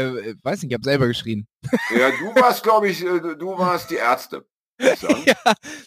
Äh, weiß nicht, ich habe selber geschrien. Ja, du warst, glaube ich, äh, du warst die Ärzte. ja,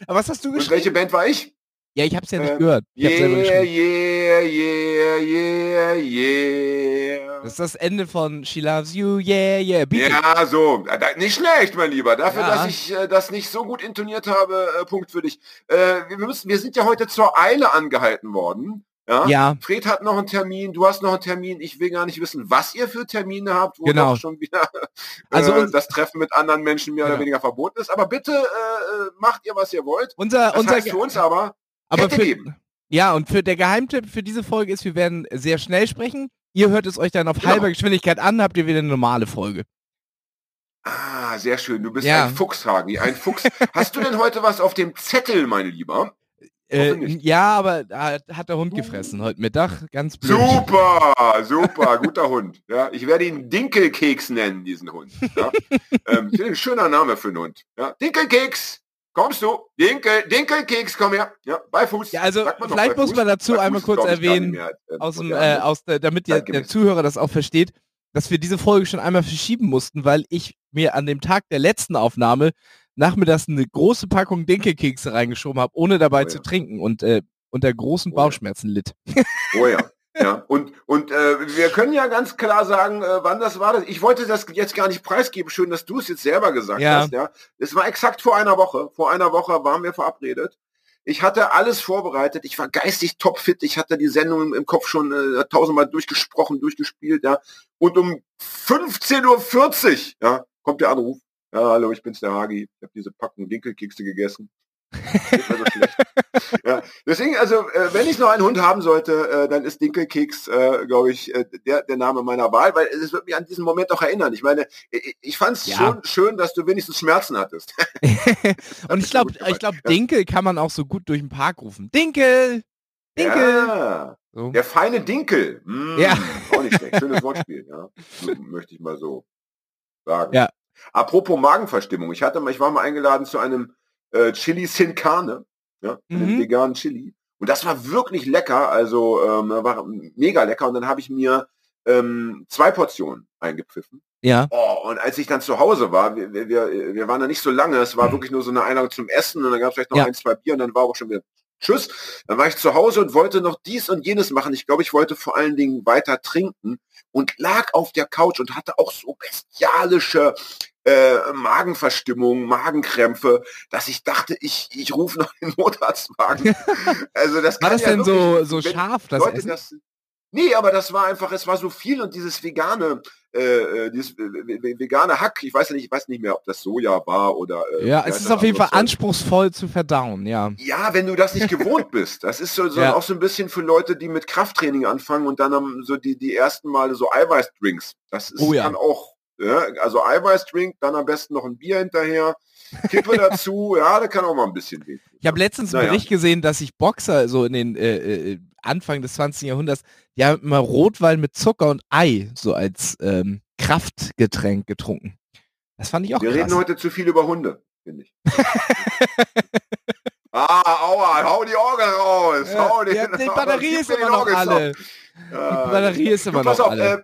aber was hast du Und geschrien? welche Band war ich? Ja, ich habe es ja nicht Ähm, gehört. Ich Yeah, yeah, yeah, yeah, yeah. Das ist das Ende von She Loves You, yeah, yeah. Beat It. Ja, so. Da- Nicht schlecht, mein Lieber. Dafür, Ja. dass ich äh, das nicht so gut intoniert habe, äh, Punkt für dich. Äh, wir, müssen, wir sind ja heute zur Eile angehalten worden. Ja? Ja. Fred hat noch einen Termin, du hast noch einen Termin. Ich will gar nicht wissen, was ihr für Termine habt, wo Genau. schon wieder Also äh, das Treffen mit anderen Menschen mehr Genau. oder weniger verboten ist. Aber bitte äh, äh, macht ihr, was ihr wollt. Unser, Das unser heißt für uns aber, aber für, geben. ja, und für der Geheimtipp für diese Folge ist, wir werden sehr schnell sprechen. Ihr hört es euch dann auf Genau. halber Geschwindigkeit an, habt ihr wieder eine normale Folge. Ah, sehr schön. Du bist Ja. ein Fuchs, Hagi, ein Fuchs. Hast du denn heute was auf dem Zettel, mein Lieber? Äh, ja, aber da hat der Hund gefressen heute Mittag. Ganz blöd. Super, super, guter Hund. Ja, ich werde ihn Dinkelkeks nennen, diesen Hund. Ja. ähm, ein schöner Name für einen Hund. Ja. Dinkelkeks, kommst du? Dinkel, Dinkelkeks, komm her. Ja, bei Fuß. Ja, also vielleicht muss Fuß? man dazu Bei einmal Fuß, kurz erwähnen, mehr, äh, aus dem, äh, aus der, damit der, der. Zuhörer das auch versteht, dass wir diese Folge schon einmal verschieben mussten, weil ich mir an dem Tag der letzten Aufnahme nachmittags eine große Packung Dinkelkekse reingeschoben habe, ohne dabei Oh zu ja. trinken und äh, unter großen Oh. Bauchschmerzen litt. Oh ja. Ja, und, und äh, wir können ja ganz klar sagen, äh, wann das war. Ich wollte das jetzt gar nicht preisgeben. Schön, dass du es jetzt selber gesagt Ja. hast. Ja, Es war exakt vor einer Woche. Vor einer Woche waren wir verabredet. Ich hatte alles vorbereitet. Ich war geistig topfit. Ich hatte die Sendung im, im Kopf schon äh, tausendmal durchgesprochen, durchgespielt. Ja. Und um 15.40 Uhr ja, kommt der Anruf. Ja, hallo, ich bin's, der Hagi. Ich habe diese Packung Dinkelkekse gegessen. So. Ja, deswegen, also, äh, wenn ich noch einen Hund haben sollte, äh, dann ist Dinkelkeks, äh, glaube ich, äh, der, der Name meiner Wahl, weil es wird mich an diesen Moment auch erinnern. Ich meine, ich, ich fand es Ja. schon schön, dass du wenigstens Schmerzen hattest. und ich glaube, ich glaube. Dinkel kann man auch so gut durch den Park rufen. Dinkel! Dinkel! Ja, So. der feine Dinkel. Mm, Ja. Auch nicht schlecht. Schönes Wortspiel, ja. Möchte ich mal so sagen. Ja. Apropos Magenverstimmung. Ich hatte mal, ich war mal eingeladen zu einem äh, Chili Sin Carne, ja, einem Mhm. veganen Chili. Und das war wirklich lecker, also ähm, war mega lecker. Und dann habe ich mir ähm, zwei Portionen eingepfiffen. Ja. Oh, und als ich dann zu Hause war, wir, wir, wir waren da nicht so lange, es war wirklich nur so eine Einladung zum Essen und dann gab es vielleicht noch Ja. ein, zwei Bier und dann war auch schon wieder Tschüss. Dann war ich zu Hause und wollte noch dies und jenes machen. Ich glaube, ich wollte vor allen Dingen weiter trinken und lag auf der Couch und hatte auch so bestialische äh, Magenverstimmung, Magenkrämpfe, dass ich dachte, ich, ich rufe noch den Notarztwagen. also das War das ja denn wirklich- so, so scharf, das Leute, Essen? das, nee, aber das war einfach, es war so viel und dieses vegane, äh, äh, dieses äh, ve- vegane Hack, ich weiß ja nicht, ich weiß nicht mehr, ob das Soja war oder. Äh, ja, es ist auf jeden Fall Zeug? anspruchsvoll zu verdauen, ja. Ja, wenn du das nicht gewohnt bist. Das ist so, so Ja. auch so ein bisschen für Leute, die mit Krafttraining anfangen und dann haben so die, die ersten Male so Eiweißdrinks. Das ist Oh ja. dann auch, ja, also Eiweißdrink, dann am besten noch ein Bier hinterher, Kippe dazu, ja, da kann auch mal ein bisschen weh. Ich habe letztens einen Naja. Bericht gesehen, dass sich Boxer so in den äh, äh, Anfang des 20. Jahrhunderts, die haben immer Rotwein mit Zucker und Ei so als ähm, Kraftgetränk getrunken. Das fand ich auch Wir krass. reden heute zu viel über Hunde, finde ich. ah, aua, hau die Orgel raus. ja, hau den, ja, die Batterie ist immer noch alle. Ja, Die Batterie ist du, immer pass noch auf, alle. Äh,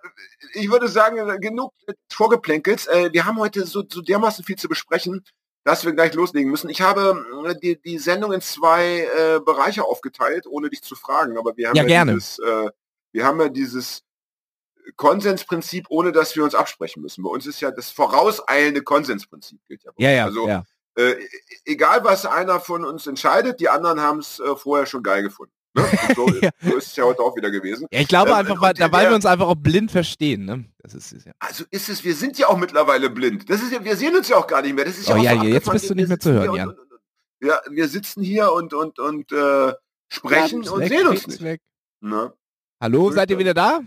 ich würde sagen, genug Vorgeplänkels. Äh, wir haben heute so, so dermaßen viel zu besprechen, dass wir gleich loslegen müssen. Ich habe äh, die, die Sendung in zwei äh, Bereiche aufgeteilt, ohne dich zu fragen. Aber wir haben Ja, gerne. dieses, äh, wir haben ja dieses Konsensprinzip, ohne dass wir uns absprechen müssen. Bei uns ist ja das vorauseilende Konsensprinzip gilt ja. Ja, ja, Also ja. Äh, egal was einer von uns entscheidet, die anderen haben es äh, vorher schon geil gefunden. Ne? So, Ja. so ist es ja heute auch wieder gewesen. Ja, ich glaube ähm, einfach, weil, und der- da, weil wir uns einfach auch blind verstehen. Ne? Das ist, ist ja. Also ist es, wir sind ja auch mittlerweile blind. Das ist ja, wir sehen uns ja auch gar nicht mehr. Das ist ja Oh auch ja, so ja, jetzt bist du nicht mehr zu hören, Jan. und, und, und, Ja, wir sitzen hier und und und äh, sprechen und weg, sehen uns nicht. Ne? Hallo, seid ihr wieder da?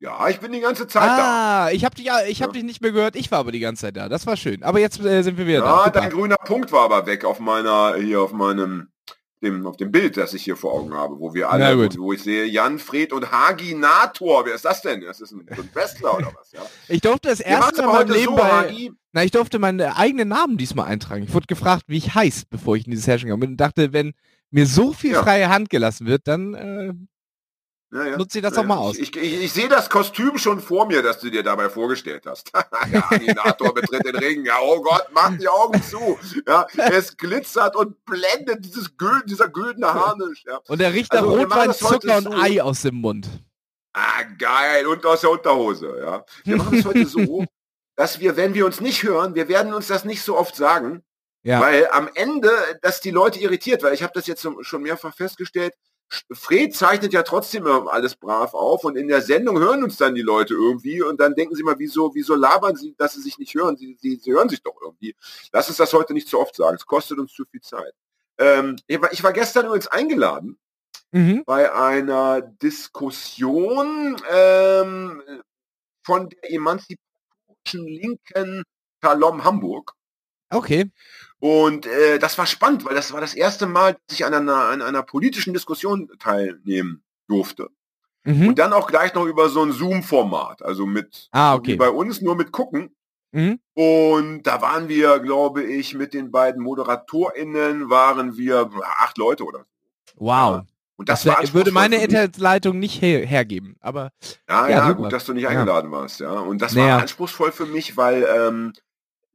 Ja, ich bin die ganze Zeit da. Ah, ich habe dich, ja, ich hab dich nicht mehr gehört, ich war aber die ganze Zeit da. Das war schön. Aber jetzt äh, sind wir wieder Ja, da. dein grüner Punkt war aber weg auf meiner, hier auf meinem, dem, auf dem Bild, das ich hier vor Augen habe, wo wir alle, wo, wo ich sehe, Jan, Fred und Haginator. Wer ist das denn? Das ist ein, so ein Wrestler oder was, ja? Ich durfte das erste Mal heute Leben so, bei, Hagi. na, ich durfte meinen eigenen Namen diesmal eintragen. Ich wurde gefragt, wie ich heiß, bevor ich in dieses Herrschen kam. Und dachte, wenn mir so viel Ja. freie Hand gelassen wird, dann äh, Ja, ja. nutze ich das Ja, doch mal ja. aus. Ich, ich, ich sehe das Kostüm schon vor mir, das du dir dabei vorgestellt hast. Der Haginator betritt den Ring. Ja, oh Gott, mach die Augen zu. Ja, es glitzert und blendet dieses Gülden, dieser güldene Harnisch. Ja. Und er riecht nach Also, Rotwein, Zucker und so. Ei aus dem Mund. Ah, geil. Und aus der Unterhose, ja. Wir machen es heute so, dass wir, wenn wir uns nicht hören, wir werden uns das nicht so oft sagen, Ja. weil am Ende das die Leute irritiert, weil ich habe das jetzt schon mehrfach festgestellt, Fred zeichnet ja trotzdem alles brav auf und in der Sendung hören uns dann die Leute irgendwie und dann denken sie mal, wieso, wieso labern sie, dass sie sich nicht hören? Sie, sie, sie hören sich doch irgendwie. Lass uns das heute nicht zu oft sagen. Es kostet uns zu viel Zeit. Ähm, ich, war, ich war gestern übrigens eingeladen Mhm. bei einer Diskussion ähm, von der emanzipatorischen Linken Talom Hamburg. Okay. Und äh, das war spannend, weil das war das erste Mal, dass ich an einer, an einer politischen Diskussion teilnehmen durfte. Mhm. Und dann auch gleich noch über so ein Zoom-Format, also mit Ah, wie okay. bei uns nur mit gucken. Mhm. Und da waren wir, glaube ich, mit den beiden ModeratorInnen waren wir acht Leute oder so. Wow. Und Das, das, wär, würde meine. Internetleitung nicht her hergeben. Aber Ja, Ja, ja, gut, dass du nicht Ja. eingeladen warst, ja. Und das Naja. war anspruchsvoll für mich, weil ähm,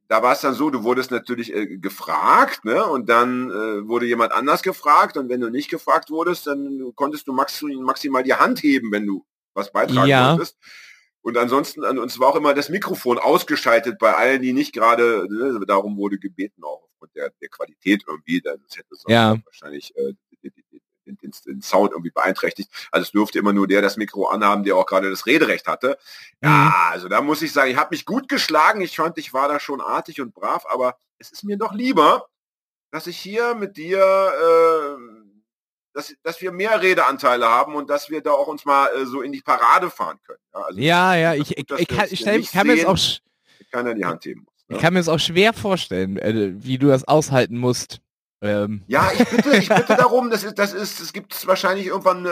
da war es dann so, du wurdest natürlich äh, gefragt, ne? Und dann äh, wurde jemand anders gefragt und wenn du nicht gefragt wurdest, dann konntest du max maximal die Hand heben, wenn du was beitragen Ja. wolltest. Und ansonsten, an uns war auch immer das Mikrofon ausgeschaltet bei allen, die nicht gerade, ne, darum wurde gebeten, auch aufgrund der, der Qualität irgendwie, das hätte sonst Ja. wahrscheinlich äh, den, den, Sound irgendwie beeinträchtigt. Also es durfte immer nur der das Mikro anhaben, der auch gerade das Rederecht hatte. Mhm. Ja, also da muss ich sagen, ich habe mich gut geschlagen. Ich fand, ich war da schon artig und brav, aber es ist mir doch lieber, dass ich hier mit dir, äh, dass, dass wir mehr Redeanteile haben und dass wir da auch uns mal äh, so in die Parade fahren können. Ja, also ja, ja, ich, gut, ich, ich, kann, ich, stell, ich kann mir jetzt auch sch- keiner die Hand heben ich kann mir es auch schwer vorstellen, äh, wie du das aushalten musst. Ähm, Ja, ich bitte, ich bitte darum, das ist, das ist, es gibt es wahrscheinlich irgendwann, äh,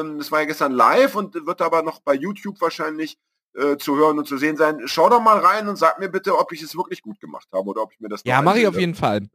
ähm, das war ja gestern live und wird aber noch bei YouTube wahrscheinlich äh, zu hören und zu sehen sein. Schau doch mal rein und sag mir bitte, ob ich es wirklich gut gemacht habe oder ob ich mir das ja, mache ich auf jeden Fall.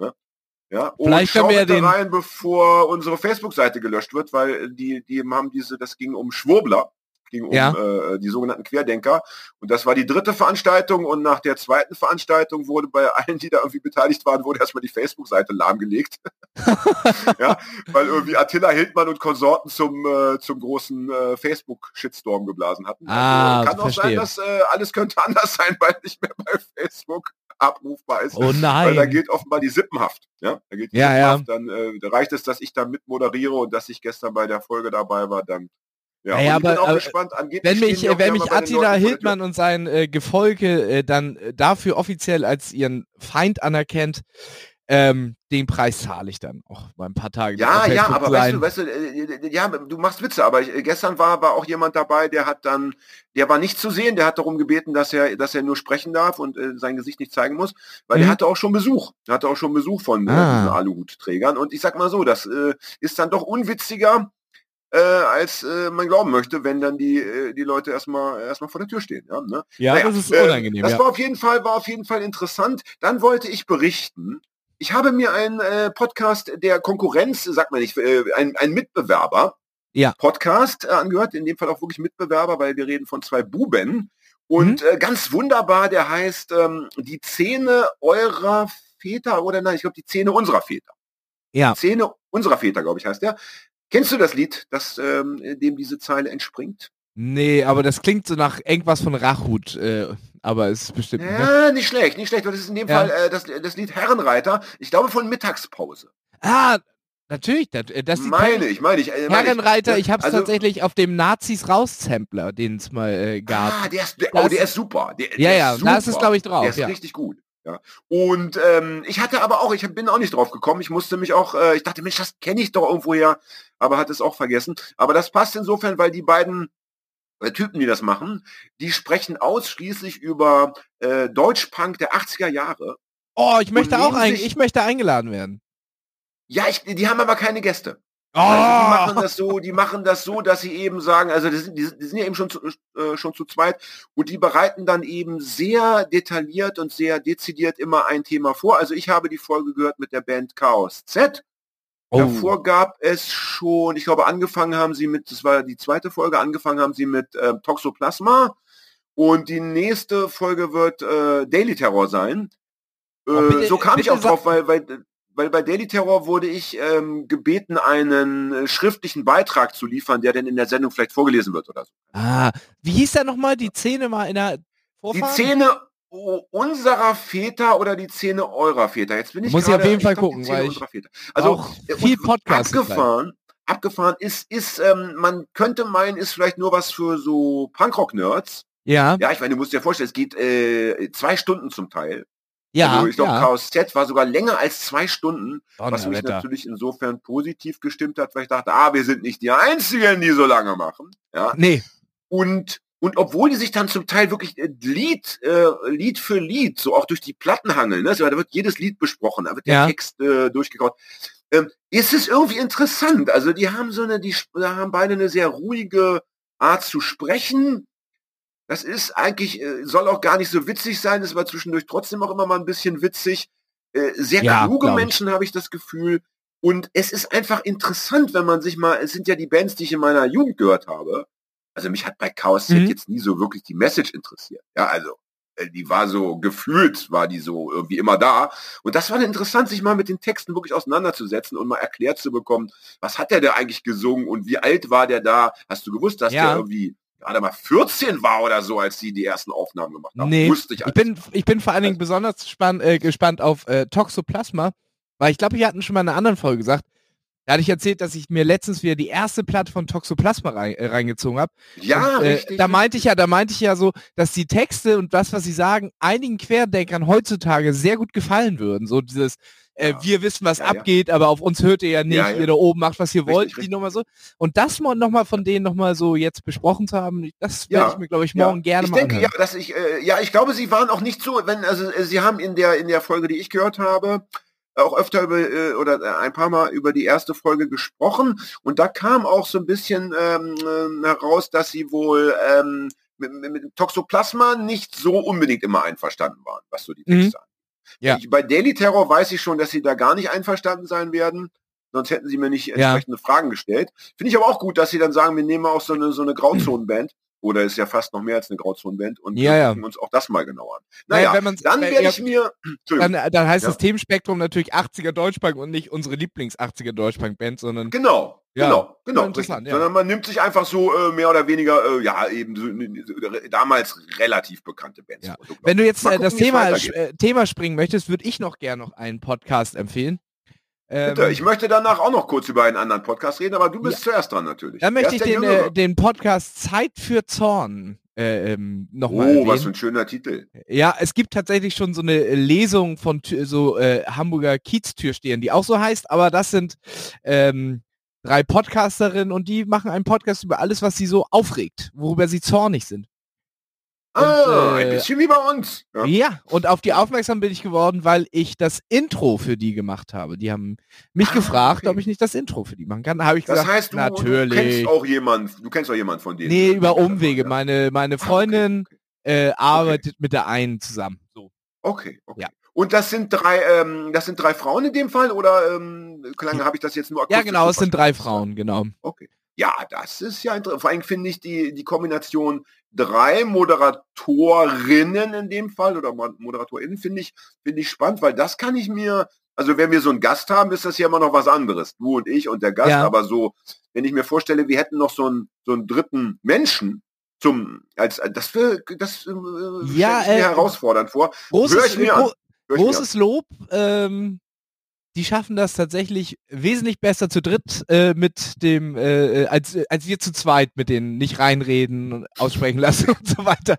Ja, Vielleicht und schau können wir ja den- rein, bevor unsere Facebook-Seite gelöscht wird, weil die, die haben diese, das ging um Schwurbler, ging um Ja. äh, die sogenannten Querdenker. Und das war die dritte Veranstaltung und nach der zweiten Veranstaltung wurde bei allen, die da irgendwie beteiligt waren, wurde erstmal die Facebook-Seite lahmgelegt. ja, weil irgendwie Attila Hildmann und Konsorten zum, äh, zum großen äh, Facebook-Shitstorm geblasen hatten. Ah, kann auch verstehe. sein, dass äh, alles könnte anders sein, weil nicht mehr bei Facebook abrufbar ist. Oh Weil da nein. gilt offenbar die Sippenhaft. Ja, da gilt die Ja, ja. Sippenhaft. Dann äh, da reicht es, dass ich da mitmoderiere und dass ich gestern bei der Folge dabei war. Dann ja, Ja, ja, und ich bin aber, auch äh, gespannt. Angeblich Wenn mich, wenn mich bei Attila Hildmann und sein äh, Gefolge äh, dann äh, dafür offiziell als ihren Feind anerkennt, ähm, den Preis zahle ich dann auch mal ein paar Tage. Ja, ja, aber weißt du, weißt du, äh, äh, ja, du machst Witze, aber ich, äh, gestern war, war auch jemand dabei, der hat dann, der war nicht zu sehen, der hat darum gebeten, dass er, dass er nur sprechen darf und äh, sein Gesicht nicht zeigen muss, weil Mhm. der hatte auch schon Besuch, der hatte auch schon Besuch von äh, Ah. diesen Aluhutträgern und ich sag mal so, das äh, ist dann doch unwitziger, äh, als äh, man glauben möchte, wenn dann die, äh, die Leute erstmal erstmal vor der Tür stehen. Ja, ne? ja, Naja, das ist äh, unangenehm. Das ja. war auf jeden Fall, war auf jeden Fall interessant. Dann wollte ich berichten. Ich habe mir einen äh, Podcast der Konkurrenz, sagt man nicht, äh, ein, ein Mitbewerber Ja. Podcast angehört, in dem Fall auch wirklich Mitbewerber, weil wir reden von zwei Buben. Und Mhm. ganz wunderbar, der heißt ähm, die Zähne eurer Väter oder nein, ich glaube die Zähne unserer Väter. Ja. Zähne unserer Väter, glaube ich, heißt der. Kennst du das Lied, das ähm, dem diese Zeile entspringt? Nee, aber das klingt so nach irgendwas von Rachut, äh, aber es ist bestimmt. Ne? Ja, nicht schlecht, nicht schlecht. weil Das ist in dem Ja. Fall äh, das, das Lied Herrenreiter. Ich glaube von Mittagspause. Ah, natürlich. Das, äh, das ist meine ich, meine ich. Äh, meine Herrenreiter, ich, ich habe es Also- tatsächlich auf dem Nazis raus-Sampler, den es mal äh, gab. Ah, der ist, der, Das- oh, der ist super. Der, Ja, der ja, ist da ist super. es, glaub ich, drauf, Der ist ja. richtig gut. Ja. Und ähm, ich hatte aber auch, ich bin auch nicht drauf gekommen. Ich musste mich auch, äh, ich dachte, Mensch, das kenne ich doch irgendwoher, aber hat es auch vergessen. Aber das passt insofern, weil die beiden äh, Typen, die das machen, die sprechen ausschließlich über äh, Deutschpunk der 80er Jahre. Oh, ich möchte auch sich- ich möchte eingeladen werden. Ja, ich, die haben aber keine Gäste. Oh, Also die machen das so, die machen das so, dass sie eben sagen, also die sind, die, sind- ja eben schon zu, äh, schon zu zweit und die bereiten dann eben sehr detailliert und sehr dezidiert immer ein Thema vor. Also ich habe die Folge gehört mit der Band Chaos Z. oh. Davor gab es schon, ich glaube, angefangen haben sie mit, das war die zweite Folge, angefangen haben sie mit äh, Toxoplasma und die nächste Folge wird äh, Daily Terror sein. Äh, Oh, bitte- so kam ich auch drauf, weil, weil, weil bei Daily Terror wurde ich ähm, gebeten, einen äh, schriftlichen Beitrag zu liefern, der dann in der Sendung vielleicht vorgelesen wird oder so. Ah, wie hieß der nochmal? Die Szene mal in der Die Vorfahren? Zähne o- unserer Väter oder die Zähne eurer Väter? Jetzt bin ich Muss ich auf jeden Fall glaub, die gucken, weil ich. Also auch äh, viel Podcast abgefahren. Abgefahren ist, ist, ähm, man könnte meinen, ist vielleicht nur was für so Punkrock-Nerds. Ja, Ja, ich meine, du musst dir vorstellen, es geht äh, zwei Stunden zum Teil. Ja, also ich glaube, ja. Chaos Z war sogar länger als zwei Stunden, was mich Donnerwetter. natürlich insofern positiv gestimmt hat, weil ich dachte, ah, wir sind nicht die Einzigen, die so lange machen. Ja. Nee, Und, und obwohl die sich dann zum Teil wirklich äh, Lied, äh, Lied für Lied, so auch durch die Platten hangeln, ne? so, da wird jedes Lied besprochen, da wird der Ja. Text äh, durchgekaut. Ähm, ist es irgendwie interessant. Also die haben so eine, die haben beide eine sehr ruhige Art zu sprechen. Das ist eigentlich, äh, soll auch gar nicht so witzig sein, das war zwischendurch trotzdem auch immer mal ein bisschen witzig. Äh, sehr Ja, kluge. Menschen habe ich das Gefühl. Und es ist einfach interessant, wenn man sich mal, es sind ja die Bands, die ich in meiner Jugend gehört habe. Also mich hat bei Chaos Z Mhm. jetzt nie so wirklich die Message interessiert. Ja, also äh, die war so gefühlt, war die so irgendwie immer da. Und das war dann interessant, sich mal mit den Texten wirklich auseinanderzusetzen und mal erklärt zu bekommen, was hat der da eigentlich gesungen und wie alt war der da? Hast du gewusst, dass Ja. der irgendwie gerade mal 14 war oder so, als die die ersten Aufnahmen gemacht haben? nee. Wusste ich Ich bin, ich bin vor allen Dingen besonders spann, äh, gespannt auf äh, Toxoplasma, weil ich glaube, wir hatten schon mal in einer anderen Folge gesagt, da hatte ich erzählt, dass ich mir letztens wieder die erste Platte von Toxoplasma rein, äh, reingezogen habe. ja, Und, äh, richtig. Da meinte ich ja, da meinte ich ja so, dass die Texte und das, was sie sagen, einigen Querdenkern heutzutage sehr gut gefallen würden. So dieses, äh, Ja. wir wissen, was Ja, abgeht, aber auf uns hört ihr ja nicht, ihr da oben macht, was ihr Richtig, wollt, richtig. die nochmal so. Und das mal nochmal von denen nochmal so jetzt besprochen zu haben, das werde ich mir, glaube ich, morgen gerne ich mal denke, ja, dass ich, äh, ja, ich glaube, sie waren auch nicht so, wenn, also äh, sie haben in der in der Folge, die ich gehört habe, auch öfter über äh, oder äh, ein paar Mal über die erste Folge gesprochen und da kam auch so ein bisschen ähm, heraus, dass sie wohl ähm, mit, mit, Toxoplasma nicht so unbedingt immer einverstanden waren, was so die Mhm. Texte angeht. Ja. Ich, bei Daily Terror weiß ich schon, dass sie da gar nicht einverstanden sein werden. Sonst hätten sie mir nicht entsprechende Fragen gestellt. Finde ich aber auch gut, dass sie dann sagen, wir nehmen auch so eine, so eine Grauzonenband. Oder ist ja fast noch mehr als eine Grauzonenband. Und Ja, wir ja. gucken uns auch das mal genauer an. Naja, Naja, dann äh, werde ja, ich mir... Dann, dann heißt Ja. das Themenspektrum natürlich 80er Deutschpunk und nicht unsere Lieblings-80er Deutschpunk-Band, sondern Genau, Ja, genau, genau. interessant, ja. Sondern man nimmt sich einfach so äh, mehr oder weniger, äh, ja, eben so, damals relativ bekannte Bands. Ja. so, wenn du jetzt äh, das gucken, es Thema, äh, Thema springen möchtest, würde ich noch gerne noch einen Podcast empfehlen. Ähm, Bitte, ich möchte danach auch noch kurz über einen anderen Podcast reden, aber du bist zuerst dran natürlich. dann möchte ich den, äh, den Podcast Zeit für Zorn äh, ähm, nochmal Oh, was für erwähnen. ein schöner Titel. Ja, es gibt tatsächlich schon so eine äh, Lesung von so äh, Hamburger Kieztürstehern, die auch so heißt, aber das sind ähm, drei Podcasterinnen und die machen einen Podcast über alles, was sie so aufregt, worüber sie zornig sind. Ah, äh, ein bisschen wie bei uns. Ja. Ja, und auf die aufmerksam bin ich geworden, weil ich das Intro für die gemacht habe. Die haben mich Ah, gefragt, okay. ob ich nicht das Intro für die machen kann. Habe ich Das gesagt, heißt, du, du natürlich. kennst auch jemanden, du kennst auch jemanden von denen. nee, die über Umwege. Meine, meine Ah, okay, Freundin okay. äh, arbeitet mit der einen zusammen. So. Okay, okay. Ja. Und das sind drei, ähm, das sind drei Frauen in dem Fall oder ähm, habe ich das jetzt nur Ja, genau, es sind drei? Frauen, genau. Okay. Ja, das ist ja interessant. Vor allem finde ich die, die Kombination drei Moderatorinnen in dem Fall oder Mo- ModeratorInnen finde ich, finde ich spannend, weil das kann ich mir, also wenn wir so einen Gast haben, ist das ja immer noch was anderes. Du und ich und der Gast, Ja. aber so, wenn ich mir vorstelle, wir hätten noch so einen, so einen dritten Menschen zum, als, das für, das, äh, Ja, stelle ich mir äh, herausfordernd vor. Hör Großes, ich mir an. gro Hör ich mir großes Lob. Ähm, die schaffen das tatsächlich wesentlich besser zu dritt äh, mit dem, äh, als, als wir zu zweit mit denen nicht reinreden und aussprechen lassen und so weiter.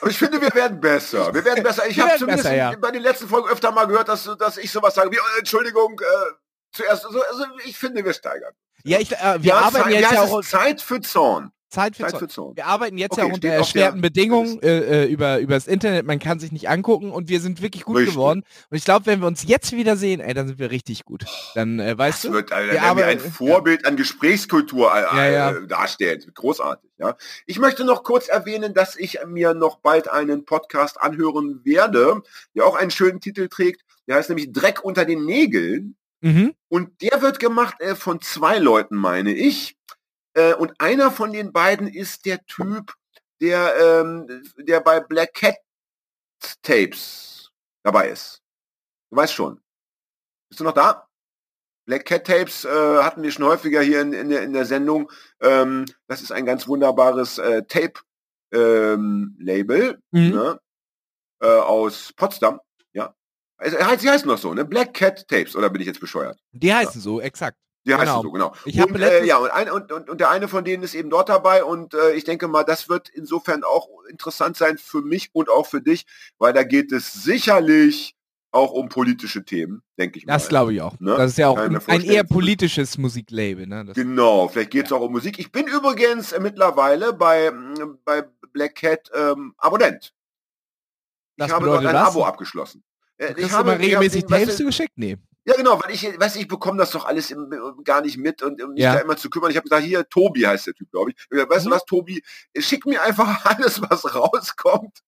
Aber ich finde, wir werden besser. Wir werden besser. Ich habe zumindest besser, ja. bei den letzten Folgen öfter mal gehört, dass, dass ich sowas sage wie, äh, Entschuldigung, äh, zuerst, also, also ich finde, wir steigern. Ja, ich, äh, wir Ja, arbeiten Zeit, jetzt ja auch? Zeit für Zorn. Zeit für, Zeit Zorn. für Zorn. Wir arbeiten jetzt Okay, ja unter erschwerten der Bedingungen äh, äh, über über das Internet. Man kann sich nicht angucken und wir sind wirklich gut Richtig. geworden. Und ich glaube, wenn wir uns jetzt wieder sehen, ey, dann sind wir richtig gut. Dann äh, weißt Das du, wird Alter, wir wir ein Vorbild an Gesprächskultur äh, Ja, ja. Äh, darstellt. Großartig, ja. Ich möchte noch kurz erwähnen, dass ich mir noch bald einen Podcast anhören werde, der auch einen schönen Titel trägt. Der heißt nämlich Dreck unter den Nägeln. Mhm. Und der wird gemacht äh, von zwei Leuten, meine ich. Äh, und einer von den beiden ist der Typ, der, ähm, der bei Black Cat Tapes dabei ist. Du weißt schon. Bist du noch da? Black Cat Tapes äh, hatten wir schon häufiger hier in, in, der, in der Sendung. Ähm, das ist ein ganz wunderbares äh, Tape-Label Mhm. ne? äh, aus Potsdam. Ja. Also, sie heißen noch so, ne? Black Cat Tapes, oder bin ich jetzt bescheuert? Die heißen so, exakt. Die heißen Genau. so, genau. Ich und, äh, ja, und, ein, und, und, und der eine von denen ist eben dort dabei und äh, ich denke mal, das wird insofern auch interessant sein für mich und auch für dich, weil da geht es sicherlich auch um politische Themen, denke ich mal. Das glaube ich auch. Ne? Das ist ja auch ich ein, ein eher politisches Musiklabel. Ne? Das, Genau, vielleicht geht es auch um Musik. Ich bin übrigens äh, mittlerweile bei, mm, bei Black Cat ähm, Abonnent. Ich Das habe dort ein was? Abo abgeschlossen. Äh, du ich habe regelmäßig ich Tapes zugeschickt? Nee. Ja, genau, weil ich, weiß ich bekomme das doch alles im, gar nicht mit und um mich Ja. da immer zu kümmern. Ich habe gesagt, hier, Tobi heißt der Typ, glaube ich. Ich hab Weißt Mhm. du was, Tobi, schick mir einfach alles, was rauskommt.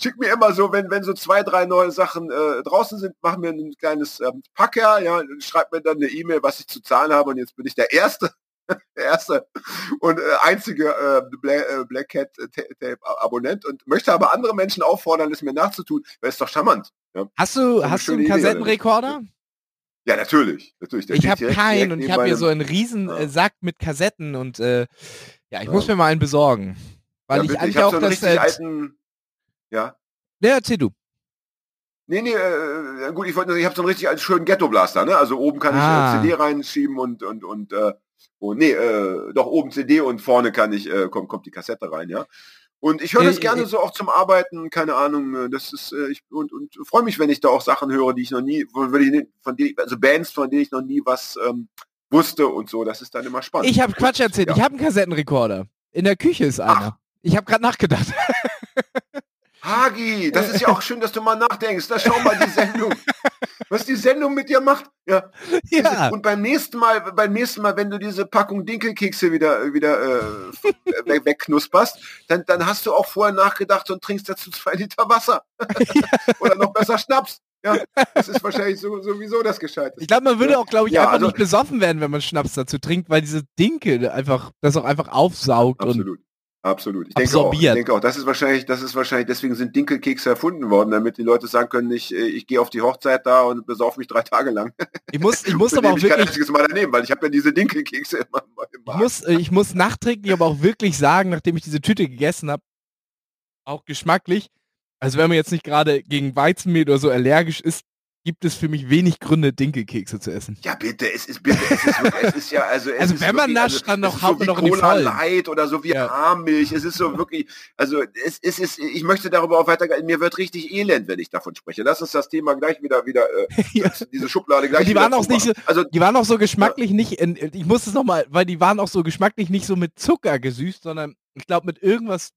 Schick mir immer so, wenn, wenn so zwei, drei neue Sachen äh, draußen sind, mach mir ein kleines ähm, Packer, ja, schreib mir dann eine E-Mail, was ich zu zahlen habe und jetzt bin ich der Erste, der Erste und äh, einzige äh, Black, äh, Black Cat äh, Ta- Tape Abonnent und möchte aber andere Menschen auffordern, es mir nachzutun, weil es doch charmant. Ja, Hast du, hast du einen Idee? Kassettenrekorder? Ja natürlich, natürlich. Der Ich habe keinen und ich habe hier so einen riesen Ja. äh, Sack mit Kassetten und äh, ja, ich Ja. muss mir mal einen besorgen. Weil Ja, ich bitte, eigentlich auch so das... Äh, alten, ja. ja, erzähl du. Nee, nee, äh, gut, ich wollte nur- ich habe so einen richtig alten schönen Ghetto Blaster, ne? Also oben kann Ah. ich äh, CD reinschieben und und und äh, und nee, äh, doch oben CD und vorne kann ich äh, kommt kommt die Kassette rein, ja. Und ich höre das Äh, gerne äh, so auch zum Arbeiten, keine Ahnung, äh, das ist ich und und freue mich, wenn ich da auch Sachen höre, die ich noch nie von, von denen- also Bands, von denen ich noch nie was ähm, wusste und so, das ist dann immer spannend. Ich habe Quatsch erzählt. Ja. Ich habe einen Kassettenrekorder. In der Küche ist einer. Ich habe gerade nachgedacht. Hagi, das ist ja auch schön, dass du mal nachdenkst. Da schau mal die Sendung. Was die Sendung mit dir macht. Ja. ja. Und beim nächsten Mal, beim nächsten Mal, wenn du diese Packung Dinkelkekse wieder wieder äh, weg, wegknusperst, dann, dann hast du auch vorher nachgedacht und trinkst dazu zwei Liter Wasser. Oder noch besser Schnaps. Ja, das ist wahrscheinlich so, sowieso das Gescheite. Ich glaube, man würde auch, glaube ich, Ja, einfach also- nicht besoffen werden, wenn man Schnaps dazu trinkt, weil diese Dinkel einfach, das auch einfach aufsaugt und Absolut. Ich denke, auch, ich denke auch, das ist wahrscheinlich, das ist wahrscheinlich, deswegen sind Dinkelkekse erfunden worden, damit die Leute sagen können, ich, äh, ich gehe auf die Hochzeit da und besauf mich drei Tage lang. ich muss, ich muss aber auch ich wirklich, einziges Mal daneben, weil ich habe ja diese Dinkelkekse immer im ich muss, äh, ich muss nachträglich aber auch wirklich sagen, nachdem ich diese Tüte gegessen habe, auch geschmacklich, also wenn man jetzt nicht gerade gegen Weizenmehl oder so allergisch ist, gibt es für mich wenig Gründe, Dinkelkekse zu essen. Ja, bitte, es ist bitte, es ist, wirklich, es ist ja, also, es Also ist wenn man wirklich, nascht, dann noch haut so man noch Cola. Light oder so wie Ja. Haarmilch. Es ist so wirklich, also es, es ist, ich möchte darüber auch weiter, mir wird richtig elend, wenn ich davon spreche. Lass uns das Thema gleich wieder, wieder, äh, Ja. diese Schublade gleich die wieder waren auch nicht zumachen. Also, Die waren auch so geschmacklich nicht, in, ich muss es nochmal, weil die waren auch so geschmacklich nicht so mit Zucker gesüßt, sondern ich glaube mit irgendwas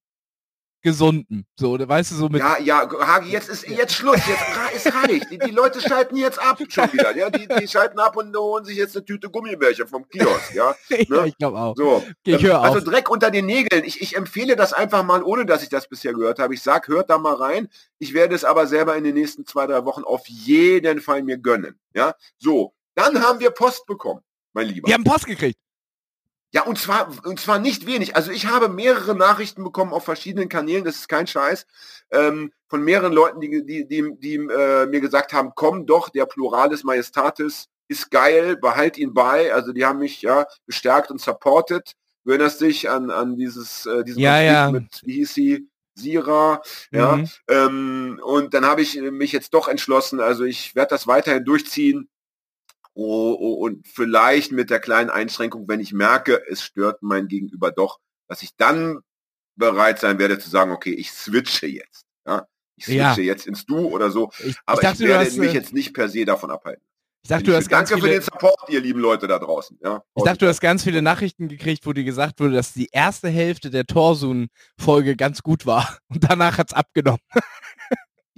Gesunden. So, oder weißt du, so mit. ja, ja, Hagi, jetzt ist jetzt Schluss, jetzt ra- es reicht. Die, die Leute schalten jetzt ab schon wieder. Ja, die, die schalten ab und holen sich jetzt eine Tüte Gummibärchen vom Kiosk, ja. ja, ich glaube auch. So. Okay, ich Ähm, höre also auf. Dreck unter den Nägeln. Ich, ich empfehle das einfach mal, ohne dass ich das bisher gehört habe. Ich sag, hört da mal rein. Ich werde es aber selber in den nächsten zwei, drei Wochen auf jeden Fall mir gönnen. Ja, so. Dann haben wir Post bekommen, mein Lieber. Wir haben Post gekriegt. Ja, und zwar, und zwar nicht wenig. Also ich habe mehrere Nachrichten bekommen auf verschiedenen Kanälen, das ist kein Scheiß, ähm, von mehreren Leuten, die, die, die, die äh, mir gesagt haben, komm doch, der Pluralis Majestatis ist geil, behalt ihn bei. Also die haben mich ja bestärkt und supported. Du erinnerst dich an, an dieses, äh, diesen Ja, ja. mit, wie hieß sie? Sira, ja. Mhm. Ähm, und dann habe ich mich jetzt doch entschlossen, also ich werde das weiterhin durchziehen. Oh, oh, und vielleicht mit der kleinen Einschränkung, wenn ich merke, es stört mein Gegenüber doch, dass ich dann bereit sein werde zu sagen, okay, ich switche jetzt. Ja? Ich switche Ja. jetzt ins Du oder so. Ich, Aber ich ich, dachte, du werde hast, mich äh, jetzt nicht per se davon abhalten. Ich dachte, du hast Danke für viele, den Support, ihr lieben Leute da draußen. Ja. ich dachte, du hast ganz viele Nachrichten gekriegt, wo dir gesagt wurde, dass die erste Hälfte der Torsun-Folge ganz gut war. Und danach hat's abgenommen.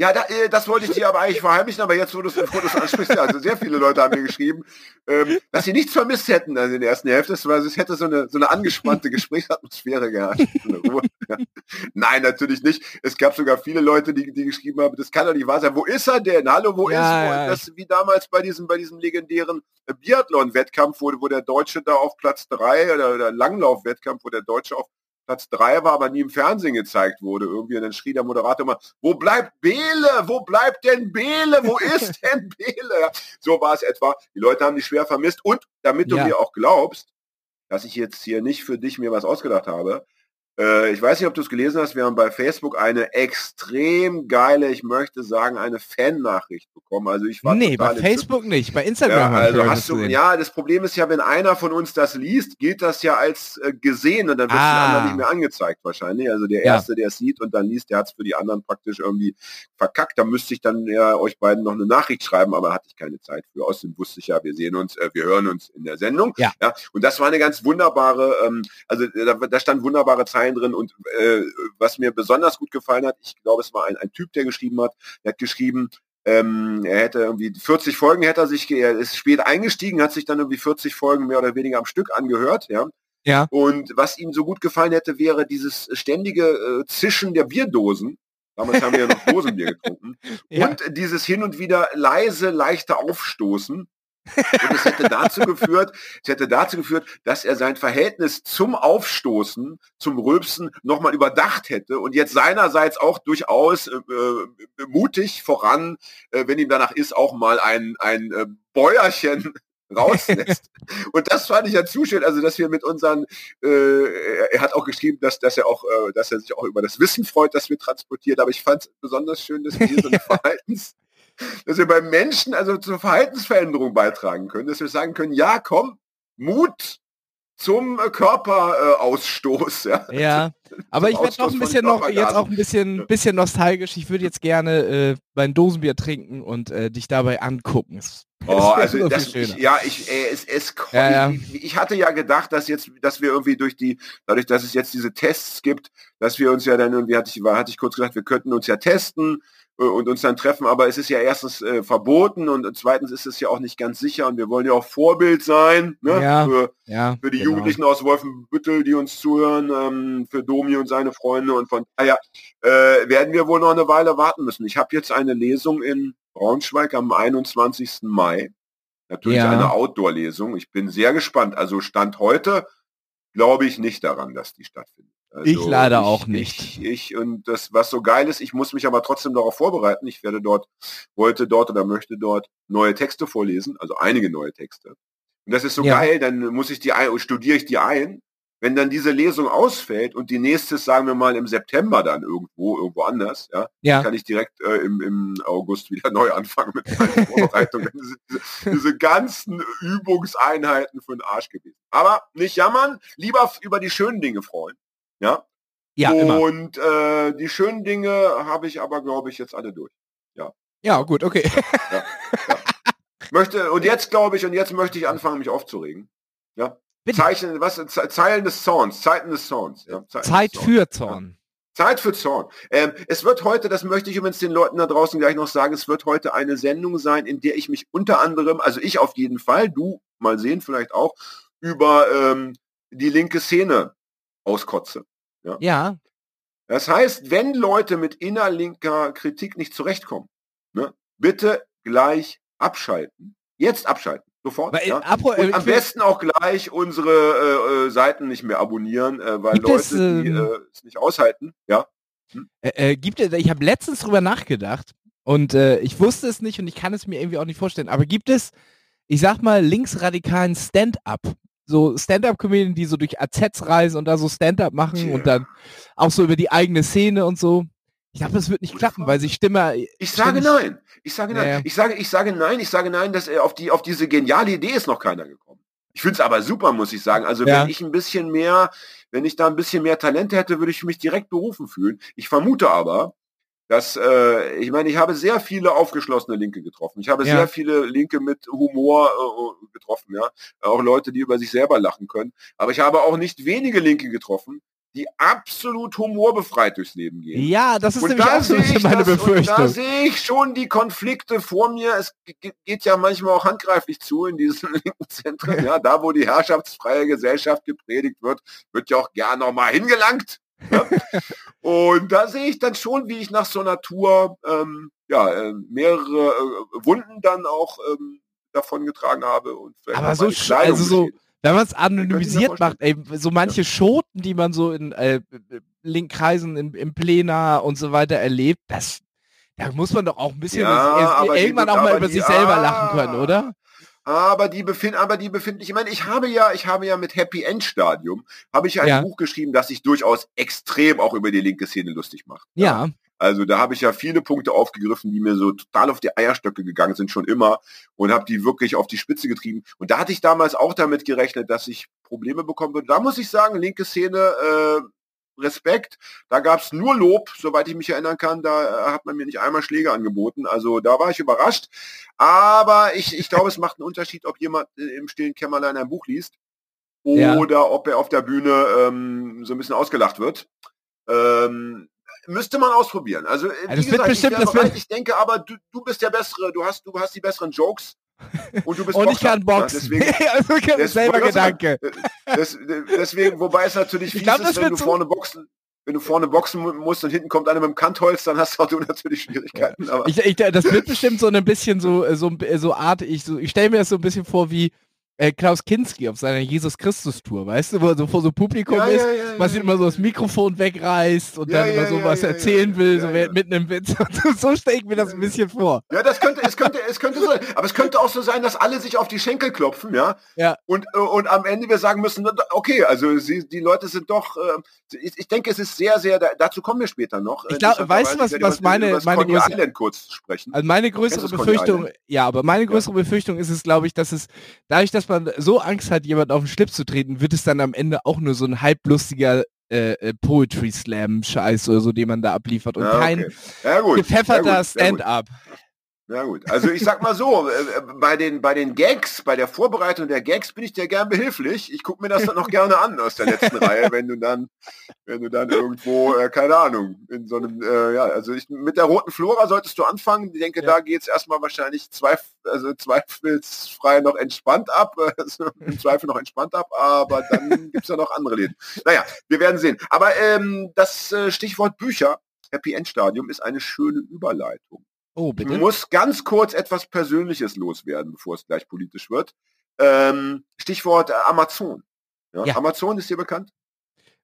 Ja, da, äh, das wollte ich dir aber eigentlich verheimlichen, aber jetzt, wo du es ansprichst, ja, also sehr viele Leute haben mir geschrieben, ähm, dass sie nichts vermisst hätten also in der ersten Hälfte, weil es hätte so eine, so eine angespannte Gesprächsatmosphäre gehabt. Nein, natürlich nicht. Es gab sogar viele Leute, die, die geschrieben haben, das kann doch nicht wahr sein. Wo ist er denn? Hallo, wo Ja, ist er? das wie damals bei diesem, bei diesem legendären Biathlon-Wettkampf, wo, wo der Deutsche da auf Platz drei oder, oder Langlauf-Wettkampf, wo der Deutsche auf Platz drei war, aber nie im Fernsehen gezeigt wurde. Irgendwie und dann schrie der Moderator immer, wo bleibt Bele? Wo bleibt denn Bele? Wo ist denn Bele? So war es etwa. Die Leute haben die schwer vermisst. Und damit du Ja. mir auch glaubst, dass ich jetzt hier nicht für dich mir was ausgedacht habe, äh, ich weiß nicht, ob du es gelesen hast, wir haben bei Facebook eine extrem geile, ich möchte sagen, eine Fan-Nachricht bekommen. Also ich war Nee, bei. Facebook nicht. Bei Instagram Ja, also hast du, gesehen. ja, das Problem ist ja, wenn einer von uns das liest, gilt das ja als äh, gesehen und dann wird es Ah. anderen nicht mehr angezeigt wahrscheinlich. Also der Ja. Erste, der es sieht und dann liest, der hat es für die anderen praktisch irgendwie verkackt. Da müsste ich dann ja euch beiden noch eine Nachricht schreiben, aber hatte ich keine Zeit für. Außerdem wusste ich ja, wir sehen uns, äh, wir hören uns in der Sendung. Ja. ja. Und das war eine ganz wunderbare, ähm, also äh, da, da stand wunderbare Zeilen drin und äh, was mir besonders gut gefallen hat, ich glaube, es war ein, ein Typ, der geschrieben hat, der hat geschrieben, ähm, er hätte irgendwie 40 Folgen hätte er sich, er ist spät eingestiegen, hat sich dann irgendwie 40 Folgen mehr oder weniger am Stück angehört, ja. Ja. Und was ihm so gut gefallen hätte, wäre dieses ständige äh, Zischen der Bierdosen. Damals haben wir ja noch Dosenbier getrunken. Ja. Und dieses hin und wieder leise, leichte Aufstoßen. Und es hätte dazu geführt, es hätte dazu geführt, dass er sein Verhältnis zum Aufstoßen, zum Rülpsen nochmal überdacht hätte und jetzt seinerseits auch durchaus äh, äh, mutig voran, äh, wenn ihm danach ist, auch mal ein, ein äh, Bäuerchen rauslässt. und das fand ich ja zu schön, also dass wir mit unseren, äh, er, er hat auch geschrieben, dass, dass er auch, äh, dass er sich auch über das Wissen freut, das wir transportiert, aber ich fand es besonders schön, dass wir hier so eine Verhaltens, dass wir beim Menschen also zur Verhaltensveränderung beitragen können, dass wir sagen können, ja, komm, Mut zum äh, Körperausstoß. Ja. Ja, aber ich werde noch ein bisschen noch, jetzt auch ein bisschen, bisschen nostalgisch. Ich würde jetzt gerne äh, mein Dosenbier trinken und äh, dich dabei angucken. Es- Oh, also so das, ich, ja, ich, äh, es, es Ja, ja. Ich, ich hatte ja gedacht, dass jetzt, dass wir irgendwie durch die, dadurch, dass es jetzt diese Tests gibt, dass wir uns ja dann irgendwie, hatte ich, war, hatte ich kurz gesagt, wir könnten uns ja testen und uns dann treffen, aber es ist ja erstens äh, verboten und zweitens ist es ja auch nicht ganz sicher und wir wollen ja auch Vorbild sein, ne? Ja, für, ja, für die genau. Jugendlichen aus Wolfenbüttel, die uns zuhören, ähm, für Domi und seine Freunde und von daher äh, werden wir wohl noch eine Weile warten müssen. Ich habe jetzt eine Lesung in Braunschweig am 21. Mai. Natürlich Ja. eine Outdoor-Lesung. Ich bin sehr gespannt. Also Stand heute glaube ich nicht daran, dass die stattfindet. Also Ich leider auch nicht. Ich, ich und das, was so geil ist, ich muss mich aber trotzdem darauf vorbereiten. Ich werde dort, wollte dort oder möchte dort neue Texte vorlesen, also einige neue Texte. Und das ist so Ja. geil, dann muss ich die ein, studiere ich die ein. Wenn dann diese Lesung ausfällt und die nächste, ist, sagen wir mal, im September dann irgendwo, irgendwo anders, ja, Ja, kann ich direkt äh, im, im August wieder neu anfangen mit. Dann sind diese, diese ganzen Übungseinheiten für den Arsch gewesen. Aber nicht jammern, lieber über die schönen Dinge freuen. Ja. ja. Und äh, die schönen Dinge habe ich aber, glaube ich, jetzt alle durch. Ja, gut, okay. Möchte, und jetzt glaube ich, und jetzt möchte ich anfangen, mich aufzuregen. Ja. Bitte. Zeichen, was, Ze- Zeilen des Zorns, Zeiten des Zorns. Ja, Zeiten Zeit des Zorns. für Zorn. Zeit für Zorn. Ähm, es wird heute, das möchte ich übrigens den Leuten da draußen gleich noch sagen, es wird heute eine Sendung sein, in der ich mich unter anderem, also ich auf jeden Fall, du mal sehen vielleicht auch, über ähm, die linke Szene auskotze. Ja, Das heißt, wenn Leute mit innerlinker Kritik nicht zurechtkommen, ne, bitte gleich abschalten. Jetzt abschalten. Sofort. weil, ja. apro- äh, Und am besten auch gleich unsere äh, äh, Seiten nicht mehr abonnieren, äh, weil Gibt Leute, es, die ähm, äh, es nicht aushalten, ja. Äh, äh, gibt es, ich habe letztens drüber nachgedacht und äh, ich wusste es nicht und ich kann es mir irgendwie auch nicht vorstellen. Aber gibt es, ich sag mal, linksradikalen Stand-up? So Stand-up-Comedien, die so durch AZs reisen und da so Stand-up machen Tja. und dann auch so über die eigene Szene und so. Ich glaube, das wird nicht klappen, weil sich Stimme. Ich sage nein. Ich sage nein. Ja. Ich sage, ich sage nein. Ich sage nein, dass er auf die, auf diese geniale Idee ist noch keiner gekommen. Ich finde es aber super, muss ich sagen. Also Ja. wenn ich ein bisschen mehr, wenn ich da ein bisschen mehr Talente hätte, würde ich mich direkt berufen fühlen. Ich vermute aber, dass äh, ich meine, ich habe sehr viele aufgeschlossene Linke getroffen. Ich habe Ja. sehr viele Linke mit Humor äh, getroffen, ja, auch Leute, die über sich selber lachen können. Aber ich habe auch nicht wenige Linke getroffen, die absolut humorbefreit durchs Leben gehen. Ja, das ist Und nämlich da bisschen ich meine das, und da Befürchtung. sehe ich schon die Konflikte vor mir. Es ge- geht ja manchmal auch handgreiflich zu in diesen linken Zentren. Ja, da wo die herrschaftsfreie Gesellschaft gepredigt wird, wird ja auch gern noch mal hingelangt. Ja? und da sehe ich dann schon, wie ich nach so einer Tour ähm, ja, äh, mehrere äh, Wunden dann auch ähm, davon getragen habe. Und Aber so also so-. Wenn man es anonymisiert macht, ey, so manche Schoten, die man so in äh, Linkkreisen, im, im Plena und so weiter erlebt, das, da muss man doch auch ein bisschen Ja, was- die- irgendwann auch mal über die- sich selber ah. lachen können, oder? Aber die befinden, aber die befinden, ich meine, ich habe ja, ich habe ja mit Happy End Stadium, habe ich ein Ja. Buch geschrieben, das sich durchaus extrem auch über die linke Szene lustig macht. Ja. Also da habe ich ja viele Punkte aufgegriffen, die mir so total auf die Eierstöcke gegangen sind schon immer und habe die wirklich auf die Spitze getrieben. Und da hatte ich damals auch damit gerechnet, dass ich Probleme bekommen würde. Da muss ich sagen, linke Szene, äh, Respekt. Da gab es nur Lob, soweit ich mich erinnern kann. Da äh, hat man mir nicht einmal Schläge angeboten. Also da war ich überrascht. Aber ich, ich glaube, es macht einen Unterschied, ob jemand äh, im stillen Kämmerlein ein Buch liest Ja. oder ob er auf der Bühne ähm, so ein bisschen ausgelacht wird. Ähm, müsste man ausprobieren. Also, das wie wird gesagt, bestimmt- ich, bereit. ich denke aber, du, du bist der Bessere, du hast, du hast die besseren Jokes und du bist Und ich kann boxen. Ja, deswegen, also ich das selber Gedanke. des, deswegen, wobei es natürlich Ich fies glaub, das ist, wenn du vorne boxen, wenn du vorne boxen mu- musst und hinten kommt einer mit dem Kantholz, dann hast auch du natürlich Schwierigkeiten. Aber Ich, ich, das wird bestimmt so ein bisschen so, äh, so, so Art, ich, so, ich stelle mir das so ein bisschen vor wie äh, Klaus Kinski auf seiner Jesus Christus Tour, weißt du, wo er so vor so Publikum Ja, ist, ja, ja, was ja, immer so das Mikrofon wegreißt und dann immer so was erzählen will, so mitten im Witz. So stelle ich mir das ein bisschen vor. Ja, das könnte, es könnte, es könnte sein. Aber es könnte auch so sein, dass alle sich auf die Schenkel klopfen, ja. Ja. Und, äh, und am Ende wir sagen müssen, okay, also sie, die Leute sind doch, äh, ich, ich denke, es ist sehr, sehr, da, dazu kommen wir später noch. Ich glaub, Äh, weißt du, was- ich was meine- meine Island kurz sprechen. Also meine größere Befürchtung, ja, aber meine größere Befürchtung ist es, glaube ich, dass es, dadurch, dass man so Angst hat, jemand auf den Schlips zu treten, wird es dann am Ende auch nur so ein halblustiger äh, äh, Poetry Slam Scheiß oder so, den man da abliefert und Ja, kein okay. ja, gut. gepfefferter ja. Stand-up. Ja gut, also ich sag mal so, äh, äh, bei den bei den Gags, bei der Vorbereitung der Gags bin ich dir gern behilflich. Ich gucke mir das dann noch gerne an aus der letzten Reihe, wenn du dann, wenn du dann irgendwo, äh, keine Ahnung, in so einem, äh, ja, also ich, mit der roten Flora solltest du anfangen. Ich denke, Ja. da geht's erstmal wahrscheinlich zweif also zweifelsfrei noch entspannt ab, also im Zweifel noch entspannt ab, aber dann gibt's ja noch andere Läden. Naja, wir werden sehen. Aber ähm, das äh, Stichwort Bücher, Happy End Stadium, ist eine schöne Überleitung. Oh, Ich bitte? muss ganz kurz etwas Persönliches loswerden, bevor es gleich politisch wird. Ähm, Stichwort äh, Amazon. Ja, Ja. Amazon ist dir bekannt?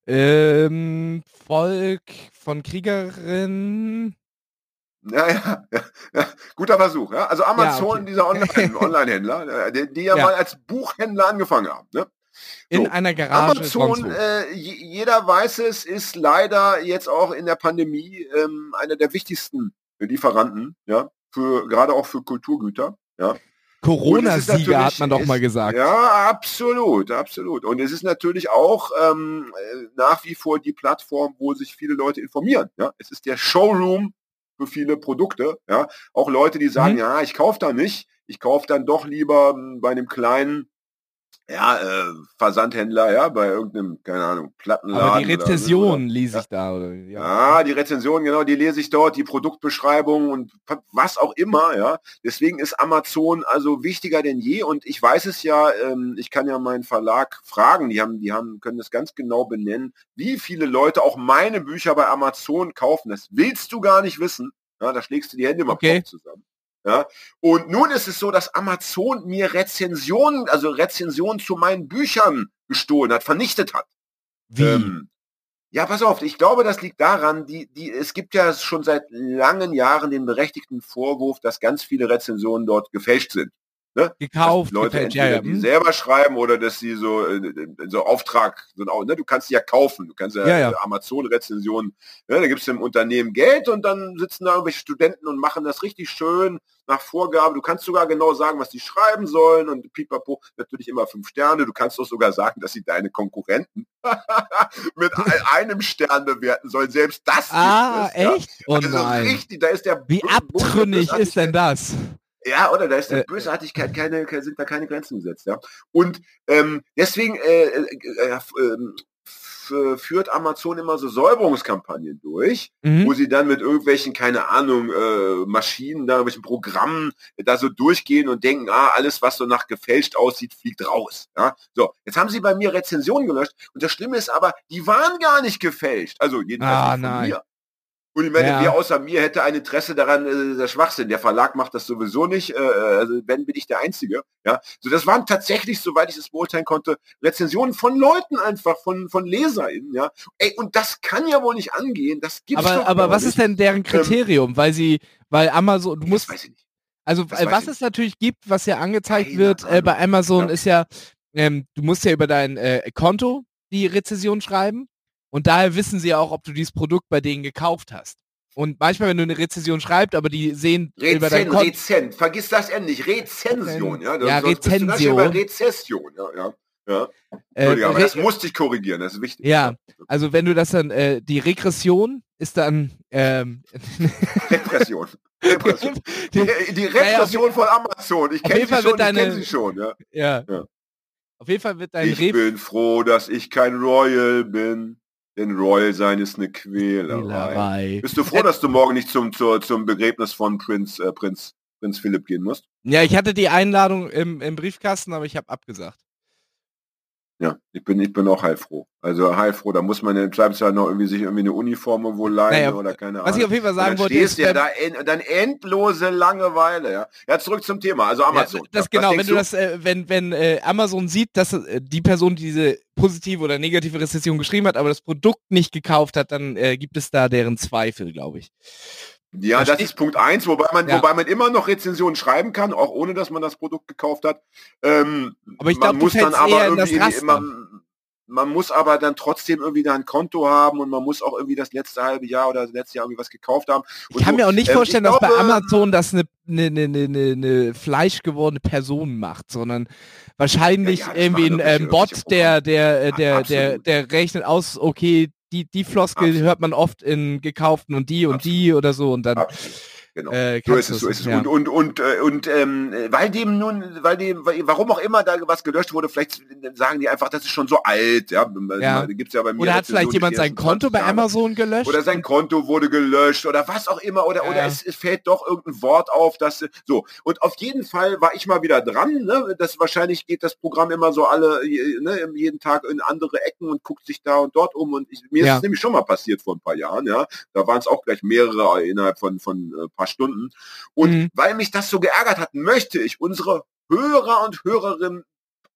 Ähm, Volk von Kriegerin. Ja, ja, ja, ja. Guter Versuch. Ja? Also Amazon, okay. dieser Online- Online-Händler, äh, die, die ja, mal als Buchhändler angefangen haben. Ne? In So, einer Garage. Amazon, äh, je- jeder weiß es, ist leider jetzt auch in der Pandemie ähm, einer der wichtigsten Lieferanten, ja, für gerade auch für Kulturgüter. Ja. Corona-Sieger hat man doch mal gesagt. Ja, absolut, absolut. Und es ist natürlich auch ähm, äh, nach wie vor die Plattform, wo sich viele Leute informieren. Ja, es ist der Showroom für viele Produkte. Ja, auch Leute, die sagen, Mhm. ja, ich kaufe da nicht, ich kaufe dann doch lieber m, bei einem kleinen ja, äh, Versandhändler, ja, bei irgendeinem, keine Ahnung, Plattenladen. Aber die Rezession oder- lese ich da. Oder, ja. ja, die Rezension, genau, die lese ich dort, die Produktbeschreibung und was auch immer, ja. Deswegen ist Amazon also wichtiger denn je und ich weiß es ja, ähm, ich kann ja meinen Verlag fragen, die haben, die haben, können das ganz genau benennen, wie viele Leute auch meine Bücher bei Amazon kaufen. Das willst du gar nicht wissen. Ja, da schlägst du die Hände mal Okay. zusammen. Ja, und nun ist es so, dass Amazon mir Rezensionen, also Rezensionen zu meinen Büchern gestohlen hat, vernichtet hat. Wie? Ähm, ja, pass auf, ich glaube, das liegt daran, die, die, es gibt ja schon seit langen Jahren den berechtigten Vorwurf, dass ganz viele Rezensionen dort gefälscht sind. Ne? Gekauft, Leute gefällt, entweder ja, die hm. selber schreiben oder dass sie so äh, so Auftrag, so ein, ne? du kannst die ja kaufen, du kannst ja, Ja, äh, Amazon-Rezensionen, ne? da gibst du im Unternehmen Geld und dann sitzen da irgendwelche Studenten und machen das richtig schön nach Vorgabe. Du kannst sogar genau sagen, was die schreiben sollen und pipapo, natürlich immer fünf Sterne. Du kannst auch sogar sagen, dass sie deine Konkurrenten mit ein- einem Stern bewerten sollen. Selbst das Ah, gibt es, ja. echt? Oh Also nein. richtig, da ist der Wie Bu- abtrünnig ist denn das? Ja, oder da ist der Äh, Bösartigkeit keine, sind da keine Grenzen gesetzt, ja. Und ähm, deswegen äh, äh, äh, ähm, führt Amazon immer so Säuberungskampagnen durch, wo Mhm. sie dann mit irgendwelchen, keine Ahnung, äh, Maschinen, da irgendwelchen Programmen da so durchgehen und denken, ah, alles, was so nach gefälscht aussieht, fliegt raus. Ja? So, jetzt haben sie bei mir Rezensionen gelöscht und das Schlimme ist aber, die waren gar nicht gefälscht. Also jedenfalls Ah, von nein. mir. Und ich meine, Ja. wer außer mir hätte ein Interesse daran, äh, der Schwachsinn. Der Verlag macht das sowieso nicht. Äh, also wenn bin ich der Einzige. Ja, so das waren tatsächlich, soweit ich es beurteilen konnte, Rezensionen von Leuten einfach, von von LeserInnen. Ja, ey, und das kann ja wohl nicht angehen. Das gibt's doch Aber, aber gar was nicht. ist denn deren Kriterium? Weil sie, weil Amazon, du musst, weiß ich nicht. also das äh, was es natürlich gibt, was ja angezeigt Keine wird äh, bei Amazon Ja. ist ja, ähm, du musst ja über dein äh, Konto die Rezension schreiben und daher wissen sie auch, ob du dieses Produkt bei denen gekauft hast. Und manchmal, wenn du eine Rezension schreibst, aber die sehen über dein Rezen, Konto, Rezent, vergiss das endlich. Rezension, ja. Ja, Rezension. Rezession, ja, ja. ja. äh, aber das musste ich korrigieren, das ist wichtig. Ja. also wenn du das dann, äh, die Regression ist dann, ähm, Repression. Repression. Die, die Repression von Amazon. Ich kenne sie schon, ich deine- sie schon, ja. ja. Ja. Auf jeden Fall wird dein Ich Re bin froh, dass ich kein Royal bin, denn Royal sein ist eine Quälerei. Quälerei. Bist du froh, dass du morgen nicht zum, zur, zum Begräbnis von Prinz, äh, Prinz, Prinz Philipp gehen musst? Ja, ich hatte die Einladung im, im Briefkasten, aber ich habe abgesagt. Ja, ich bin, ich bin auch heilfroh. Also heilfroh, da muss man im Zweifelsfall noch irgendwie sich irgendwie eine Uniform irgendwo leihen Naja, oder keine Was ich Ahnung. auf jeden Fall sagen wollte, ist, ja da en, dann endlose Langeweile, ja. Ja, zurück zum Thema, also Ja, Amazon. das Was genau, wenn du das, äh, wenn, wenn äh, Amazon sieht, dass äh, die Person diese positive oder negative Rezession geschrieben hat, aber das Produkt nicht gekauft hat, dann äh, gibt es da deren Zweifel, glaube ich. Ja, das Versteh- ist Punkt eins, wobei man, Ja. wobei man immer noch Rezensionen schreiben kann, auch ohne dass man das Produkt gekauft hat. Ähm, Aber ich man glaub, muss dann aber eher in das irgendwie, man, man muss aber dann trotzdem irgendwie da ein Konto haben und man muss auch irgendwie das letzte halbe Jahr oder das letzte Jahr irgendwie was gekauft haben. Und Ich kann so. mir auch nicht Ähm, vorstellen, dass bei glaube- Amazon das eine ne, ne, ne, ne, ne fleischgewordene Person macht, sondern wahrscheinlich Ja, ja, das irgendwie ein irgendwelche- ähm, Bot, der, der, äh, Ja, der, der, absolut. der rechnet aus, okay, die, die Floskel Absolut. hört man oft in gekauften und die und Absolut. die oder so und dann Absolut. Genau. äh, So ist es, so ist es. ja. Und, und, und, äh, und ähm, weil dem nun, weil dem, warum auch immer da was gelöscht wurde, vielleicht sagen die einfach, das ist schon so alt, ja. Ja. Da gibt's ja bei mir Oder hat vielleicht jemand sein Konto 20 bei. Amazon gelöscht? Oder sein Konto wurde gelöscht oder was auch immer oder Ja. oder es, es fällt doch irgendein Wort auf, dass so und auf jeden Fall war ich mal wieder dran. Ne? Das wahrscheinlich geht das Programm immer so alle ne, jeden Tag in andere Ecken und guckt sich da und dort um und ich, mir Ja. ist es nämlich schon mal passiert vor ein paar Jahren. Ja, da waren es auch gleich mehrere innerhalb von von äh, paar Stunden und Mhm. weil mich das so geärgert hat, möchte ich unsere Hörer und Hörerinnen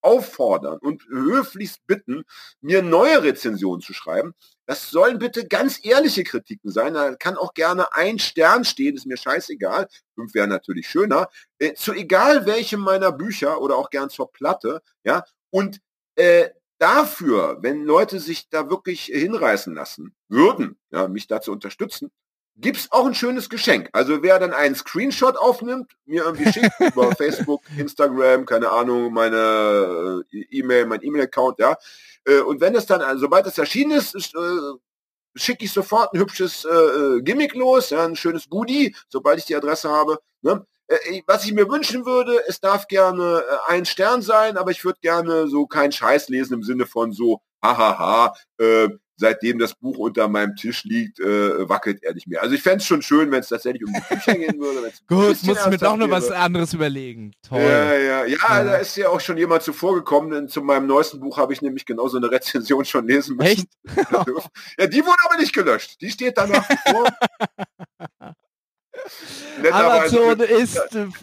auffordern und höflichst bitten, mir neue Rezensionen zu schreiben. Das sollen bitte ganz ehrliche Kritiken sein. Da kann auch gerne ein Stern stehen, ist mir scheißegal. Fünf wäre natürlich schöner. Äh, zu egal welchem meiner Bücher oder auch gern zur Platte. Ja, und äh, dafür, wenn Leute sich da wirklich hinreißen lassen würden, ja, mich da zu unterstützen, gibt's auch ein schönes Geschenk. Also wer dann einen Screenshot aufnimmt, mir irgendwie schickt über Facebook, Instagram, keine Ahnung, meine äh, E-Mail, mein E-Mail-Account, ja. Äh, Und wenn es dann, also sobald es erschienen ist, äh, schicke ich sofort ein hübsches äh, Gimmick los, ja, ein schönes Goodie, sobald ich die Adresse habe. Ne? Äh, Was ich mir wünschen würde, es darf gerne äh, ein Stern sein, aber ich würde gerne so keinen Scheiß lesen im Sinne von so, hahaha, äh, seitdem das Buch unter meinem Tisch liegt, äh, wackelt er nicht mehr. Also ich fände es schon schön, wenn es tatsächlich um die Bücher gehen würde. Gut, muss ich mir doch noch was anderes überlegen. Toll. Ja, ja, ja, Ja. da ist ja auch schon jemand zuvor gekommen, denn zu meinem neuesten Buch habe ich nämlich genau so eine Rezension schon lesen müssen. Echt? Ja, die wurde aber nicht gelöscht. Die steht da nach wie vor. Amazon ist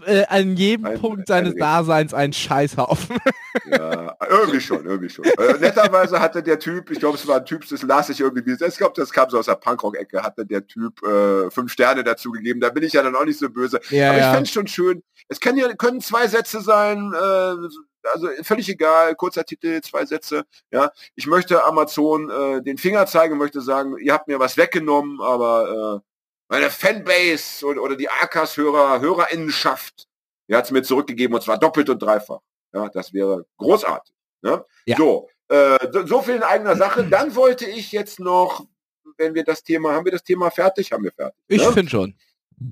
äh, an jedem Ein- Punkt ein- seines ein- Daseins ein Scheißhaufen. Ja, irgendwie schon, irgendwie schon. Äh, netterweise hatte der Typ, ich glaube, es war ein Typ, das las ich irgendwie, ich glaube, das kam so aus der Punkrock-Ecke, hatte der Typ äh, fünf Sterne dazu gegeben. Da bin ich ja dann auch nicht so böse. Ja, Aber ich ja. fände es schon schön. Es kann ja, können zwei Sätze sein, äh, also völlig egal, kurzer Titel, zwei Sätze. Ja, ich möchte Amazon äh, den Finger zeigen, möchte sagen, ihr habt mir was weggenommen, aber äh, meine Fanbase oder, oder die AKs-Hörer, Hörerinnenschaft, die hat es mir zurückgegeben und zwar doppelt und dreifach. Ja, das wäre großartig. Ne? Ja. So, äh, so, so viel in eigener Sache. Dann wollte ich jetzt noch, wenn wir das Thema, haben wir das Thema fertig? Haben wir fertig. Ich ne? finde schon.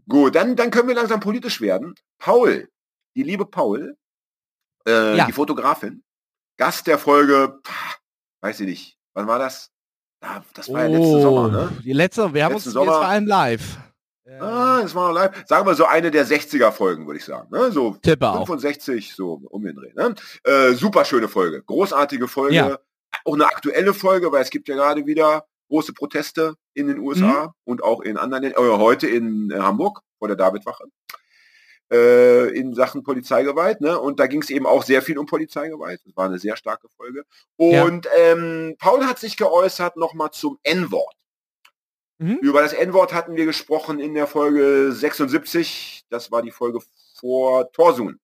Gut, dann, dann können wir langsam politisch werden. Paul, die liebe Paul, äh, Ja. die Fotografin, Gast der Folge, pah, weiß ich nicht, wann war das? Das war ja letzten Sommer, ne? Oh, Die letzte, wir haben Letzten uns Sommer. jetzt vor allem live. Ah, das war noch live. Sagen wir so eine der 60er Folgen, würde ich sagen. Ne? So Tippe auch. 65, so um den Dreh. Ne? Äh, super schöne Folge. Großartige Folge. Ja. Auch eine aktuelle Folge, weil es gibt ja gerade wieder große Proteste in den USA und auch in anderen, Ländern, äh, heute in äh, Hamburg vor der Davidwache. Äh, in Sachen Polizeigewalt, ne? Und da ging es eben auch sehr viel um Polizeigewalt. Das war eine sehr starke Folge. Ja. Und ähm, Paul hat sich geäußert nochmal zum N-Wort. Mhm. Über das N-Wort hatten wir gesprochen in der Folge 76. Das war die Folge vor Torsun.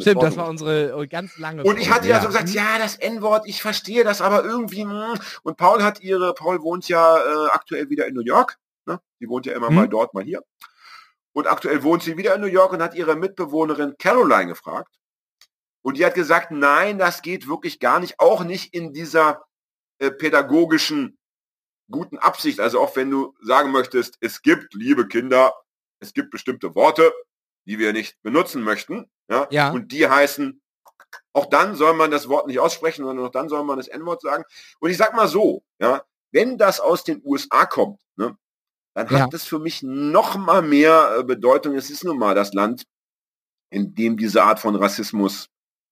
Stimmt, das war unsere äh, ganz lange und ich hatte ja, so gesagt, ja, das N-Wort, ich verstehe das, aber irgendwie. mm. Und Paul hat ihre, Paul wohnt ja äh, aktuell wieder in New York. Ne? Die wohnt ja immer Mhm. mal dort, mal hier. Und aktuell wohnt sie wieder in New York und hat ihre Mitbewohnerin Caroline gefragt. Und die hat gesagt, nein, das geht wirklich gar nicht, auch nicht in dieser äh, pädagogischen guten Absicht. Also auch wenn du sagen möchtest, es gibt, liebe Kinder, es gibt bestimmte Worte, die wir nicht benutzen möchten. Ja? Ja. Und die heißen, auch dann soll man das Wort nicht aussprechen, sondern auch dann soll man das N-Wort sagen. Und ich sag mal so, ja, wenn das aus den USA kommt, dann Ja. hat das für mich noch mal mehr äh, Bedeutung. Es ist nun mal das Land, in dem diese Art von Rassismus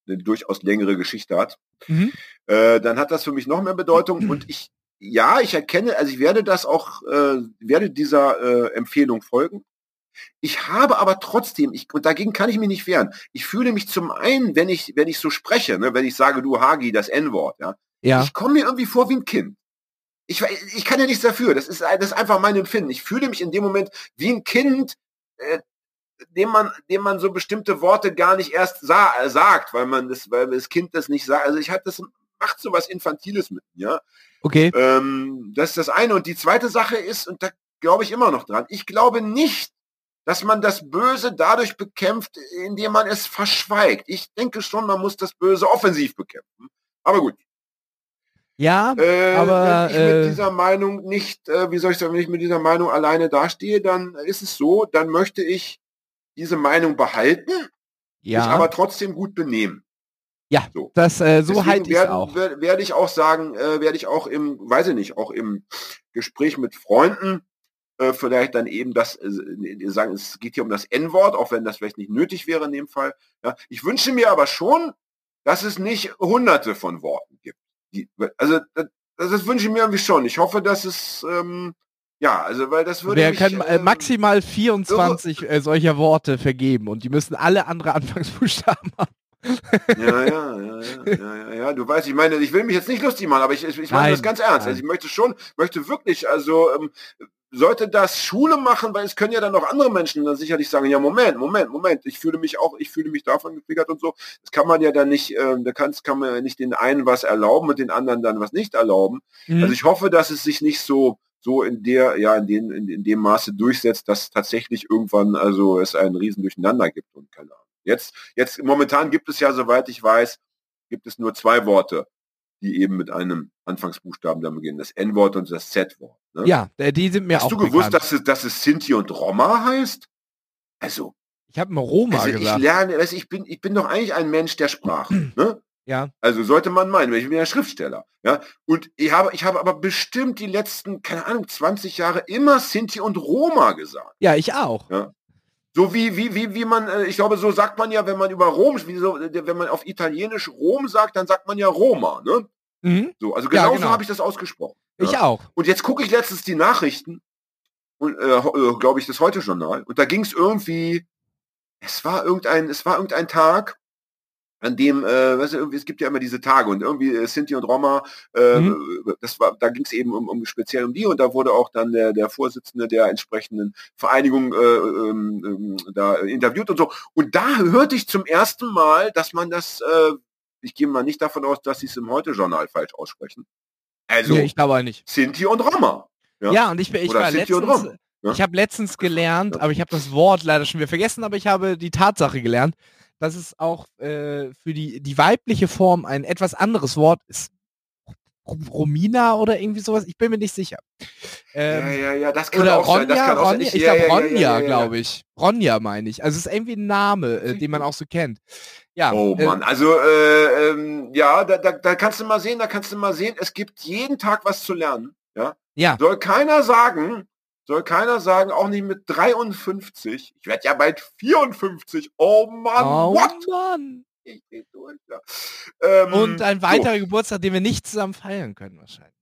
eine durchaus längere Geschichte hat. Mhm. Äh, dann hat das für mich noch mehr Bedeutung. Und ich, ja, ich erkenne, also ich werde das auch, äh, werde dieser äh, Empfehlung folgen. Ich habe aber trotzdem, ich, und dagegen kann ich mich nicht wehren. Ich fühle mich zum einen, wenn ich, wenn ich so spreche, ne, wenn ich sage, du Hagi, das N-Wort, ja, Ja, ich komme mir irgendwie vor wie ein Kind. Ich, ich kann ja nichts dafür. Das ist, das ist einfach mein Empfinden. Ich fühle mich in dem Moment wie ein Kind, äh, dem man, dem man so bestimmte Worte gar nicht erst sa äh, sagt, weil man das, weil das Kind das nicht sagt. Also ich hatte das macht so was Infantiles mit mir. okay. Ähm, das ist das eine. Und die zweite Sache ist, und da glaube ich immer noch dran, ich glaube nicht, dass man das Böse dadurch bekämpft, indem man es verschweigt. Ich denke schon, man muss das Böse offensiv bekämpfen. Aber gut. Ja, Äh, Aber, wenn ich äh, mit dieser Meinung nicht, äh, wie soll ich sagen, wenn ich mit dieser Meinung alleine dastehe, dann ist es so, dann möchte ich diese Meinung behalten, mich ja, aber trotzdem gut benehmen. ja, so. das, äh, so halte ich auch. wer- Werde ich auch sagen, äh, werde ich auch im, weiß ich nicht, auch im Gespräch mit Freunden äh, vielleicht dann eben das äh, sagen, es geht hier um das N-Wort, auch wenn das vielleicht nicht nötig wäre in dem Fall. Ja. Ich wünsche mir aber schon, dass es nicht hunderte von Worten gibt. Also das, das wünsche ich mir irgendwie schon. Ich hoffe, dass es ähm, ja, also weil das würde Wir mich, können äh, ähm, maximal 24 äh, solcher Worte vergeben und die müssen alle andere Anfangsbuchstaben haben. Ja, ja, ja, ja, ja, ja, du weißt, ich meine, ich will mich jetzt nicht lustig machen, aber ich, ich, ich meine das ganz ernst. Also ich möchte schon, möchte wirklich, also ähm, sollte das Schule machen, weil es können ja dann auch andere Menschen dann sicherlich sagen, ja, Moment, Moment, Moment, ich fühle mich auch, ich fühle mich davon getriggert und so. Das kann man ja dann nicht, ähm, da kann, kann man ja nicht den einen was erlauben und den anderen dann was nicht erlauben. Mhm. Also ich hoffe, dass es sich nicht so so in der, ja, in, den, in, in dem Maße durchsetzt, dass tatsächlich irgendwann also es einen riesen Durcheinander gibt und keine Ahnung. Jetzt, jetzt momentan gibt es ja, soweit ich weiß, gibt es nur zwei Worte, die eben mit einem Anfangsbuchstaben dann beginnen. Das N-Wort und das Z-Wort. Ne? ja, äh, die sind mir Hast auch du gewusst, bekannt. dass es, dass es Sinti und Roma heißt? Also, Ich habe mal Roma also ich gesagt. lerne, weißt, du, ich bin, ich bin doch eigentlich ein Mensch der Sprachen. Ne? Ja, Also sollte man meinen, weil ich bin ja Schriftsteller. Ja? Und ich habe, ich habe aber bestimmt die letzten, keine Ahnung, 20 Jahre immer Sinti und Roma gesagt. ja, ich auch. So wie, wie, wie, wie man, äh, ich glaube, so sagt man ja, wenn man über Rom, wie so, äh, wenn man auf Italienisch Rom sagt, dann sagt man ja Roma. Ne? Mhm. So, also Ja, genau, genau. so habe ich das ausgesprochen. Ich Ja. auch. Und jetzt gucke ich letztens die Nachrichten und äh, äh glaube ich das heute Journal und da ging es irgendwie es war irgendein es war irgendein Tag an dem, äh, weißt du, es gibt ja immer diese Tage und irgendwie äh, Sinti und Roma, äh, mhm. das war, da ging es eben um, um speziell um die und da wurde auch dann der, der Vorsitzende der entsprechenden Vereinigung äh, ähm, ähm da interviewt und so. Und da hörte ich zum ersten Mal, dass man das, äh, ich gehe mal nicht davon aus, dass sie es im Heute-Journal falsch aussprechen. Also, nee, ich glaube nicht. Sinti und Roma. Ja, ja und ich, ich war Sinti letztens, ja? ich habe letztens gelernt, aber ich habe das Wort leider schon wieder vergessen, aber ich habe die Tatsache gelernt, dass es auch äh, für die, die weibliche Form ein etwas anderes Wort ist. Romina oder irgendwie sowas, ich bin mir nicht sicher. Ähm, ja, ja, ja, das kann oder auch Ronja, sein. Das kann Ronja, auch sein. ich glaube ja, Ronja, ja, glaube ich. Ronja meine ich. Also es ist irgendwie ein Name, äh, den man auch so kennt. Ja. Oh äh, Mann, also äh, ähm, ja, da, da, da kannst du mal sehen, da kannst du mal sehen, es gibt jeden Tag was zu lernen. Ja. Ja. Soll keiner sagen, soll keiner sagen, auch nicht mit 53. Ich werde ja bald 54. Oh Mann, oh what? Mann. Ich bin durch, ja. ähm, Und ein weiterer so. Geburtstag, den wir nicht zusammen feiern können wahrscheinlich.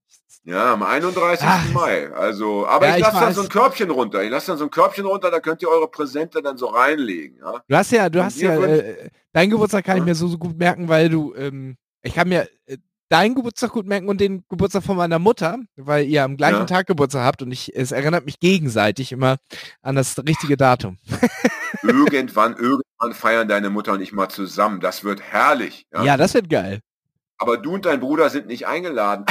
Ja, am 31. Ach. Mai. Also, aber ja, ich lasse dann so ein Körbchen runter. Ich lasse dann so ein Körbchen runter, da könnt ihr eure Präsente dann so reinlegen. Ja? Du hast ja, du Und hast ja, äh, dein Geburtstag kann ich mir so, so gut merken, weil du, ähm, ich kann mir, äh, deinen Geburtstag gut merken und den Geburtstag von meiner Mutter, weil ihr am gleichen ja. Tag Geburtstag habt und ich, es erinnert mich gegenseitig immer an das richtige Datum. irgendwann, irgendwann feiern deine Mutter und ich mal zusammen. Das wird herrlich. Ja, ja das wird geil. Aber du und dein Bruder sind nicht eingeladen.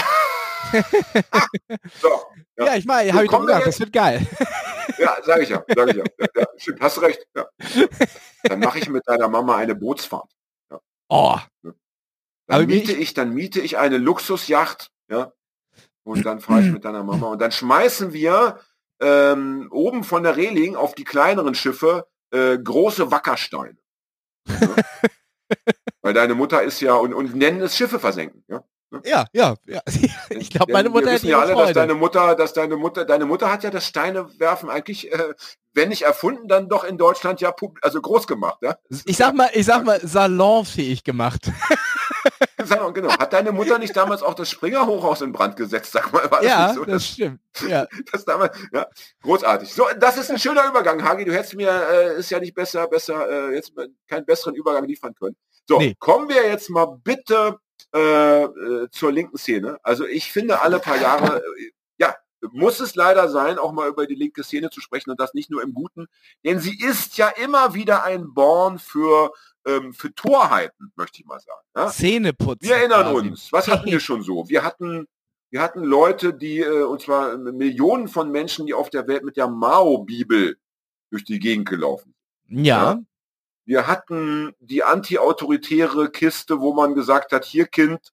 So, ja. ja ich meine, habe ich doch gesagt, das wird geil. ja, sage ich ja, sage ich ja. ja, ja stimmt, hast recht. Ja. Dann mache ich mit deiner Mama eine Bootsfahrt. Oh. Dann miete ich, dann miete ich eine Luxusjacht, ja, und dann fahre ich mit deiner Mama und dann schmeißen wir ähm, oben von der Reling auf die kleineren Schiffe äh, große Wackersteine. Weil deine Mutter ist ja und, und nennen es Schiffe versenken, ja. Ja, ja, ja. Ich glaube, meine Mutter wir wissen ja alle, dass deine Mutter, dass deine Mutter, deine Mutter hat ja das Steinewerfen eigentlich, äh, wenn nicht erfunden, dann doch in Deutschland ja also groß gemacht, ja. Ich sag mal, ich sag mal, salonfähig gemacht. genau. Hat deine Mutter nicht damals auch das Springer-Hochhaus in Brand gesetzt? Sag mal, war ja, das, so? das stimmt. Ja. Das damals, ja, großartig. So, das ist ein schöner Übergang, Hagi. Du hättest mir, äh, ist ja nicht besser, besser, äh, jetzt keinen besseren Übergang liefern können. So, nee. kommen wir jetzt mal bitte äh, äh, zur linken Szene. Also ich finde alle paar Jahre, äh, ja, muss es leider sein, auch mal über die linke Szene zu sprechen und das nicht nur im Guten, denn sie ist ja immer wieder ein Born für ähm, für Torheiten, möchte ich mal sagen. Ja? Zähneputzen. Wir erinnern uns, was hatten wir schon so? Wir hatten, wir hatten Leute, die, äh, und zwar Millionen von Menschen, die auf der Welt mit der Mao-Bibel durch die Gegend gelaufen. Ja. ja? Wir hatten die anti-autoritäre Kiste, wo man gesagt hat, hier Kind,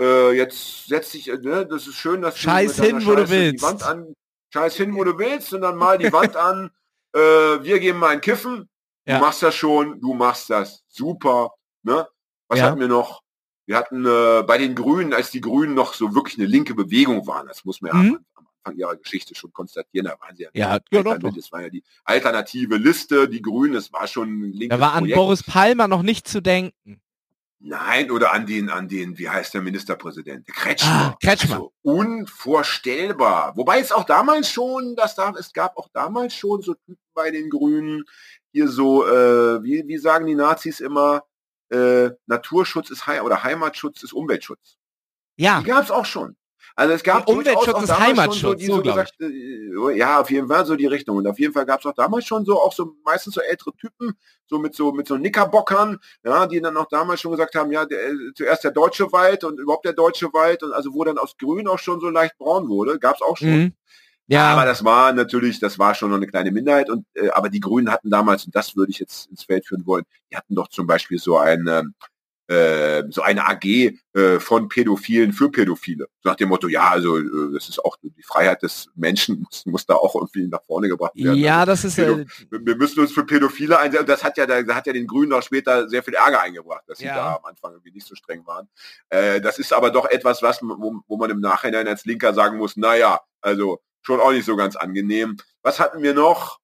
äh, jetzt setz dich, äh, ne, das ist schön, dass Scheiß du hin, wo du willst. Die Wand an, Scheiß hin, wo du willst, und dann mal die Wand an, äh, wir geben mal ein Kiffen, ja. du machst das schon, du machst das super. Ne? Was ja. hatten wir noch? Wir hatten äh, bei den Grünen, als die Grünen noch so wirklich eine linke Bewegung waren, das muss man ja mhm. am, Anfang ihrer Geschichte schon konstatieren, da waren sie ja, ja, ja doch, das war ja die alternative Liste, die Grünen, es war schon ein Da war an Projekt. Boris Palmer noch nicht zu denken. Nein, oder an den, an den, wie heißt der Ministerpräsident? Kretschmer. Ah, Kretschmer. Also, unvorstellbar. Wobei es auch damals schon, das da, es gab auch damals schon so Typen bei den Grünen, hier so, äh, wie, wie sagen die Nazis immer, äh, Naturschutz ist He oder Heimatschutz ist Umweltschutz. Ja. Die gab es auch schon. Also es gab Umweltschutz ist Heimatschutz, so, so, so gesagt, äh, ja, auf jeden Fall so die Richtung. Und auf jeden Fall gab es auch damals schon so auch so meistens so ältere Typen, so mit so mit so Nickerbockern, ja, die dann auch damals schon gesagt haben, ja, der, zuerst der deutsche Wald und überhaupt der deutsche Wald und also wo dann aus Grün auch schon so leicht braun wurde, gab es auch schon. Mhm. Ja. Aber das war natürlich, das war schon noch eine kleine Minderheit und äh, aber die Grünen hatten damals, und das würde ich jetzt ins Feld führen wollen, die hatten doch zum Beispiel so eine äh, so eine AG äh, von Pädophilen für Pädophile. So nach dem Motto, ja, also äh, das ist auch die Freiheit des Menschen muss, muss da auch irgendwie nach vorne gebracht werden. Ja, also, das ist Pädo äh, wir müssen uns für Pädophile einsetzen. Das hat ja, da hat ja den Grünen auch später sehr viel Ärger eingebracht, dass sie ja. da am Anfang irgendwie nicht so streng waren. Äh, das ist aber doch etwas, was wo, wo man im Nachhinein als Linker sagen muss, naja, also schon auch nicht so ganz angenehm. Was hatten wir noch?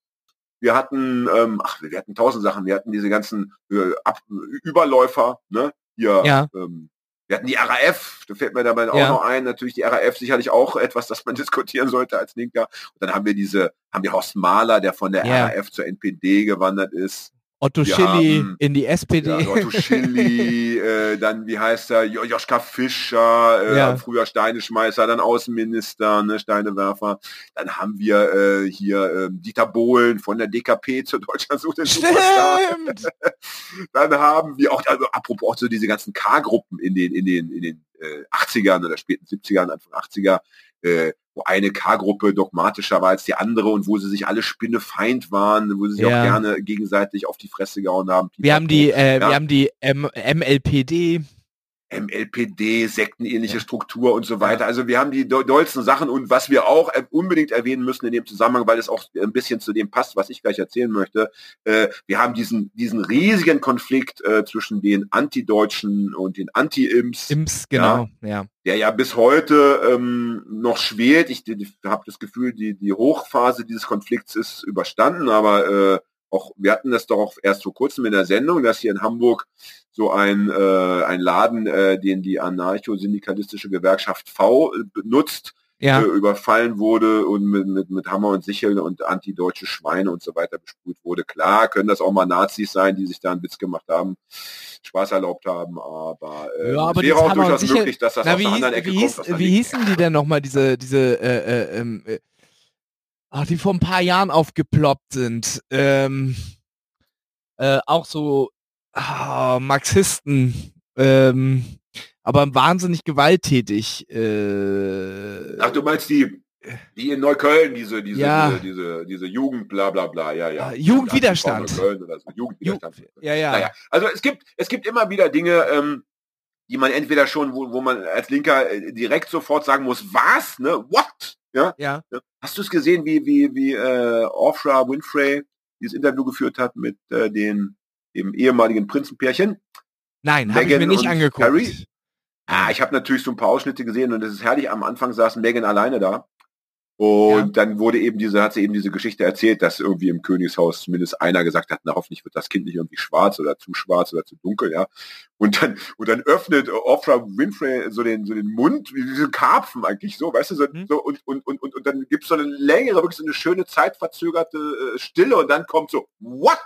Wir hatten, ähm, ach, wir hatten tausend Sachen. Wir hatten diese ganzen äh, Ab Überläufer, ne? Hier, ja. ähm, Wir hatten die RAF, da fällt mir dabei auch Ja. noch ein, natürlich die RAF sicherlich auch etwas, das man diskutieren sollte als Linker. Und dann haben wir diese, haben wir Horst Mahler, der von der Ja. RAF zur NPD gewandert ist. Otto Wir Schilly haben- in die SPD. Ja, Otto Schilly, äh, dann, wie heißt er, jo Joschka Fischer, äh, Ja. früher Steineschmeißer, dann Außenminister, ne, Steinewerfer. Dann haben wir äh, hier äh, Dieter Bohlen von der DKP zur Deutschland sucht den. Stimmt. Dann haben wir auch, also apropos auch so diese ganzen K-Gruppen in den, in den, in den äh, 80ern oder späten 70ern, Anfang 80er, äh, eine K-Gruppe dogmatischer war als die andere und wo sie sich alle Spinnefeind waren, wo sie sich Ja. auch gerne gegenseitig auf die Fresse gehauen haben. Wir haben die, äh, Ja. wir haben die M MLPD. MLPD, sektenähnliche Struktur und so weiter. Also wir haben die do- dollsten Sachen und was wir auch äh, unbedingt erwähnen müssen in dem Zusammenhang, weil es auch ein bisschen zu dem passt, was ich gleich erzählen möchte. Äh, wir haben diesen, diesen riesigen Konflikt äh, zwischen den Antideutschen und den Anti-Imps, Ims, genau. Ja. der ja bis heute ähm, noch schwelt. Ich, ich habe das Gefühl, die, die Hochphase dieses Konflikts ist überstanden, aber äh, auch wir hatten das doch auch erst vor kurzem in der Sendung, dass hier in Hamburg so ein, äh, ein Laden, äh, den die anarcho-syndikalistische Gewerkschaft V äh, benutzt, Ja. äh, überfallen wurde und mit, mit, mit Hammer und Sichel und antideutsche Schweine und so weiter besprüht wurde. Klar, können das auch mal Nazis sein, die sich da einen Witz gemacht haben, Spaß erlaubt haben, aber, äh, Ja, aber es wäre auch Hammer durchaus Sichel- möglich, dass das Na, aus einer hieß, anderen Ecke wie, kommt. hieß, wie hießen die denn nochmal, diese, diese, äh, äh, ähm, äh, ach, die vor ein paar Jahren aufgeploppt sind? Ähm, äh, auch so ah, Marxisten, ähm, aber wahnsinnig gewalttätig. Äh, Ach, du meinst die, die in Neukölln, diese, diese, Ja. diese, diese, diese Jugend, bla bla bla, ja, ja. Ah, Jugendwiderstand. So. Jugendwiderstand. ja, ja. Naja, also es gibt, es gibt immer wieder Dinge, ähm, die man entweder schon, wo, wo man als Linker äh, direkt sofort sagen muss, was, ne, what, ja. ja. Hast du es gesehen, wie, wie, wie äh, Oprah Winfrey dieses Interview geführt hat mit äh, den dem ehemaligen Prinzenpärchen? Nein, habe ich mir nicht angeguckt. Harry? Ah, ich habe natürlich so ein paar Ausschnitte gesehen und es ist herrlich. Am Anfang saß Megan alleine da. Und dann wurde eben diese, hat sie eben diese Geschichte erzählt, dass irgendwie im Königshaus zumindest einer gesagt hat, na hoffentlich wird das Kind nicht irgendwie schwarz oder zu schwarz oder zu dunkel, ja. Und dann, und dann öffnet Oprah Winfrey so den, so den Mund, wie diese Karpfen eigentlich so, weißt du, so, Mhm. so und, und, und, und, und dann gibt's so eine längere, wirklich so eine schöne zeitverzögerte äh, Stille und dann kommt so, what?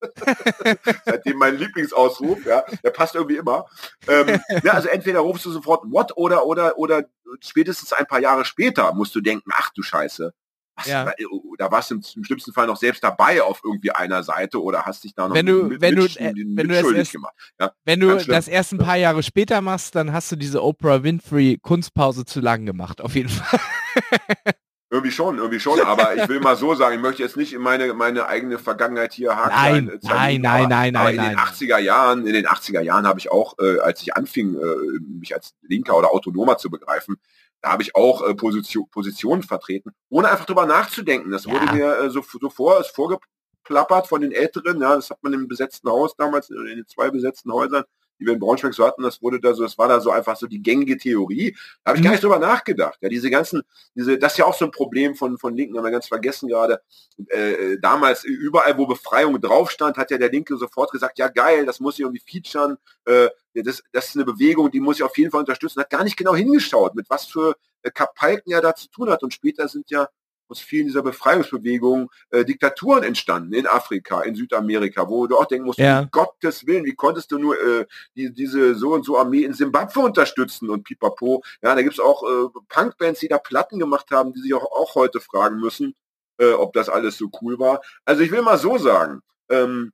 Seitdem mein Lieblingsausruf, ja, der passt irgendwie immer. Ähm, ja, also entweder rufst du sofort what oder oder oder spätestens ein paar Jahre später musst du denken, ach du Scheiße. Was, Ja. Da warst du im, im schlimmsten Fall noch selbst dabei auf irgendwie einer Seite oder hast dich da noch Wenn du- mit, wenn du, äh, wenn du erst- gemacht. Ja, Wenn du das erst ein paar Jahre später machst, dann hast du diese Oprah Winfrey Kunstpause zu lang gemacht, auf jeden Fall. irgendwie schon, irgendwie schon. Aber ich will mal so sagen, ich möchte jetzt nicht in meine, meine eigene Vergangenheit hier Nein, haarklein, äh, nein, nein, aber, nein, aber nein, in den nein. 80er Jahren, in den 80er Jahren habe ich auch, äh, als ich anfing, äh, mich als Linker oder Autonomer zu begreifen, da habe ich auch äh, Position, Positionen vertreten, ohne einfach drüber nachzudenken. Das wurde Ja. mir äh, so, so vor, ist vorgeplappert von den Älteren, ja, das hat man im besetzten Haus damals, in den zwei besetzten Häusern, die wir in Braunschweig so hatten, das wurde da so, das war da so einfach so die gängige Theorie. Da habe ich Mhm. gar nicht drüber nachgedacht. Ja, diese ganzen, diese, das ist ja auch so ein Problem von, von Linken, haben wir ganz vergessen gerade. Äh, damals, überall, wo Befreiung drauf stand, hat ja der Linke sofort gesagt, ja geil, das muss ich irgendwie featuren, äh, das, das ist eine Bewegung, die muss ich auf jeden Fall unterstützen. Hat gar nicht genau hingeschaut, mit was für äh, Kapalken er da zu tun hat. Und später sind ja aus vielen dieser Befreiungsbewegungen äh, Diktaturen entstanden in Afrika, in Südamerika, wo du auch denken musst, Ja. um Gottes Willen, wie konntest du nur äh, die, diese so und so Armee in Simbabwe unterstützen und pipapo. Ja, da gibt's auch äh, Punkbands, die da Platten gemacht haben, die sich auch, auch heute fragen müssen, äh, ob das alles so cool war. Also ich will mal so sagen, ähm,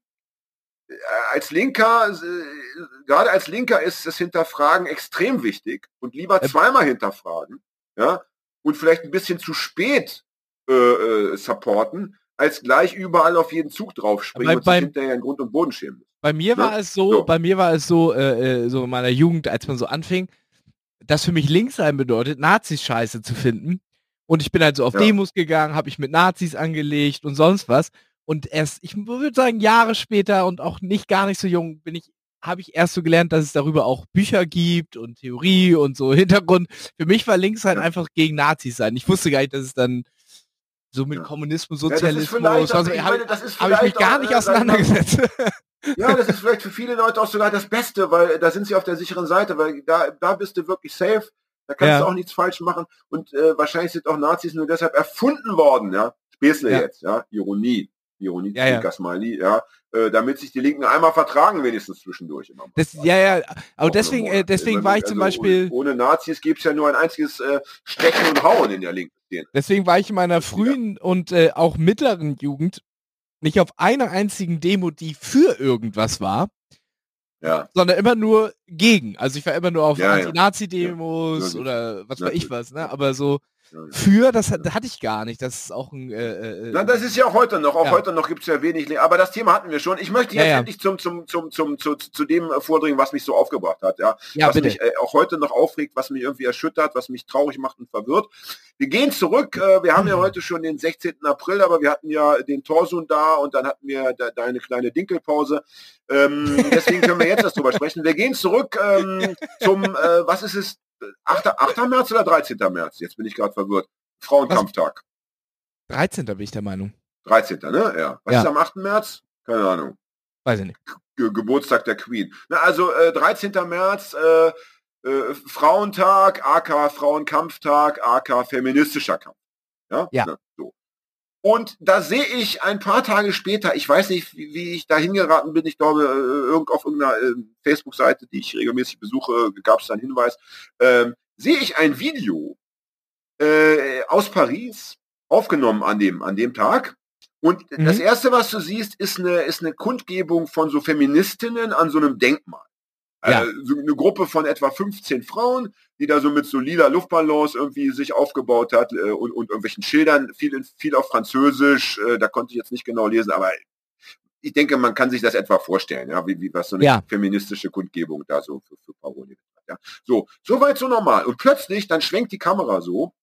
äh, als Linker, äh, gerade als Linker ist das Hinterfragen extrem wichtig und lieber Äh, zweimal hinterfragen, ja, und vielleicht ein bisschen zu spät äh, äh, supporten, als gleich überall auf jeden Zug draufspringen Bei- und sich hinterher in Grund und Boden schämen. Bei mir war Ne? es so, So. bei mir war es so, äh, äh, so in meiner Jugend, als man so anfing, dass für mich links sein bedeutet, Nazis scheiße zu finden. Und ich bin halt so auf Ja. Demos gegangen, habe ich mit Nazis angelegt und sonst was. Und erst, ich würde sagen, Jahre später und auch nicht gar nicht so jung, bin ich, habe ich erst so gelernt, dass es darüber auch Bücher gibt und Theorie und so Hintergrund. Für mich war links halt Ja. einfach gegen Nazis sein. Ich wusste gar nicht, dass es dann so mit Ja. Kommunismus, Ja, das ist Sozialismus, also, habe hab ich mich gar nicht äh, auseinandergesetzt. Ja, das ist vielleicht für viele Leute auch sogar das Beste, weil da sind sie auf der sicheren Seite, weil da, da bist du wirklich safe, da kannst Ja. du auch nichts falsch machen und äh, wahrscheinlich sind auch Nazis nur deshalb erfunden worden, ja. Späßle Ja. jetzt, ja. Ironie. Ironie, Ja, ja. Smiley, ja. Äh, damit sich die Linken einmal vertragen, wenigstens zwischendurch immer. Das, ja, ja, aber Auch deswegen, eine äh, deswegen Also, war ich zum Beispiel, Ohne, Nazis gäbe es ja nur ein einziges äh, Stechen und Hauen in der linken Szene. deswegen war ich in meiner frühen und äh, auch mittleren Jugend nicht auf einer einzigen Demo, die für irgendwas war, Ja. sondern immer nur gegen. Also ich war immer nur auf Ja, ja. Anti-Nazi-Demos Ja, oder was weiß ich was, ne? Aber so Ja. Für, das hat- hatte ich gar nicht. Das ist auch ein äh, äh, Na, das ist ja auch heute noch. Auch Ja. heute noch gibt es ja wenig. Aber das Thema hatten wir schon. Ich möchte Ja, jetzt ja. endlich zum, zum, zum, zum, zu, zu dem äh, vordringen, was mich so aufgebracht hat. Ja, ja, was bitte. mich äh, auch heute noch aufregt, was mich irgendwie erschüttert, was mich traurig macht und verwirrt. Wir gehen zurück. Äh, wir haben ja heute schon den 16. April, aber wir hatten ja den Torsun da und dann hatten wir da, da eine kleine Dinkelpause. Ähm, deswegen können wir jetzt erst drüber sprechen. Wir gehen zurück ähm, zum, äh, was ist es, 8. 8. März oder 13. März? Jetzt bin ich gerade verwirrt. Frauenkampftag. 13. bin ich der Meinung. 13. ne? Ja. Was Ja. ist am 8. März? Keine Ahnung. Weiß ich nicht. Ge Geburtstag der Queen. Na, also äh, 13. März, äh, äh, Frauentag, AK Frauenkampftag, AK feministischer Kampf. Ja. Ja. Na, so. Und da sehe ich ein paar Tage später, ich weiß nicht, wie, wie ich da hingeraten bin, ich glaube, äh, irgend auf irgendeiner äh, Facebook-Seite, die ich regelmäßig besuche, gab es da einen Hinweis, ähm, sehe ich ein Video äh, aus Paris, aufgenommen an dem, an dem Tag. Und Mhm. das erste, was du siehst, ist eine, ist eine Kundgebung von so Feministinnen an so einem Denkmal. Ja. Äh, so eine Gruppe von etwa 15 Frauen, die da so mit so lila Luftballons irgendwie sich aufgebaut hat äh, und, und irgendwelchen Schildern, viel, viel auf Französisch, äh, da konnte ich jetzt nicht genau lesen, aber ich denke, man kann sich das etwa vorstellen, ja, wie, wie was so eine Ja. feministische Kundgebung da so für, für Paroli hat. Ja. So, soweit so normal. Und plötzlich, dann schwenkt die Kamera so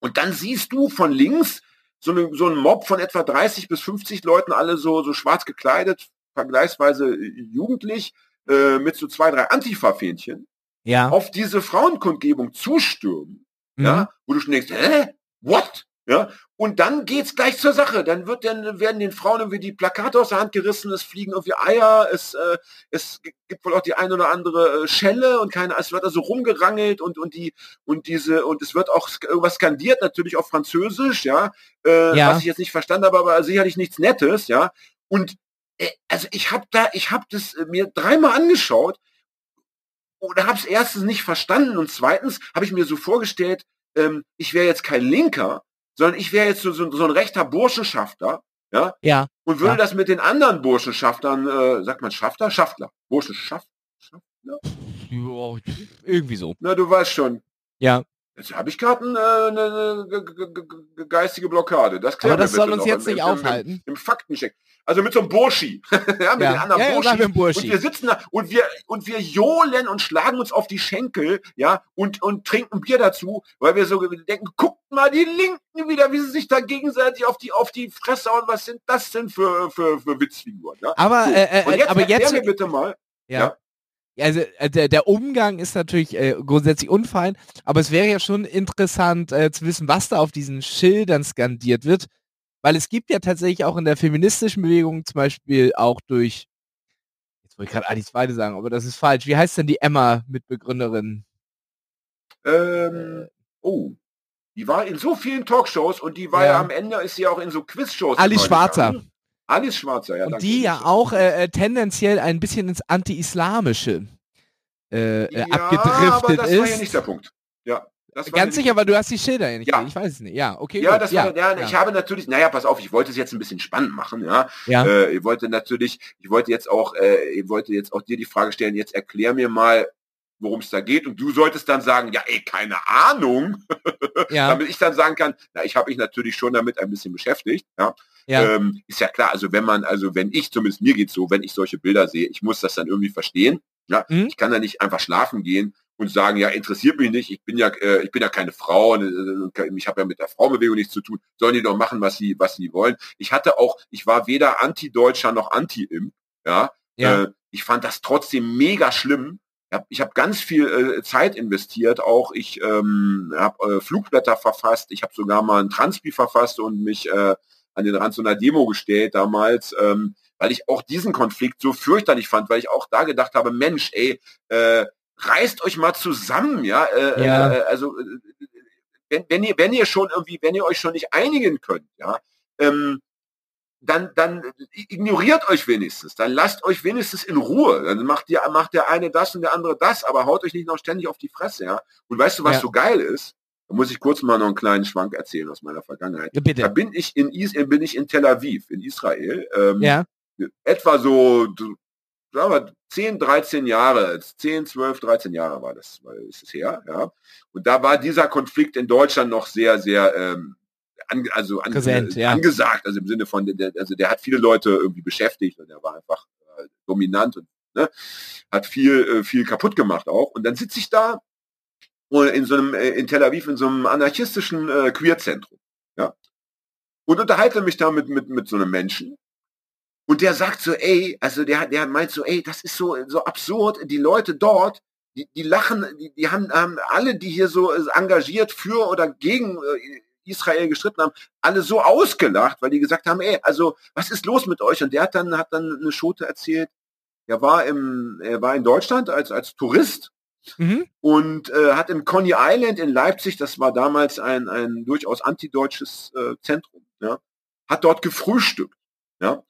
und dann siehst du von links so, eine, so einen Mob von etwa 30 bis 50 Leuten, alle so, so schwarz gekleidet, vergleichsweise jugendlich, äh, mit so zwei, drei Antifa-Fähnchen, Ja. auf diese Frauenkundgebung zustürmen, Mhm. ja, wo du schon denkst, hä? What? Ja, und dann geht's gleich zur Sache. Dann wird dann werden den Frauen irgendwie die Plakate aus der Hand gerissen, es fliegen irgendwie Eier, es, äh, es gibt wohl auch die ein oder andere äh, Schelle und keine, es wird also rumgerangelt und und die und diese und es wird auch irgendwas skandiert, natürlich auf Französisch, ja, äh, Ja. was ich jetzt nicht verstanden habe, aber sicherlich nichts Nettes, ja. Und also ich habe da, ich habe das äh, mir dreimal angeschaut oder habe es erstens nicht verstanden und zweitens habe ich mir so vorgestellt, ähm, ich wäre jetzt kein Linker, sondern ich wäre jetzt so, so, so ein rechter Burschenschafter, ja, Ja. und würde Ja. das mit den anderen Burschenschaftern, äh, sagt man Schafter, Schaftler, Burschenschaft, Schaftler? Ja, irgendwie so. Na, du weißt schon. Ja. Jetzt habe ich gerade äh, eine, ge- geistige Blockade. Das klären Aber das soll uns jetzt im- nicht im- im- aufhalten. Im Faktencheck. Also mit so einem Burschi. ja, mit Ja. den anderen Ja, ja, Burschis. sag mir Burschi. Und wir sitzen da und wir und wir johlen und schlagen uns auf die Schenkel, ja, und und trinken Bier dazu, weil wir so denken, guckt mal die Linken wieder, wie sie sich da gegenseitig auf die auf die Fresse hauen. Was sind das denn für für, für Witzfiguren? Ja? Aber, So. äh, äh, und jetzt aber jetzt, mir bitte mal. ja. ja. Also äh, der, der Umgang ist natürlich äh, grundsätzlich unfein, aber es wäre ja schon interessant äh, zu wissen, was da auf diesen Schildern skandiert wird, weil es gibt ja tatsächlich auch in der feministischen Bewegung zum Beispiel auch durch, jetzt wollte ich gerade Alice Weide sagen, aber das ist falsch. Wie heißt denn die Emma-Mitbegründerin? Ähm, oh. Die war in so vielen Talkshows und die war ja, Ja. am Ende ist sie auch in so Quizshows. Alice Schwarzer. Alice Schwarzer, ja. Und danke. die ja auch äh, äh, tendenziell ein bisschen ins Anti-Islamische äh, äh, ja, aber abgedriftet das ist. war ja nicht der Punkt. Ja. Das ja Ganz sicher, weil du hast die Schilder ja nicht. Ja. Ich weiß es nicht. Ja, okay. Ja, gut. das war, ja, ich habe natürlich, naja, pass auf, ich wollte es jetzt ein bisschen spannend machen, ja. Ja. Äh, ich wollte natürlich, ich wollte jetzt auch, äh, ich wollte jetzt auch dir die Frage stellen, jetzt erklär mir mal, worum es da geht und du solltest dann sagen, ja, ey, keine Ahnung, ja, damit ich dann sagen kann, na, ich habe mich natürlich schon damit ein bisschen beschäftigt, ja. Ja. Ähm, ist ja klar, also wenn man, also wenn ich, zumindest mir geht's so, wenn ich solche Bilder sehe, ich muss das dann irgendwie verstehen, ja. Mhm. Ich kann da nicht einfach schlafen gehen und sagen, ja, interessiert mich nicht, ich bin ja, äh, ich bin ja keine Frau, und, äh, ich habe ja mit der Frauenbewegung nichts zu tun, sollen die doch machen, was sie, was sie wollen. Ich hatte auch, ich war weder Anti-Deutscher noch Anti-Imp, ja. Ja. Äh, ich fand das trotzdem mega schlimm. Ich habe ganz viel äh, Zeit investiert, auch ich ähm, habe äh, Flugblätter verfasst, ich habe sogar mal ein Transpi verfasst und mich äh, an den Rand so einer Demo gestellt damals, ähm, weil ich auch diesen Konflikt so fürchterlich fand, weil ich auch da gedacht habe, Mensch, ey, äh, reißt euch mal zusammen, ja, äh, Ja. Äh, also äh, wenn, wenn ihr wenn ihr schon irgendwie, wenn ihr euch schon nicht einigen könnt, ja, ähm, dann, dann ignoriert euch wenigstens, dann lasst euch wenigstens in Ruhe. Dann macht, ihr, macht der eine das und der andere das, aber haut euch nicht noch ständig auf die Fresse, ja. Und weißt du, was Ja. so geil ist? Da muss ich kurz mal noch einen kleinen Schwank erzählen aus meiner Vergangenheit. Ja, Da bitte. bin ich in Is äh, bin ich in Tel Aviv, in Israel. Ähm, Ja. Etwa so, sagen wir, 10, 13 Jahre, 10, 12, 13 Jahre war das, ist es her, ja. Und da war dieser Konflikt in Deutschland noch sehr, sehr, ähm, an, also an, Präsent, äh, ja. angesagt, also im Sinne von, der, also der hat viele Leute irgendwie beschäftigt und der war einfach äh, dominant und ne, hat viel, äh, viel kaputt gemacht auch. Und dann sitze ich da in so einem, äh, in Tel Aviv in so einem anarchistischen äh, Queerzentrum, ja. Und unterhalte mich da mit, mit, mit so einem Menschen. Und der sagt so, ey, also der, der meint so, ey, das ist so, so absurd, die Leute dort, die, die lachen, die, die haben, haben alle, die hier so äh, engagiert für oder gegen äh, Israel gestritten haben, alle so ausgelacht, weil die gesagt haben, ey, also was ist los mit euch? Und der hat dann, hat dann eine Schote erzählt, er war im, er war in Deutschland als, als Tourist Mhm. und äh, hat im Coney Island in Leipzig, das war damals ein, ein durchaus antideutsches äh, Zentrum, ja, hat dort gefrühstückt, ja.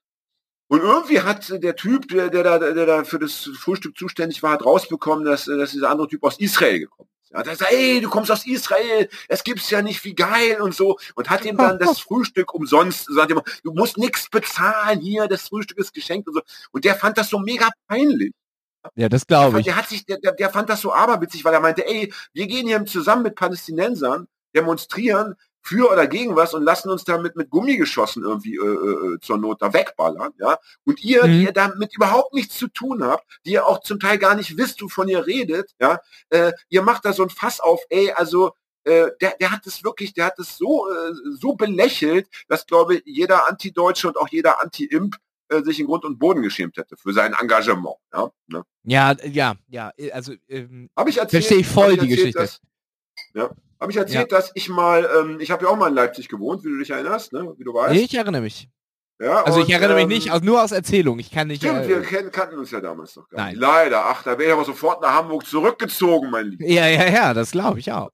Und irgendwie hat der Typ, der, der, da, der da für das Frühstück zuständig war, hat rausbekommen, dass, dass dieser andere Typ aus Israel gekommen ist. Ja, der sagt, ey, du kommst aus Israel, es gibt's ja nicht, wie geil und so. Und hat ihm dann das Frühstück umsonst, sagt immer, du musst nichts bezahlen hier, das Frühstück ist geschenkt und so. Und der fand das so mega peinlich. Ja, das glaube ich. Der hat sich, der, der, der fand das so aberwitzig, weil er meinte, ey, wir gehen hier zusammen mit Palästinensern, demonstrieren für oder gegen was und lassen uns damit mit Gummigeschossen irgendwie äh, äh, zur Not da wegballern, ja. Und ihr, Mhm. die ihr damit überhaupt nichts zu tun habt, die ihr auch zum Teil gar nicht wisst, wovon ihr redet, ja, äh, ihr macht da so ein Fass auf, ey, also äh, der, der hat es wirklich, der hat es so, äh, so belächelt, dass, glaube ich, jeder Antideutsche und auch jeder Anti-Imp äh, sich in Grund und Boden geschämt hätte für sein Engagement. Ja, ne? Ja, ja, ja, also ähm, Habe ich erzählt, verstehe ich voll hab die erzählt, Geschichte. Dass, ja, habe ich erzählt, dass ich mal, ähm, ich habe ja auch mal in Leipzig gewohnt, wie du dich erinnerst, ne? wie du weißt. Ich erinnere mich. Ja, Also und, ich erinnere mich ähm, nicht, also nur aus Erzählung. Ich kann nicht. Stimmt, wir Äh, kennen, kannten uns ja damals noch gar Nein. nicht. Leider, ach, da wäre ich aber sofort nach Hamburg zurückgezogen, mein Lieber. ja, ja, ja, das glaube ich auch.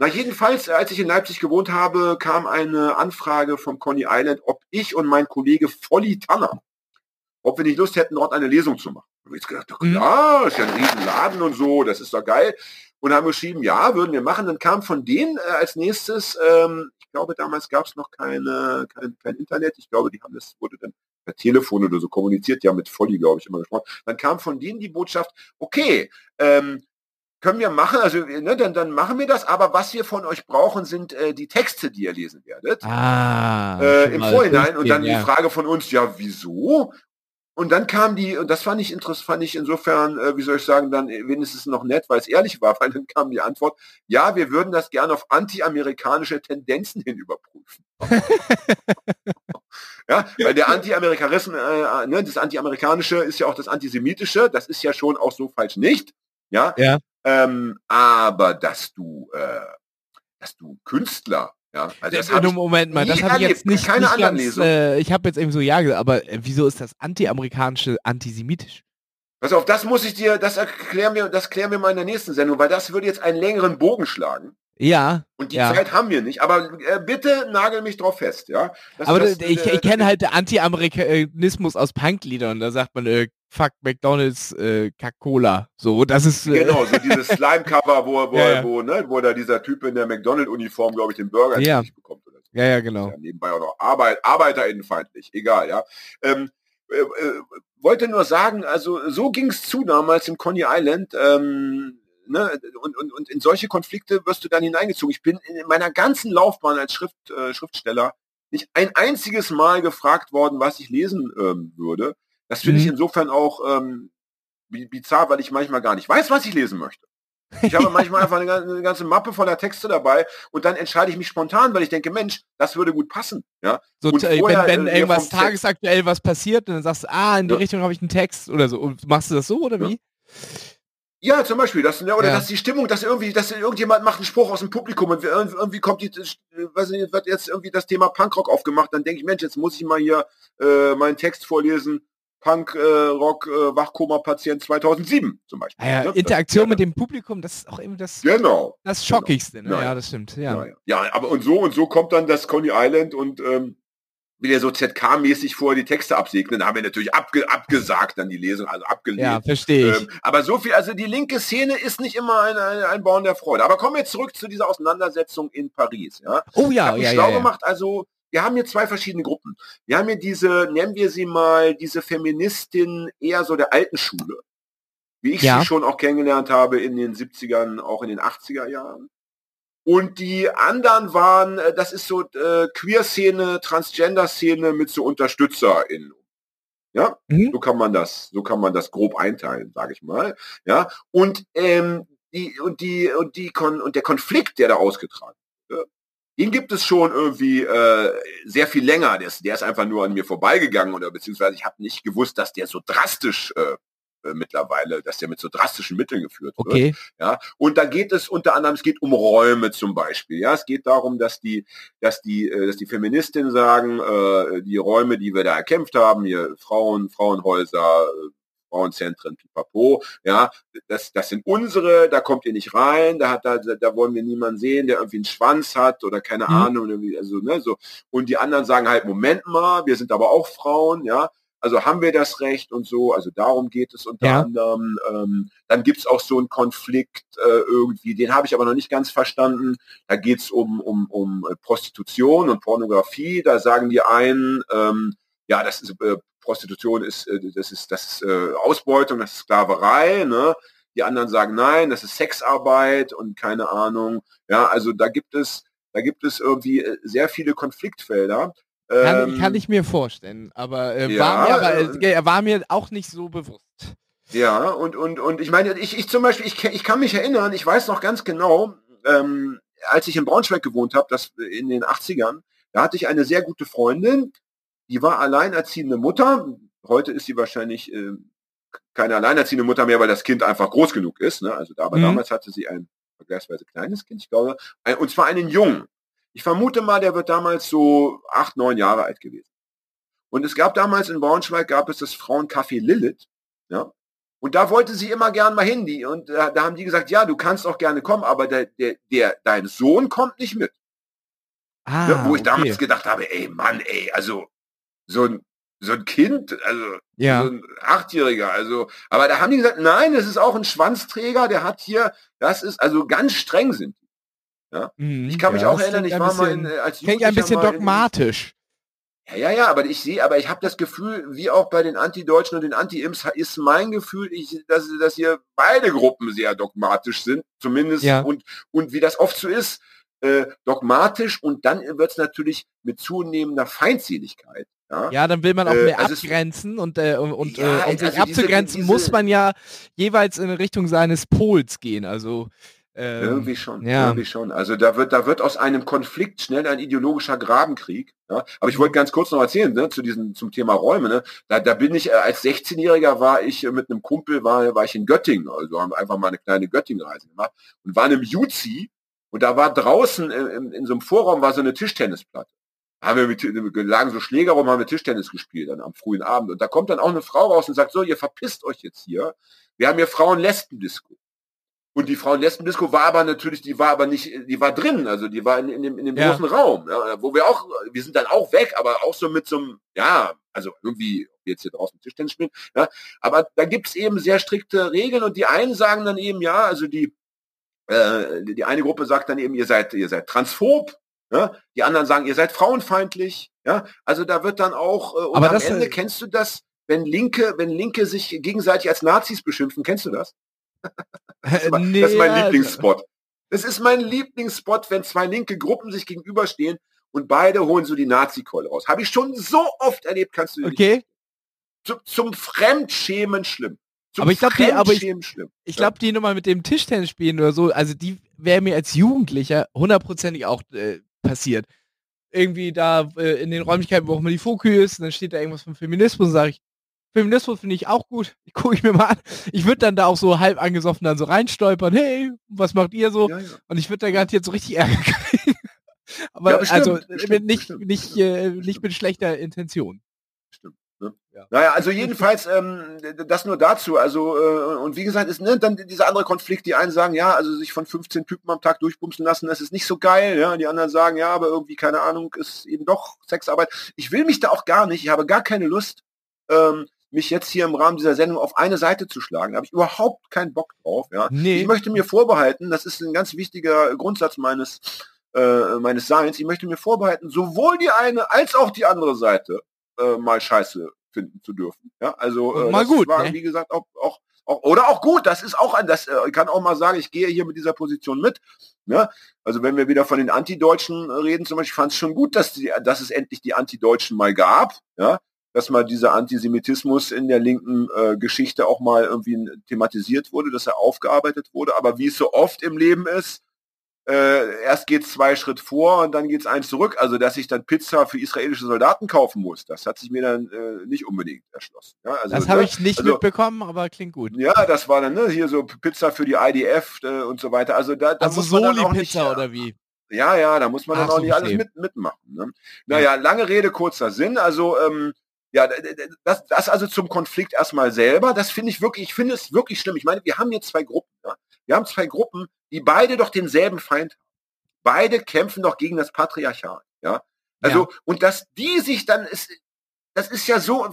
Na jedenfalls, als ich in Leipzig gewohnt habe, kam eine Anfrage vom Coney Island, ob ich und mein Kollege Volli Tanner, ob wir nicht Lust hätten, dort eine Lesung zu machen. Und ich gedacht, Mhm. klar, ist ja ein riesen Laden und so, das ist doch geil. Und haben geschrieben, ja, würden wir machen. Dann kam von denen äh, als nächstes, ähm, ich glaube, damals gab es noch keine, kein, kein Internet. Ich glaube, die haben das, wurde dann per Telefon oder so kommuniziert, ja mit Volli, glaube ich, immer gesprochen. Dann kam von denen die Botschaft, okay, ähm, können wir machen, also ne, dann, dann machen wir das, aber was wir von euch brauchen, sind äh, die Texte, die ihr lesen werdet. Ah. äh, Im Vorhinein und dann durchgehen, die Frage von uns, ja, wieso? Und dann kam die, und das fand ich interessant, fand ich insofern, äh, wie soll ich sagen, dann äh, wenigstens noch nett, weil es ehrlich war, weil dann kam die Antwort, ja, wir würden das gerne auf anti-amerikanische Tendenzen hin überprüfen. ja, weil der Anti-Amerikanismus, äh, ne, das Anti-Amerikanische ist ja auch das Antisemitische, das ist ja schon auch so falsch nicht. Ja. Ja. Ähm, aber dass du, äh, dass du Künstler, ja, also das Äh, hab äh, ich Moment mal, das habe ich jetzt nicht, keine nicht anderen ganz, äh, ich habe jetzt eben so ja gesagt, aber äh, wieso ist das anti-amerikanische antisemitisch? Pass auf, das muss ich dir, das erklären wir, das klären wir mal in der nächsten Sendung, weil das würde jetzt einen längeren Bogen schlagen. Ja, Und die Ja. Zeit haben wir nicht. Aber äh, bitte nagel mich drauf fest, ja. Das, aber das, ich, äh, ich kenne halt den Anti-Amerikanismus aus Punkliedern, da sagt man, äh, fuck McDonalds, äh, Coca-Cola. So, das ist äh, Genau, so dieses Slime-Cover, wo, wo, Ja, wo, ne, wo da dieser Typ in der McDonald-Uniform, glaube ich, den Burger Ja. nicht bekommt. Oder so. Ja, ja, genau. Ja, nebenbei auch noch Arbeit, arbeiterinnenfeindlich, egal, ja. Ähm, äh, äh, wollte nur sagen, also so ging es zu damals im Coney Island. Ähm, ne, und, und, und in solche Konflikte wirst du dann hineingezogen. Ich bin in meiner ganzen Laufbahn als Schrift, äh, Schriftsteller nicht ein einziges Mal gefragt worden, was ich lesen ähm, würde. Das finde ich Mhm. insofern auch ähm, bi- bizarr, weil ich manchmal gar nicht weiß, was ich lesen möchte. Ich habe manchmal einfach eine, gan- eine ganze Mappe voller Texte dabei und dann entscheide ich mich spontan, weil ich denke, Mensch, das würde gut passen. Ja, So, Und äh, vorher, wenn, wenn äh, irgendwas tagesaktuell was passiert, dann sagst du, ah, in die Ja. Richtung habe ich einen Text oder so. Und machst du das so oder Ja. wie? ja zum Beispiel, das, oder Ja. dass die Stimmung, dass irgendwie, dass irgendjemand macht einen Spruch aus dem Publikum und irgendwie, kommt die, äh, weiß nicht, wird jetzt irgendwie das Thema Punkrock aufgemacht, dann denke ich, Mensch, jetzt muss ich mal hier äh, meinen Text vorlesen Punk, äh, Rock, äh, Wachkoma-Patient 2007 zum Beispiel. Ah ja, ne? Interaktion Das- mit dem Publikum, das ist auch eben das, Genau. das Schockigste. Ne? Ja, Ja, ja. das stimmt. Ja. Ja. Ja, ja, aber und so und so kommt dann das Coney Island und ähm, wieder so ZK-mäßig vor die Texte absegnen. Da haben wir natürlich abge abgesagt dann die Lesung, also abgelehnt. Ja, verstehe ich. Ähm, aber so viel, also die linke Szene ist nicht immer ein, ein, ein Born der Freude. Aber kommen wir zurück zu dieser Auseinandersetzung in Paris. Ja? oh Ich ja, mich ja, schlau ja, ja. gemacht, also wir haben hier zwei verschiedene Gruppen. Wir haben hier diese, nennen wir sie mal, diese Feministin eher so der alten Schule. Wie ich Ja. sie schon auch kennengelernt habe in den 70ern, auch in den 80er Jahren. Und die anderen waren, äh, das ist so äh, Queer-Szene, Transgender-Szene mit so UnterstützerInnen. Ja, Mhm. so kann man das, so kann man das grob einteilen, sage ich mal. Ja, und ähm, die und die und die Kon und der Konflikt, der da ausgetragen den gibt es schon irgendwie äh, sehr viel länger. Der ist, der ist einfach nur an mir vorbeigegangen oder beziehungsweise ich habe nicht gewusst, dass der so drastisch äh, äh, mittlerweile, dass der mit so drastischen Mitteln geführt wird. Okay. Ja, und da geht es unter anderem, es geht um Räume zum Beispiel. Ja, es geht darum, dass die, dass die, äh, dass die Feministinnen sagen, äh, die Räume, die wir da erkämpft haben, hier Frauen, Frauenhäuser, äh, Frauenzentren, pipapo, ja, das, das sind unsere, da kommt ihr nicht rein, da hat da, da wollen wir niemanden sehen, der irgendwie einen Schwanz hat oder keine Mhm. Ahnung, also, ne, so. Und die anderen sagen halt, Moment mal, wir sind aber auch Frauen, ja, also haben wir das Recht und so, also darum geht es unter Ja. anderem. Ähm, dann gibt's auch so einen Konflikt äh, irgendwie, den habe ich aber noch nicht ganz verstanden. Da geht's um, um, um äh, Prostitution und Pornografie. Da sagen die einen, ähm, ja, das ist äh, Prostitution ist, äh, das ist, das ist äh, Ausbeutung, das ist Sklaverei, ne? Die anderen sagen nein, das ist Sexarbeit und keine Ahnung. Ja, also da gibt es, da gibt es irgendwie äh, sehr viele Konfliktfelder. Kann, Ähm, kann ich mir vorstellen, aber, äh, ja, war, mir aber äh, war mir auch nicht so bewusst. Ja, und, und, und ich meine, ich, ich zum Beispiel, ich, ich kann mich erinnern, ich weiß noch ganz genau, ähm, als ich in Braunschweig gewohnt habe, das in den 80ern, da hatte ich eine sehr gute Freundin, die war alleinerziehende Mutter. Heute ist sie wahrscheinlich äh, keine alleinerziehende Mutter mehr, weil das Kind einfach groß genug ist. Ne? Also da, aber Mhm. damals hatte sie ein vergleichsweise kleines Kind, ich glaube, ein, und zwar einen Jungen. Ich vermute mal, der wird damals so acht, neun Jahre alt gewesen. Und es gab damals in Braunschweig, gab es das Frauencafé Lilith. Ja? Und da wollte sie immer gern mal hin. Die, und da, da haben die gesagt, ja, du kannst auch gerne kommen, aber der, der, der, dein Sohn kommt nicht mit. Ah, ne? Wo ich okay. damals gedacht habe, ey Mann, ey, also so ein, so ein Kind, also Ja. so ein Achtjähriger, also, aber da haben die gesagt, nein, das ist auch ein Schwanzträger, der hat hier, das ist, also ganz streng sind. die. Mhm, Ich kann mich ja, auch erinnern, ich klingt ein war mal in, bisschen- äh, als Klingt ein bisschen in- dogmatisch. Ja, ja, ja, aber ich sehe, aber ich habe das Gefühl, wie auch bei den Anti-Deutschen und den Anti-Imps, ist mein Gefühl, ich, dass, dass hier beide Gruppen sehr dogmatisch sind, zumindest, Ja. und, und wie das oft so ist, äh, dogmatisch und dann wird es natürlich mit zunehmender Feindseligkeit. Ja, Ja, dann will man auch Äh, mehr also es- abgrenzen und, äh, und, Ja, äh, um sich also abzugrenzen diese- muss man ja jeweils in Richtung seines Pols gehen. Also ähm, Irgendwie schon, ja. irgendwie schon. Also da wird, da wird aus einem Konflikt schnell ein ideologischer Grabenkrieg. Ja? Aber ich wollte ganz kurz noch erzählen, ne, zu diesem, zum Thema Räume. Ne? Da, da bin ich, äh, als 16-Jähriger war ich äh, mit einem Kumpel, war, war ich in Göttingen, also haben wir einfach mal eine kleine Göttingen-Reise gemacht und waren im Juzi und da war draußen äh, in, in so einem Vorraum war so eine Tischtennisplatte. Haben wir mit, lagen so Schläger rum, haben wir Tischtennis gespielt dann am frühen Abend. Und da kommt dann auch eine Frau raus und sagt, so, ihr verpisst euch jetzt hier. Wir haben hier Frauen-Lesben-Disco. Und die Frauen-Lesben-Disco war aber natürlich, die war aber nicht, die war drin, also die war in, in dem, in dem Ja. großen Raum, ja, wo wir auch, wir sind dann auch weg, aber auch so mit so einem, ja, also irgendwie, jetzt hier draußen Tischtennis spielen, ja, aber da gibt's eben sehr strikte Regeln und die einen sagen dann eben, ja, also die, äh, die, die eine Gruppe sagt dann eben, ihr seid, ihr seid transphob, ja, die anderen sagen, ihr seid frauenfeindlich, ja, also da wird dann auch, äh, und Aber am das, Ende äh, kennst du das, wenn Linke, wenn Linke sich gegenseitig als Nazis beschimpfen, kennst du das? Das ist, mein- das ist mein also- Lieblingsspot. Das ist mein Lieblingsspot, wenn zwei linke Gruppen sich gegenüberstehen und beide holen so die Nazi-Keule raus. Habe ich schon so oft erlebt, kannst du dir nicht Okay, zum, zum Fremdschämen schlimm. Zum Aber ich glaub, die- aber ich- schlimm. ich glaube, die Nummer mit dem Tischtennis spielen oder so, also die wäre mir als Jugendlicher hundertprozentig auch äh, passiert. Irgendwie da äh, in den Räumlichkeiten, wo auch mal die Fokü ist, und dann steht da irgendwas vom Feminismus und sage ich, Feminismus finde ich auch gut, gucke ich mir mal an. Ich würde dann da auch so halb angesoffen dann so reinstolpern, hey, was macht ihr so? Ja, ja. Und ich würde da garantiert so richtig Ärger kriegen. Aber Ja, bestimmt, also bestimmt, mit nicht, bestimmt. nicht, äh, nicht mit schlechter Intention. Ne? Ja. Naja, also jedenfalls ähm, das nur dazu. Also äh, und wie gesagt, ist ne, dann dieser andere Konflikt, die einen sagen, ja, also sich von 15 Typen am Tag durchbumsen lassen, das ist nicht so geil, ja. Die anderen sagen, ja, aber irgendwie, keine Ahnung, ist eben doch Sexarbeit. Ich will mich da auch gar nicht, ich habe gar keine Lust, ähm, mich jetzt hier im Rahmen dieser Sendung auf eine Seite zu schlagen. Da habe ich überhaupt keinen Bock drauf. Ja. Nee. Ich möchte mir vorbehalten, das ist ein ganz wichtiger Grundsatz meines äh, meines Seins, ich möchte mir vorbehalten, sowohl die eine als auch die andere Seite äh, mal Scheiße finden zu dürfen. Ja, also äh, mal gut, war, ne? wie gesagt, auch, auch, auch, oder auch gut, das ist auch ein, das äh, ich kann auch mal sagen, ich gehe hier mit dieser Position mit. Ne? Also wenn wir wieder von den Antideutschen reden, zum Beispiel, fand es schon gut, dass, die, dass es endlich die Antideutschen mal gab. Ja, dass mal dieser Antisemitismus in der linken äh, Geschichte auch mal irgendwie thematisiert wurde, dass er aufgearbeitet wurde. Aber wie es so oft im Leben ist, äh, erst geht's zwei Schritt vor und dann geht's eins zurück. Also dass ich dann Pizza für israelische Soldaten kaufen muss, das hat sich mir dann äh, nicht unbedingt erschlossen. Ja, also, das habe ne, ich nicht also, mitbekommen, aber klingt gut. Ja, das war dann ne, hier so Pizza für die IDF äh, und so weiter. Also da, da also Soli-Pizza oder wie? Ja, ja, da muss man Ach, dann auch so nicht alles mit, mitmachen. Ne? Naja, ja. lange Rede, kurzer Sinn. Also ähm, ja, das, das also zum Konflikt erstmal selber, das finde ich wirklich, ich finde es wirklich schlimm. Ich meine, wir haben jetzt zwei Gruppen. Ja? Wir haben zwei Gruppen, die beide doch denselben Feind haben. Beide kämpfen doch gegen das Patriarchat. Ja, also ja. und dass die sich dann ist, das ist ja so,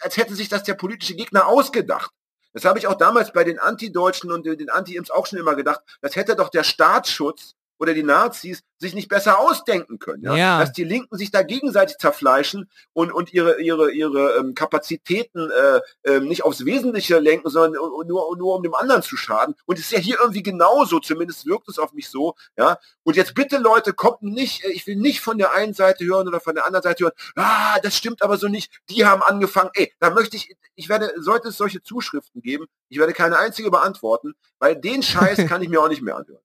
als hätte sich das der politische Gegner ausgedacht. Das habe ich auch damals bei den Anti-Deutschen und den Anti-Ims auch schon immer gedacht. Das hätte doch der Staatsschutz oder die Nazis sich nicht besser ausdenken können. Ja? ja. Dass die Linken sich da gegenseitig zerfleischen und, und ihre, ihre, ihre ähm, Kapazitäten äh, äh, nicht aufs Wesentliche lenken, sondern nur, nur um dem anderen zu schaden. Und es ist ja hier irgendwie genauso, zumindest wirkt es auf mich so. Ja. Und jetzt bitte Leute, kommt nicht, äh, ich will nicht von der einen Seite hören oder von der anderen Seite hören, ah, das stimmt aber so nicht, die haben angefangen, ey, da möchte ich, ich werde, sollte es solche Zuschriften geben, ich werde keine einzige beantworten, weil den Scheiß kann ich mir auch nicht mehr anhören.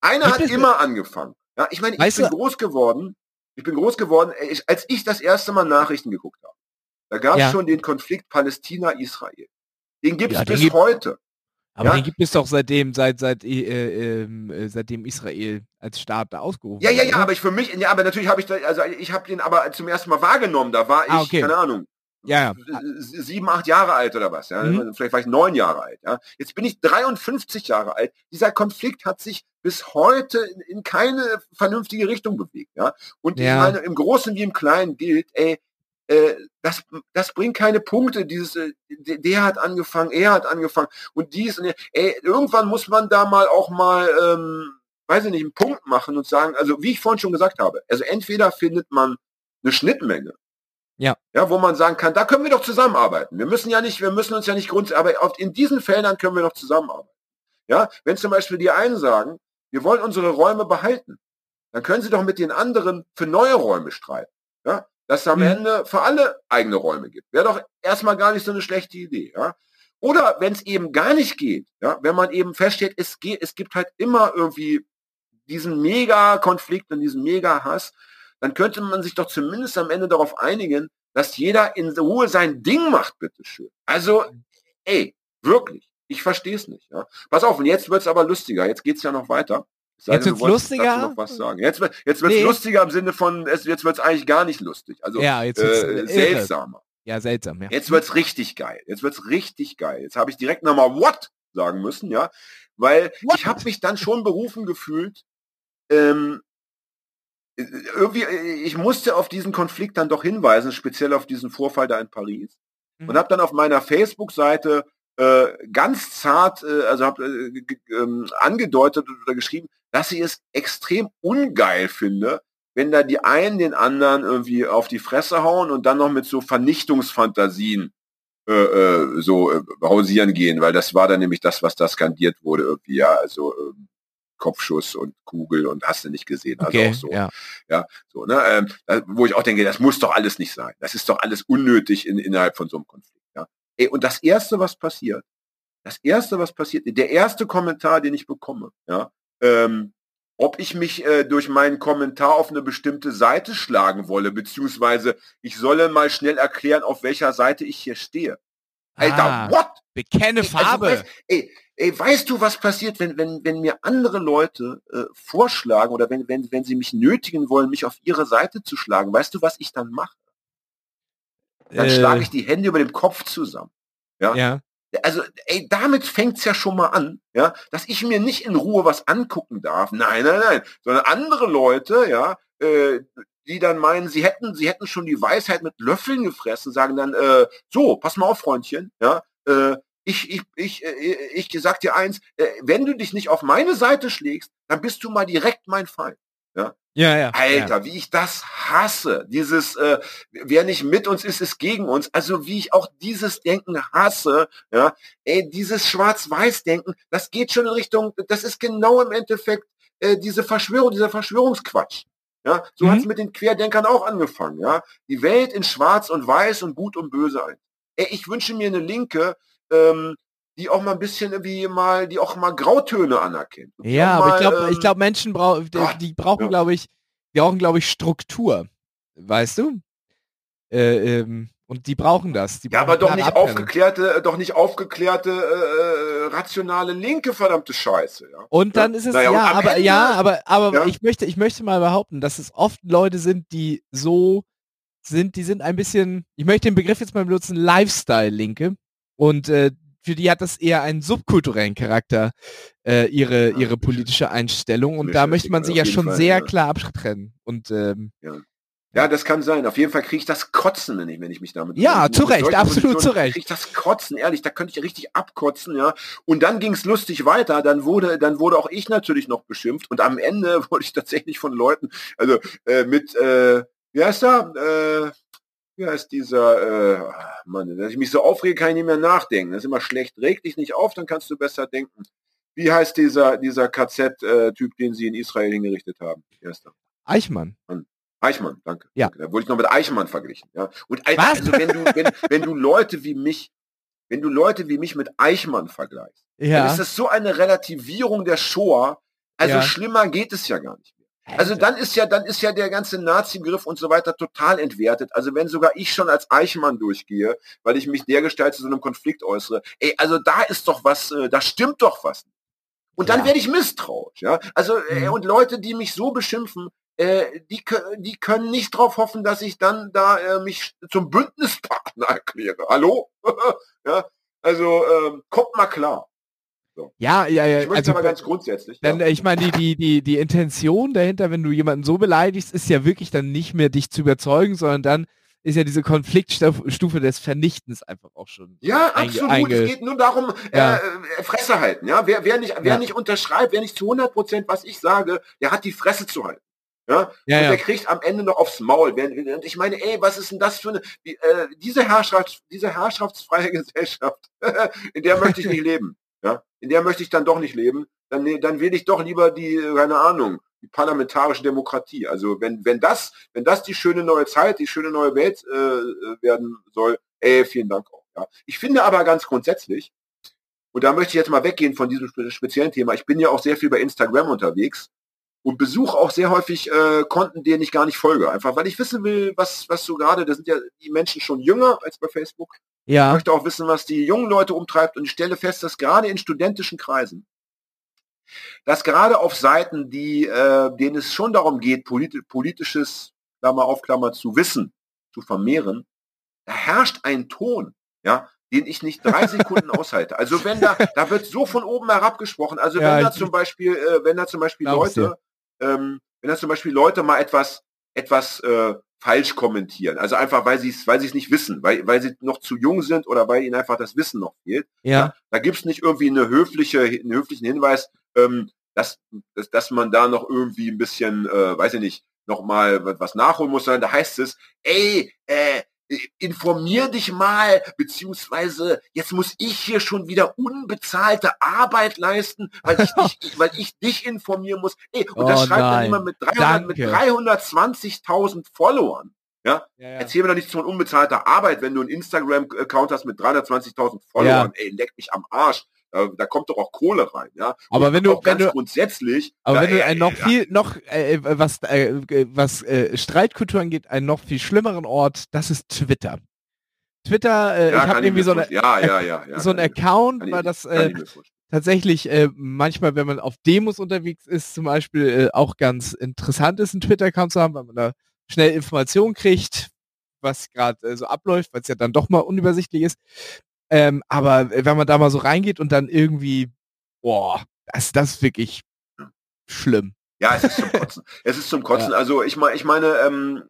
Einer hat immer angefangen. Ja, ich meine, ich bin du? groß geworden. Ich bin groß geworden, ich, als ich das erste Mal Nachrichten geguckt habe. Da gab es ja. schon den Konflikt Palästina-Israel. Den gibt es ja, bis gibt, heute. Aber ja? den gibt es doch seitdem, seit, seit, äh, äh, seitdem Israel als Staat da ausgerufen Ja, ja, ja, aber ich für mich, ja, aber natürlich habe ich da, also ich habe den aber zum ersten Mal wahrgenommen. Da war ah, ich, ah, okay. keine Ahnung, ja, ja. sieben, acht Jahre alt oder was. Ja? Mhm. Vielleicht war ich neun Jahre alt. Ja? Jetzt bin ich 53 Jahre alt. Dieser Konflikt hat sich bis heute in, in keine vernünftige Richtung bewegt. Ja? Und ja. Meine, im Großen wie im Kleinen gilt, ey, äh, das, das bringt keine Punkte. Dieses, äh, der, der, hat angefangen, er hat angefangen und dies und der, ey, irgendwann muss man da mal auch mal, ähm, weiß ich nicht, einen Punkt machen und sagen, also wie ich vorhin schon gesagt habe, also entweder findet man eine Schnittmenge ja. Ja, wo man sagen kann, da können wir doch zusammenarbeiten. Wir müssen ja nicht, wir müssen uns ja nicht grundsätzlich, aber in diesen Feldern können wir doch zusammenarbeiten. Ja, wenn zum Beispiel die einen sagen, wir wollen unsere Räume behalten, dann können sie doch mit den anderen für neue Räume streiten. Ja, dass es am mhm. Ende für alle eigene Räume gibt. Wäre doch erstmal gar nicht so eine schlechte Idee. Ja. Oder wenn es eben gar nicht geht, ja, wenn man eben feststellt, es geht, es gibt halt immer irgendwie diesen Mega-Konflikt und diesen Mega-Hass, dann könnte man sich doch zumindest am Ende darauf einigen, dass jeder in Ruhe sein Ding macht, bitteschön. Also, ey, wirklich, ich verstehe es nicht. Ja. Pass auf, und jetzt wird es aber lustiger. Jetzt geht es ja noch weiter. Jetzt wird es lustiger. Noch was sagen. Jetzt, wird jetzt wird's nee. lustiger im Sinne von, es, jetzt wird es eigentlich gar nicht lustig. Also ja, jetzt äh, seltsamer. Ja, seltsam, ja. Jetzt wird es richtig geil. Jetzt wird es richtig geil. Jetzt habe ich direkt nochmal What sagen müssen, ja. Weil What? ich habe mich dann schon berufen gefühlt, ähm, irgendwie, ich musste auf diesen Konflikt dann doch hinweisen, speziell auf diesen Vorfall da in Paris. Mhm. Und habe dann auf meiner Facebook-Seite äh, ganz zart, äh, also habe äh, äh, angedeutet oder geschrieben, dass ich es extrem ungeil finde, wenn da die einen den anderen irgendwie auf die Fresse hauen und dann noch mit so Vernichtungsfantasien äh, äh, so äh, hausieren gehen, weil das war dann nämlich das, was da skandiert wurde irgendwie, ja, also äh, Kopfschuss und Kugel und hast du nicht gesehen. Also okay, auch so. Ja. ja so, ne, ähm, wo ich auch denke, das muss doch alles nicht sein. Das ist doch alles unnötig in, innerhalb von so einem Konflikt. Ja. Ey, und das erste, was passiert, das erste, was passiert, der erste Kommentar, den ich bekomme, ja, ähm, ob ich mich äh, durch meinen Kommentar auf eine bestimmte Seite schlagen wolle, beziehungsweise ich solle mal schnell erklären, auf welcher Seite ich hier stehe. Alter, ah, what? Bekenne also, Farbe. Also, ey, ey, weißt du, was passiert, wenn, wenn, wenn mir andere Leute äh, vorschlagen oder wenn, wenn, wenn sie mich nötigen wollen, mich auf ihre Seite zu schlagen? Weißt du, was ich dann mache? dann Äh. schlage ich die Hände über dem Kopf zusammen. Ja. Ja. Also, ey, damit fängt's ja schon mal an, ja, dass ich mir nicht in Ruhe was angucken darf. Nein, nein, nein. Sondern andere Leute, ja, äh, die dann meinen, sie hätten, sie hätten schon die Weisheit mit Löffeln gefressen, sagen dann, äh, so, pass mal auf, Freundchen, ja, äh, ich, ich, ich, äh, ich sag dir eins, äh, wenn du dich nicht auf meine Seite schlägst, dann bist du mal direkt mein Feind. Ja, ja. Alter, wie ich das hasse. Dieses, äh, wer nicht mit uns ist, ist gegen uns. Also wie ich auch dieses Denken hasse, ja, ey, dieses Schwarz-Weiß-Denken, das geht schon in Richtung, das ist genau im Endeffekt äh, diese Verschwörung, dieser Verschwörungsquatsch. Ja, so Mhm. hat's mit den Querdenkern auch angefangen, ja. Die Welt in Schwarz und Weiß und Gut und Böse ein. Ey, ich wünsche mir eine Linke, ähm, die auch mal ein bisschen irgendwie mal, die auch mal Grautöne anerkennt. Die Ja, aber ich mal, glaube, ich ähm, glaube, Menschen brauchen, Gott, die brauchen, ja. glaube ich, die brauchen, glaube ich, Struktur. Weißt du? Äh, ähm, und die brauchen das. Die Ja, brauchen aber doch nicht Abtrennung. aufgeklärte, äh, doch nicht aufgeklärte, äh, äh, rationale Linke, verdammte Scheiße. Ja? Und dann Ja. ist es Naja, ja, aber Ende- ja, aber aber Ja. ich möchte ich möchte mal behaupten, dass es oft Leute sind, die so sind, die sind ein bisschen, ich möchte den Begriff jetzt mal benutzen, Lifestyle-Linke und äh, für die hat das eher einen subkulturellen Charakter, äh, ihre Ja, ihre politische Einstellung und da möchte man sich ja schon Fall, sehr ja. klar abtrennen und ähm, Ja, das kann sein. Auf jeden Fall kriege ich das Kotzen, wenn ich, wenn ich mich damit Ja, zu Recht, absolut zu Recht. Krieg ich das Kotzen, ehrlich, da könnte ich richtig abkotzen, ja. Und dann ging's lustig weiter. Dann wurde, dann wurde auch ich natürlich noch beschimpft und am Ende wurde ich tatsächlich von Leuten, also äh, mit, äh, wie heißt er? Äh, wie heißt dieser, äh, Mann, dass ich mich so aufrege, kann ich nicht mehr nachdenken. Das ist immer schlecht. Reg dich nicht auf, dann kannst du besser denken. Wie heißt dieser, dieser KZ-Typ, den sie in Israel hingerichtet haben? Wie heißt er? Eichmann. Eichmann, danke. Ja. Da wurde ich noch mit Eichmann verglichen. Ja. Und Was? also wenn du, wenn, wenn du Leute wie mich, wenn du Leute wie mich mit Eichmann vergleichst, dann Ja. ist das so eine Relativierung der Shoah. Also Ja. schlimmer geht es ja gar nicht. Also dann ist ja, dann ist ja der ganze Nazi-Begriff und so weiter total entwertet. Also wenn sogar ich schon als Eichmann durchgehe, weil ich mich dergestalt zu so einem Konflikt äußere, ey, also da ist doch was, äh, da stimmt doch was. Und dann Ja. werde ich misstrauisch, ja. Also äh, Mhm. und Leute, die mich so beschimpfen, äh, die, die können nicht darauf hoffen, dass ich dann da äh, mich zum Bündnispartner erkläre. Hallo? ja. Also ähm, kommt mal klar. Ja, ja, ja. Ich möchte also, aber ganz grundsätzlich. Dann, ja. äh, ich meine, die, die, die, die Intention dahinter, wenn du jemanden so beleidigst, ist ja wirklich dann nicht mehr dich zu überzeugen, sondern dann ist ja diese Konfliktstufe des Vernichtens einfach auch schon. Ja, absolut. einge- es geht nur darum, Ja. äh, äh, Fresse halten. Ja, wer, wer nicht, wer Ja. nicht unterschreibt, wer nicht zu 100 Prozent, was ich sage, der hat die Fresse zu halten. Ja, Ja, und der kriegt am Ende noch aufs Maul. Und ich meine, ey, was ist denn das für eine, äh, diese Herrschaft, diese herrschaftsfreie Gesellschaft, in der möchte ich nicht leben. Ja, in der möchte ich dann doch nicht leben. Dann, dann wähle ich doch lieber die, äh, keine Ahnung, die parlamentarische Demokratie. Also wenn, wenn das, wenn das die schöne neue Zeit, die schöne neue Welt äh, äh, werden soll, ey, vielen Dank auch. Ja. Ich finde aber ganz grundsätzlich, und da möchte ich jetzt mal weggehen von diesem spe- speziellen Thema, ich bin ja auch sehr viel bei Instagram unterwegs und besuche auch sehr häufig äh, Konten, denen ich gar nicht folge. Einfach weil ich wissen will, was, was so gerade, da sind ja die Menschen schon jünger als bei Facebook. Ich Ja, möchte auch wissen, was die jungen Leute umtreibt und ich stelle fest, dass gerade in studentischen Kreisen, dass gerade auf Seiten, die, äh, denen es schon darum geht, polit politisches, Klammer auf Klammer, zu wissen, zu vermehren, da herrscht ein Ton, ja, den ich nicht drei Sekunden aushalte. Also wenn da, da wird so von oben herab gesprochen. Also Ja, wenn da ich- zum Beispiel, äh, wenn da zum Beispiel Leute, ähm, wenn da zum Beispiel Leute mal etwas, etwas äh, falsch kommentieren, also einfach weil sie es, weil sie es nicht wissen, weil, weil sie noch zu jung sind oder weil ihnen einfach das Wissen noch fehlt. ja. Da gibt's nicht irgendwie eine höfliche, einen höflichen Hinweis, ähm, dass, dass, dass man da noch irgendwie ein bisschen, äh, weiß ich nicht, noch mal was was nachholen muss, sondern da heißt es, ey, äh, informier dich mal, beziehungsweise jetzt muss ich hier schon wieder unbezahlte Arbeit leisten, weil ich dich, weil ich dich informieren muss. Ey, und das Oh schreibt dann nein. jemand mit 300, mit Danke. 320.000 Followern. Ja? ja, ja. Erzähl mir doch nichts von unbezahlter Arbeit, wenn du einen Instagram-Account hast mit 320.000 Followern. Ey, leck mich am Arsch. Da, da kommt doch auch Kohle rein, ja. Aber Und wenn du- wenn ganz du- grundsätzlich, Aber wenn du ein noch viel, noch, äh, was, äh, was äh, Streitkultur angeht, einen noch viel schlimmeren Ort, das ist Twitter. Twitter, äh, ja, ich habe irgendwie so, eine, ja, ja, so ein kann ich mir- Account, weil das äh, tatsächlich äh, manchmal, wenn man auf Demos unterwegs ist, zum Beispiel äh, auch ganz interessant ist, einen Twitter-Account zu haben, weil man da schnell Informationen kriegt, was gerade äh, so abläuft, weil es ja dann doch mal unübersichtlich ist. Ähm, aber wenn man da mal so reingeht und dann irgendwie, boah, das, das ist wirklich schlimm. Ja, es ist zum Kotzen. es ist zum Kotzen. Ja. Also ich meine, ich meine, ähm,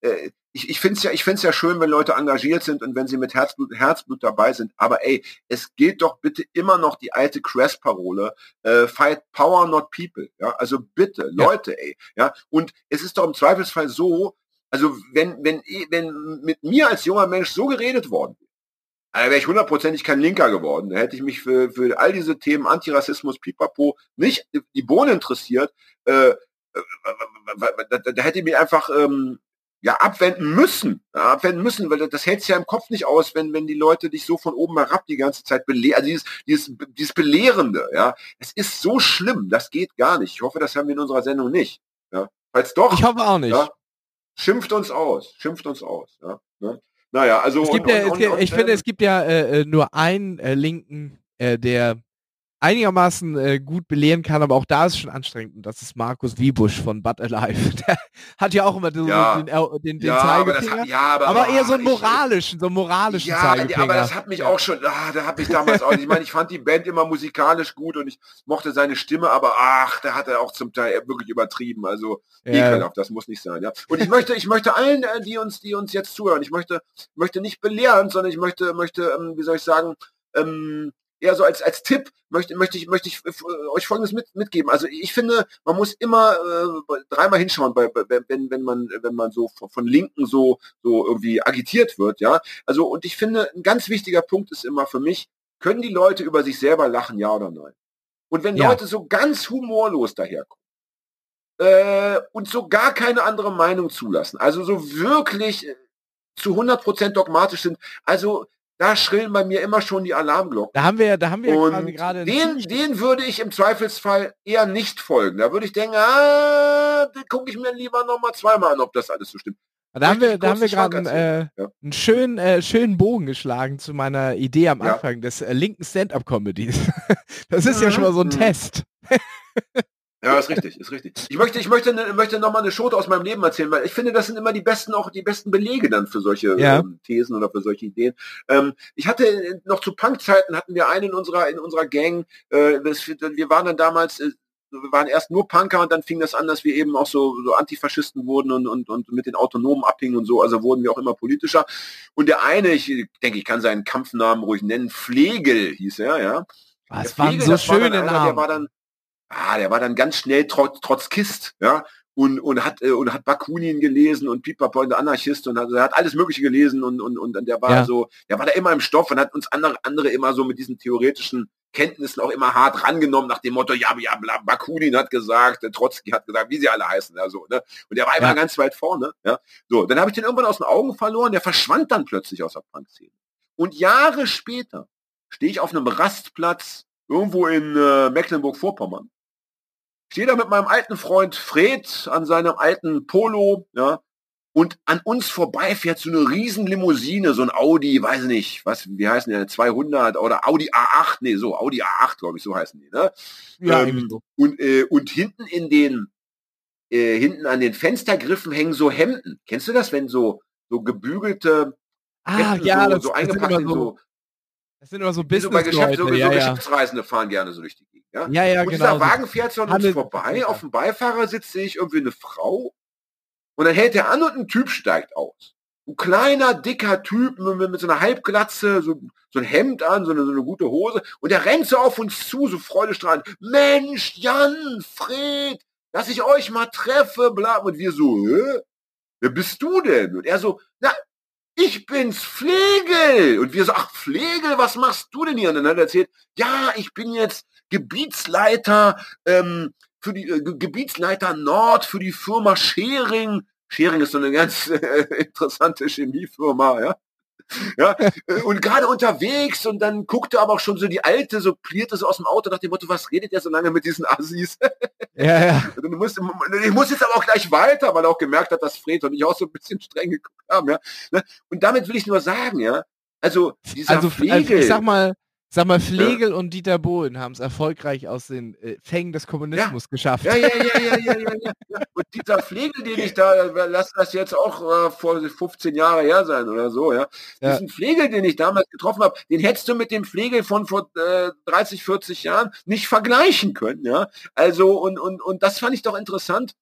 äh, ich, ich finde es ja, ich find's ja schön, wenn Leute engagiert sind und wenn sie mit Herzblut, Herzblut dabei sind. Aber ey, es gilt doch bitte immer noch die alte Crest-Parole, äh, fight power, not people. Ja, also bitte, ja. Leute, ey. Ja, und es ist doch im Zweifelsfall so, also wenn, wenn, wenn mit mir als junger Mensch so geredet worden also wäre ich hundertprozentig kein Linker geworden. Da hätte ich mich für, für all diese Themen Antirassismus, Pipapo, nicht die Bohne interessiert. Äh, äh da, da, hätte ich mich einfach ähm, ja abwenden müssen, ja, abwenden müssen, weil das hält's ja im Kopf nicht aus, wenn wenn die Leute dich so von oben herab die ganze Zeit belehren, also dieses, dieses dieses belehrende, ja, es ist so schlimm, das geht gar nicht. Ich hoffe, das haben wir in unserer Sendung nicht. Ja, falls doch. Ich hoffe auch nicht. Ja, schimpft uns aus, schimpft uns aus. Ja, ne? Naja, also. Es gibt und, ja, und, und, ich finde, es gibt ja äh, äh, nur einen äh, Linken, äh, der einigermaßen äh, gut belehren kann, aber auch da ist es schon anstrengend. Und das ist Markus Wiebusch von But Alive. Der hat ja auch immer den, ja. den, den, den ja, Zeigefinger. Aber, hat, ja, aber, aber eher so einen moralischen, so einen moralischen ja, Zeigefinger. aber das hat mich auch schon, ah, da habe ich damals auch, ich meine, ich fand die Band immer musikalisch gut und ich mochte seine Stimme, aber ach, da hat er auch zum Teil wirklich übertrieben. Also ekelhaft, das muss nicht sein. Ja. Und ich möchte, ich möchte allen, äh, die uns, die uns jetzt zuhören, ich möchte, möchte nicht belehren, sondern ich möchte, möchte, ähm, wie soll ich sagen, ähm, eher so als, als Tipp möchte, möchte ich, möchte ich euch Folgendes mit, mitgeben. Also ich finde, man muss immer äh, dreimal hinschauen, bei, bei, wenn, wenn man, wenn man so von, von Linken so, so irgendwie agitiert wird, ja. Also, und ich finde, ein ganz wichtiger Punkt ist immer für mich, können die Leute über sich selber lachen, ja oder nein? Und wenn ja. Leute so ganz humorlos daherkommen, äh, und so gar keine andere Meinung zulassen, also so wirklich äh, zu 100% dogmatisch sind, also da schrillen bei mir immer schon die Alarmglocken. Da haben wir, da haben wir und gerade den, den würde ich im Zweifelsfall eher nicht folgen. Da würde ich denken, ah, den gucke ich mir lieber noch mal zweimal an, ob das alles so stimmt. Da haben wir, da haben wir gerade einen, äh, ja. einen schönen, äh, schönen Bogen geschlagen zu meiner Idee am Anfang ja. des äh, linken Stand-up-Comedies. das ist mhm. ja schon mal so ein mhm. Test. Ja, ist richtig, ist richtig. Ich möchte, ich möchte, möchte noch mal eine Schote aus meinem Leben erzählen, weil ich finde, das sind immer die besten, auch die besten Belege dann für solche ja. ähm, Thesen oder für solche Ideen. Ähm, ich hatte noch zu Punk-Zeiten hatten wir einen in unserer in unserer Gang. Äh, das, wir waren dann damals äh, wir waren erst nur Punker und dann fing das an, dass wir eben auch so, so Antifaschisten wurden und, und, und mit den Autonomen abhingen und so, also wurden wir auch immer politischer. Und der eine, ich denke, ich kann seinen Kampfnamen ruhig nennen, Flegel hieß er, ja. Das waren so schöne Namen. Der war dann, ah, der war dann ganz schnell trotz, trotz Kist, ja, und, und hat äh, und hat Bakunin gelesen und Pipapo und der Anarchist und hat, er hat alles Mögliche gelesen und, und, und der war ja. so, der war da immer im Stoff und hat uns andere, andere immer so mit diesen theoretischen Kenntnissen auch immer hart rangenommen nach dem Motto, ja, ja, Bakunin hat gesagt, Trotzki hat gesagt, wie sie alle heißen, ja, so, ne? Und der war immer ja. ganz weit vorne, ja. So, dann habe ich den irgendwann aus den Augen verloren, der verschwand dann plötzlich aus der Punk-Szene. Und Jahre später stehe ich auf einem Rastplatz irgendwo in äh, Mecklenburg-Vorpommern stehe da mit meinem alten Freund Fred an seinem alten Polo, ja, und an uns vorbei fährt so eine riesen Limousine, so ein Audi, weiß nicht, was, wie heißen die, 200 oder Audi A8, nee, so, Audi A8, glaube ich, so heißen die, ne? Ja, ähm, so. und, äh, und hinten in den, äh, hinten an den Fenstergriffen hängen so Hemden. Kennst du das, wenn so, so gebügelte, ah, Hemden ja, so, das, so eingepackt in so, das sind immer so Business so bei Geschäft, so, ja, so ja. Geschäftsreisende fahren gerne so durch die Gegend. Ja, ja, ja und genau. dieser Wagen fährt so an uns vorbei. Auf dem Beifahrersitz sehe ich irgendwie eine Frau. Und dann hält er an und ein Typ steigt aus. Ein kleiner, dicker Typ mit, mit so einer Halbglatze, so, so ein Hemd an, so eine, so eine gute Hose. Und der rennt so auf uns zu, so freudestrahlend. Mensch, Jan, Fred, dass ich euch mal treffe, bla. Und wir so, Hä? wer bist du denn? Und er so, na, ich bin's, Flegel. Und wir so, ach, Flegel, was machst du denn hier? Und dann hat er erzählt, ja, ich bin jetzt Gebietsleiter ähm, für die äh, Gebietsleiter Nord für die Firma Schering. Schering ist so eine ganz äh, interessante Chemiefirma, ja. ja, äh, und gerade unterwegs und dann guckte aber auch schon so die alte, so plierte so aus dem Auto nach dem Motto, was redet ihr so lange mit diesen Assis? Ja, ja. Musst, ich muss jetzt aber auch gleich weiter, weil er auch gemerkt hat, dass Fred und ich auch so ein bisschen streng geguckt haben, ja. Ne? Und damit will ich nur sagen, ja, also dieser also, Flegel, ich sag mal, Sag mal, Flegel ja. und Dieter Bohlen haben es erfolgreich aus den äh, Fängen des Kommunismus ja. geschafft. Ja, ja, ja, ja, ja, ja, ja. Und dieser Flegel, den ich da, lass das jetzt auch äh, vor 15 Jahre her sein oder so, ja. ja. Diesen Flegel, den ich damals getroffen habe, den hättest du mit dem Flegel von vor äh, 30, 40 Jahren nicht vergleichen können, ja. Also, und, und, und das fand ich doch interessant,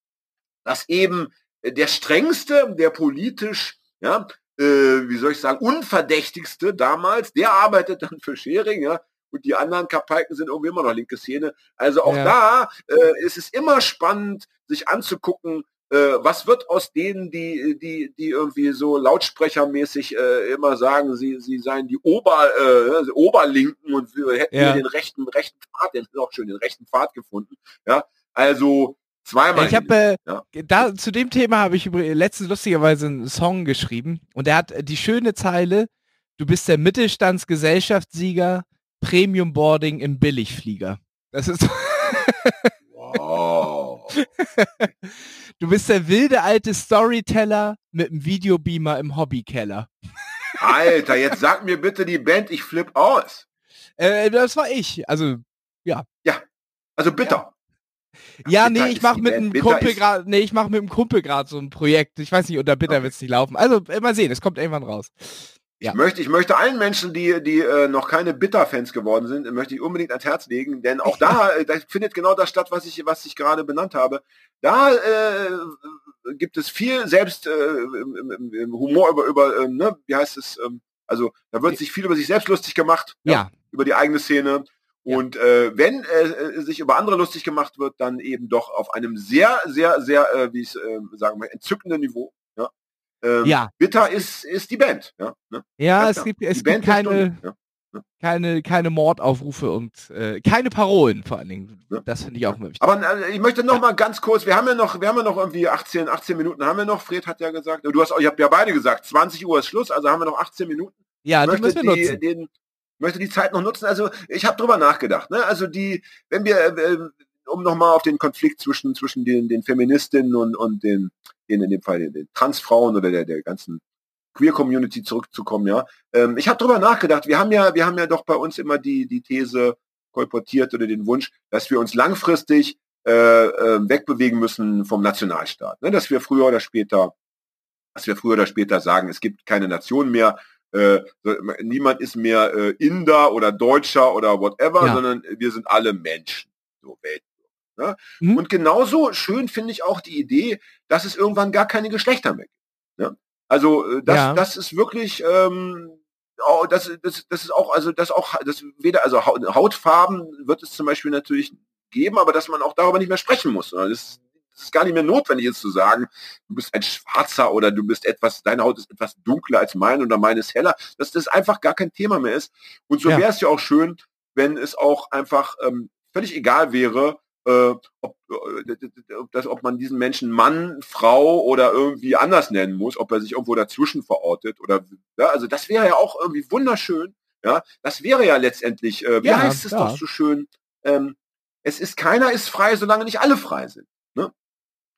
dass eben der strengste, der politisch, ja, äh, wie soll ich sagen, unverdächtigste damals, der arbeitet dann für Schering, ja, und die anderen Kapalken sind irgendwie immer noch linke Szene. Also auch ja. da äh, ist es immer spannend, sich anzugucken, äh, was wird aus denen, die, die, die irgendwie so lautsprechermäßig äh, immer sagen, sie, sie seien die Ober, äh, Oberlinken und wir hätten ja. den rechten, rechten Pfad, den auch schön, den rechten Pfad gefunden. Ja, also Zweimal. Ich habe äh, ja. da zu dem Thema habe ich letztens lustigerweise einen Song geschrieben und der hat die schöne Zeile: Du bist der Mittelstandsgesellschaftssieger, Premium Boarding im Billigflieger. Das ist. wow. Du bist der wilde alte Storyteller mit einem Videobeamer im Hobbykeller. Alter, jetzt sag mir bitte die Band, ich flipp aus. Äh, das war ich. Also, ja. Ja. Also bitter. Ja. Ja, nee, ich mach mit einem Kumpel gerade, nee, ich mach mit einem Kumpel gerade so ein Projekt. Ich weiß nicht, unter Bitter okay. wird's nicht laufen. Also, mal sehen, es kommt irgendwann raus. Ja. Ich möchte, ich möchte allen Menschen, die, die äh, noch keine Bitter-Fans geworden sind, möchte ich unbedingt ans Herz legen, denn auch da, äh, da findet genau das statt, was ich, was ich gerade benannt habe. Da äh, gibt es viel selbst äh, Humor über, über äh, ne, wie heißt es, ähm, also da wird sich viel über sich selbst lustig gemacht, ja. ja. über die eigene Szene. Und äh, wenn äh, sich über andere lustig gemacht wird, dann eben doch auf einem sehr, sehr, sehr, äh, wie ich äh, sagen mal, entzückenden Niveau. Ja. Ähm, ja. Bitter ist, ist die Band. Ja, ne? ja es gibt, es gibt keine, ja. Ne? keine, keine Mordaufrufe und äh, keine Parolen vor allen Dingen. Das finde ich auch wichtig. Aber äh, ich möchte noch mal ganz kurz, wir haben ja noch, wir haben ja noch irgendwie 18, 18 Minuten haben wir noch. Fred hat ja gesagt, du hast, ich habe ja beide gesagt, 20 Uhr ist Schluss, also haben wir noch 18 Minuten. Ja, die müssen wir nutzen. Den, möchte die Zeit noch nutzen. Also ich habe drüber nachgedacht. Ne? Also die, wenn wir, äh, um nochmal auf den Konflikt zwischen zwischen den, den Feministinnen und, und den, den in dem Fall den, den Transfrauen oder der, der ganzen Queer Community zurückzukommen, ja. Ähm, ich habe drüber nachgedacht. Wir haben ja, wir haben ja doch bei uns immer die die These kolportiert oder den Wunsch, dass wir uns langfristig äh, äh, wegbewegen müssen vom Nationalstaat. Ne? Dass wir früher oder später, dass wir früher oder später sagen, es gibt keine Nation mehr, äh, niemand ist mehr äh, Inder oder Deutscher oder whatever, ja. sondern wir sind alle Menschen. So Welt. Ne? Mhm. Und genauso schön finde ich auch die Idee, dass es irgendwann gar keine Geschlechter mehr gibt. Ne? Also äh, das, ja. das ist wirklich ähm, das, das, das ist auch, also das auch, das weder, also Hautfarben wird es zum Beispiel natürlich geben, aber dass man auch darüber nicht mehr sprechen muss. Das es ist gar nicht mehr notwendig, jetzt zu sagen, du bist ein Schwarzer oder du bist etwas, deine Haut ist etwas dunkler als meine oder meine ist heller, dass das einfach gar kein Thema mehr ist. Und so ja. wäre es ja auch schön, wenn es auch einfach ähm, völlig egal wäre, äh, ob, äh, das, ob man diesen Menschen Mann, Frau oder irgendwie anders nennen muss, ob er sich irgendwo dazwischen verortet oder ja, also das wäre ja auch irgendwie wunderschön. Ja, das wäre ja letztendlich, äh, wie ja, heißt es ja. doch so schön, ähm, es ist keiner ist frei, solange nicht alle frei sind.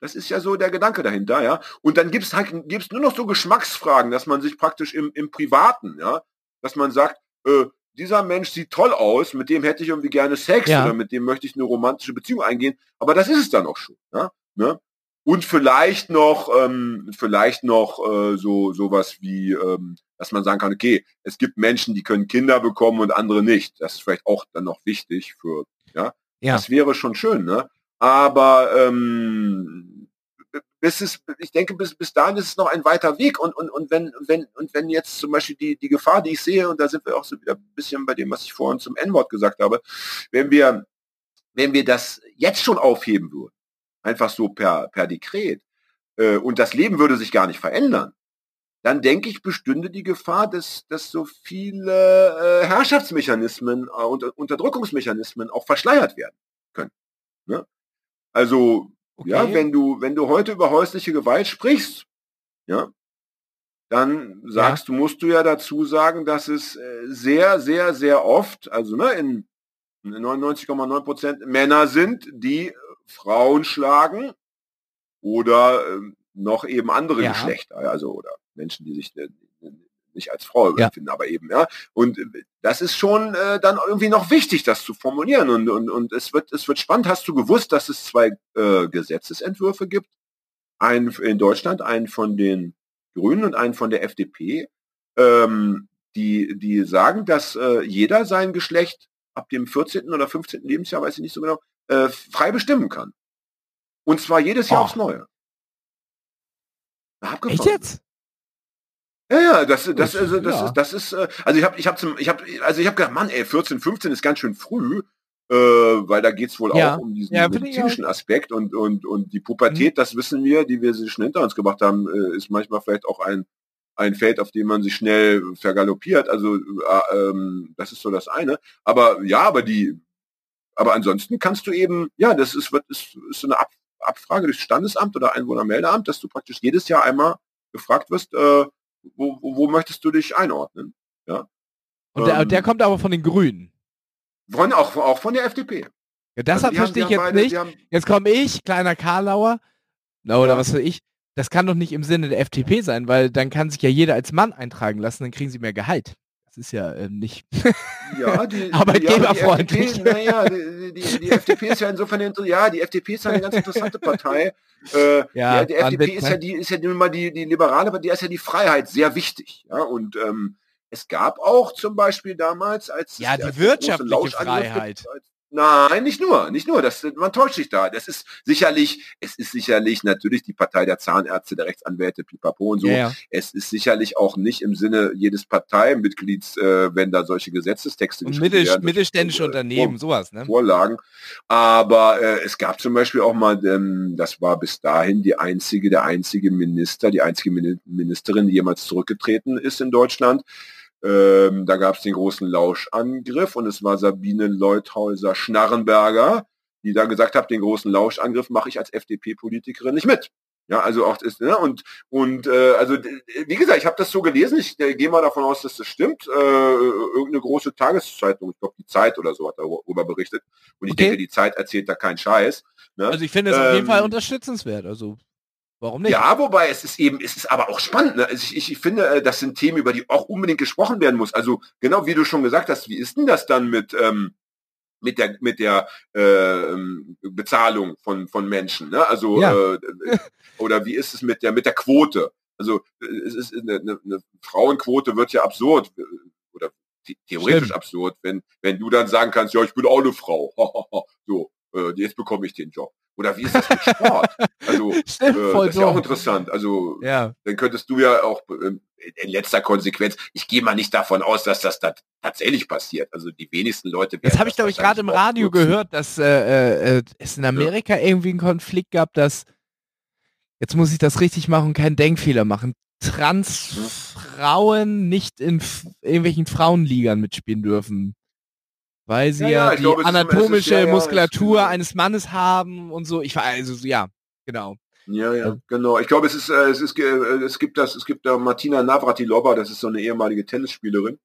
Das ist ja so der Gedanke dahinter, ja. Und dann gibt es halt gibt's nur noch so Geschmacksfragen, dass man sich praktisch im, im Privaten, ja, dass man sagt, äh, dieser Mensch sieht toll aus, mit dem hätte ich irgendwie gerne Sex ja. oder mit dem möchte ich eine romantische Beziehung eingehen, aber das ist es dann auch schon, ja. Ne? Und vielleicht noch, ähm, vielleicht noch äh, so sowas wie, ähm, dass man sagen kann, okay, es gibt Menschen, die können Kinder bekommen und andere nicht. Das ist vielleicht auch dann noch wichtig für, ja. ja. Das wäre schon schön, ne? Aber ähm, bis es, ich denke, bis, bis dahin ist es noch ein weiter Weg. Und, und, und wenn, wenn, und wenn jetzt zum Beispiel die, die Gefahr, die ich sehe, und da sind wir auch so wieder ein bisschen bei dem, was ich vorhin zum N-Wort gesagt habe, wenn wir, wenn wir das jetzt schon aufheben würden, einfach so per, per Dekret, äh, und das Leben würde sich gar nicht verändern, dann denke ich, bestünde die Gefahr, dass, dass so viele äh, Herrschaftsmechanismen äh, und Unterdrückungsmechanismen auch verschleiert werden können. Ne? Also, okay. ja, wenn du, wenn du heute über häusliche Gewalt sprichst, ja, dann sagst ja. du, musst du ja dazu sagen, dass es äh, sehr, sehr, sehr oft, also ne, in 99,9 Prozent Männer sind, die Frauen schlagen oder äh, noch eben andere ja. Geschlechter, also oder Menschen, die sich äh, nicht als Frau Ja. empfinden, aber eben, ja. Und äh, das ist schon äh, dann irgendwie noch wichtig, das zu formulieren. Und, und, und es wird, es wird spannend. Hast du gewusst, dass es zwei äh, Gesetzesentwürfe gibt? Einen in Deutschland, einen von den Grünen und einen von der FDP, ähm, die, die sagen, dass äh, jeder sein Geschlecht ab dem 14. oder 15. Lebensjahr, weiß ich nicht so genau, äh, frei bestimmen kann. Und zwar jedes Jahr Oh. aufs Neue. Echt jetzt? Ja, ja, das, das, Das- also, das ja. ist, das ist, äh, also ich habe, ich habe zum, ich habe, also ich habe gedacht, Mann, ey, 14, 15 ist ganz schön früh, äh, weil da geht's wohl Ja. auch um diesen Ja, medizinischen Aspekt und und und die Pubertät, das wissen wir, die wir sich schon hinter uns gebracht haben, äh, ist manchmal vielleicht auch ein ein Feld, auf dem man sich schnell vergaloppiert. Also äh, ähm, das ist so das eine. Aber ja, aber die, aber ansonsten kannst du eben, ja, das ist wird ist, ist so eine Ab, Abfrage durchs Standesamt oder Einwohnermeldeamt, dass du praktisch jedes Jahr einmal gefragt wirst, äh, wo, wo, möchtest du dich einordnen? Ja. Und der, Ähm, der kommt aber von den Grünen. Von, auch, auch von der FDP. Ja, das Also verstehe ich jetzt beide- nicht. haben- Jetzt komme ich, kleiner Karlauer. Na, oder Ja. was weiß ich. Das kann doch nicht im Sinne der FDP sein, weil dann kann sich ja jeder als Mann eintragen lassen, dann kriegen sie mehr Gehalt. Das ist ja äh, nicht. Ja, die, Arbeitgeberfreundlich. Ja, naja, die, die, die FDP ist ja insofern, ja, die FDP ist ja eine ganz interessante Partei. Äh, Ja, die, die FDP ist ne? ja die, ist ja mal die, die Liberale, aber die ist ja die Freiheit sehr wichtig. Ja, und ähm, es gab auch zum Beispiel damals, als Ja, die als wirtschaftliche Freiheit. gibt, als- Nein, nicht nur, nicht nur. Das, man täuscht sich da. Das ist sicherlich, es ist sicherlich natürlich die Partei der Zahnärzte, der Rechtsanwälte, Pipapo und so. Ja, ja. Es ist sicherlich auch nicht im Sinne jedes Parteimitglieds, äh, wenn da solche Gesetzestexte Und geschrieben mittel, werden, mittelständische äh, Unternehmen, sowas, ne? Vorlagen. Aber äh, es gab zum Beispiel auch mal, ähm, das war bis dahin die einzige, der einzige Minister, die einzige Mini- Ministerin, die jemals zurückgetreten ist in Deutschland. Ähm, da gab es den großen Lauschangriff und es war Sabine Leuthäuser Schnarrenberger, die da gesagt hat, den großen Lauschangriff mache ich als FDP-Politikerin nicht mit. Ja, also auch ist ne, und und äh, also wie gesagt, ich habe das so gelesen. Ich äh, gehe mal davon aus, dass das stimmt. Äh, irgendeine große Tageszeitung, ich glaube die Zeit oder so hat darüber berichtet. Und ich Okay. denke, die Zeit erzählt da keinen Scheiß. Ne? Also ich finde es auf jeden Ähm, Fall unterstützenswert. Also warum nicht? Ja, wobei es ist eben, es ist aber auch spannend. Ne? Also ich, ich, finde, äh, das sind Themen, über die auch unbedingt gesprochen werden muss. Also genau wie du schon gesagt hast, wie ist denn das dann mit ähm, mit der mit der äh, Bezahlung von von Menschen? Ne? Also Ja. äh, oder wie ist es mit der mit der Quote? Also äh, es ist eine, eine, eine Frauenquote wird ja absurd äh, oder the- theoretisch Stimmt. absurd, wenn wenn du dann sagen kannst, ja, ich bin auch eine Frau. so, äh, jetzt bekomme ich den Job. Oder wie ist das mit Sport? Also Stimmt, äh, das ist ja auch interessant. Also Ja. dann könntest du ja auch ähm, in letzter Konsequenz, ich gehe mal nicht davon aus, dass das da tatsächlich passiert. Also die wenigsten Leute Jetzt werden habe ich, das glaube ich, gerade im Radio nutzen. gehört, dass äh, äh, es in Amerika irgendwie einen Konflikt gab, dass, jetzt muss ich das richtig machen und keinen Denkfehler machen, Transfrauen nicht in irgendwelchen Frauenligern mitspielen dürfen. Weil sie Ja, ja, ja, die glaube, es ist- anatomische ja, Muskulatur es- eines Mannes haben und so. Ich war also, ja, genau. Ja, ja, genau. Ich glaube, es ist, äh, es ist, äh, es gibt das, es gibt da Martina Navratilova, das ist so eine ehemalige Tennisspielerin.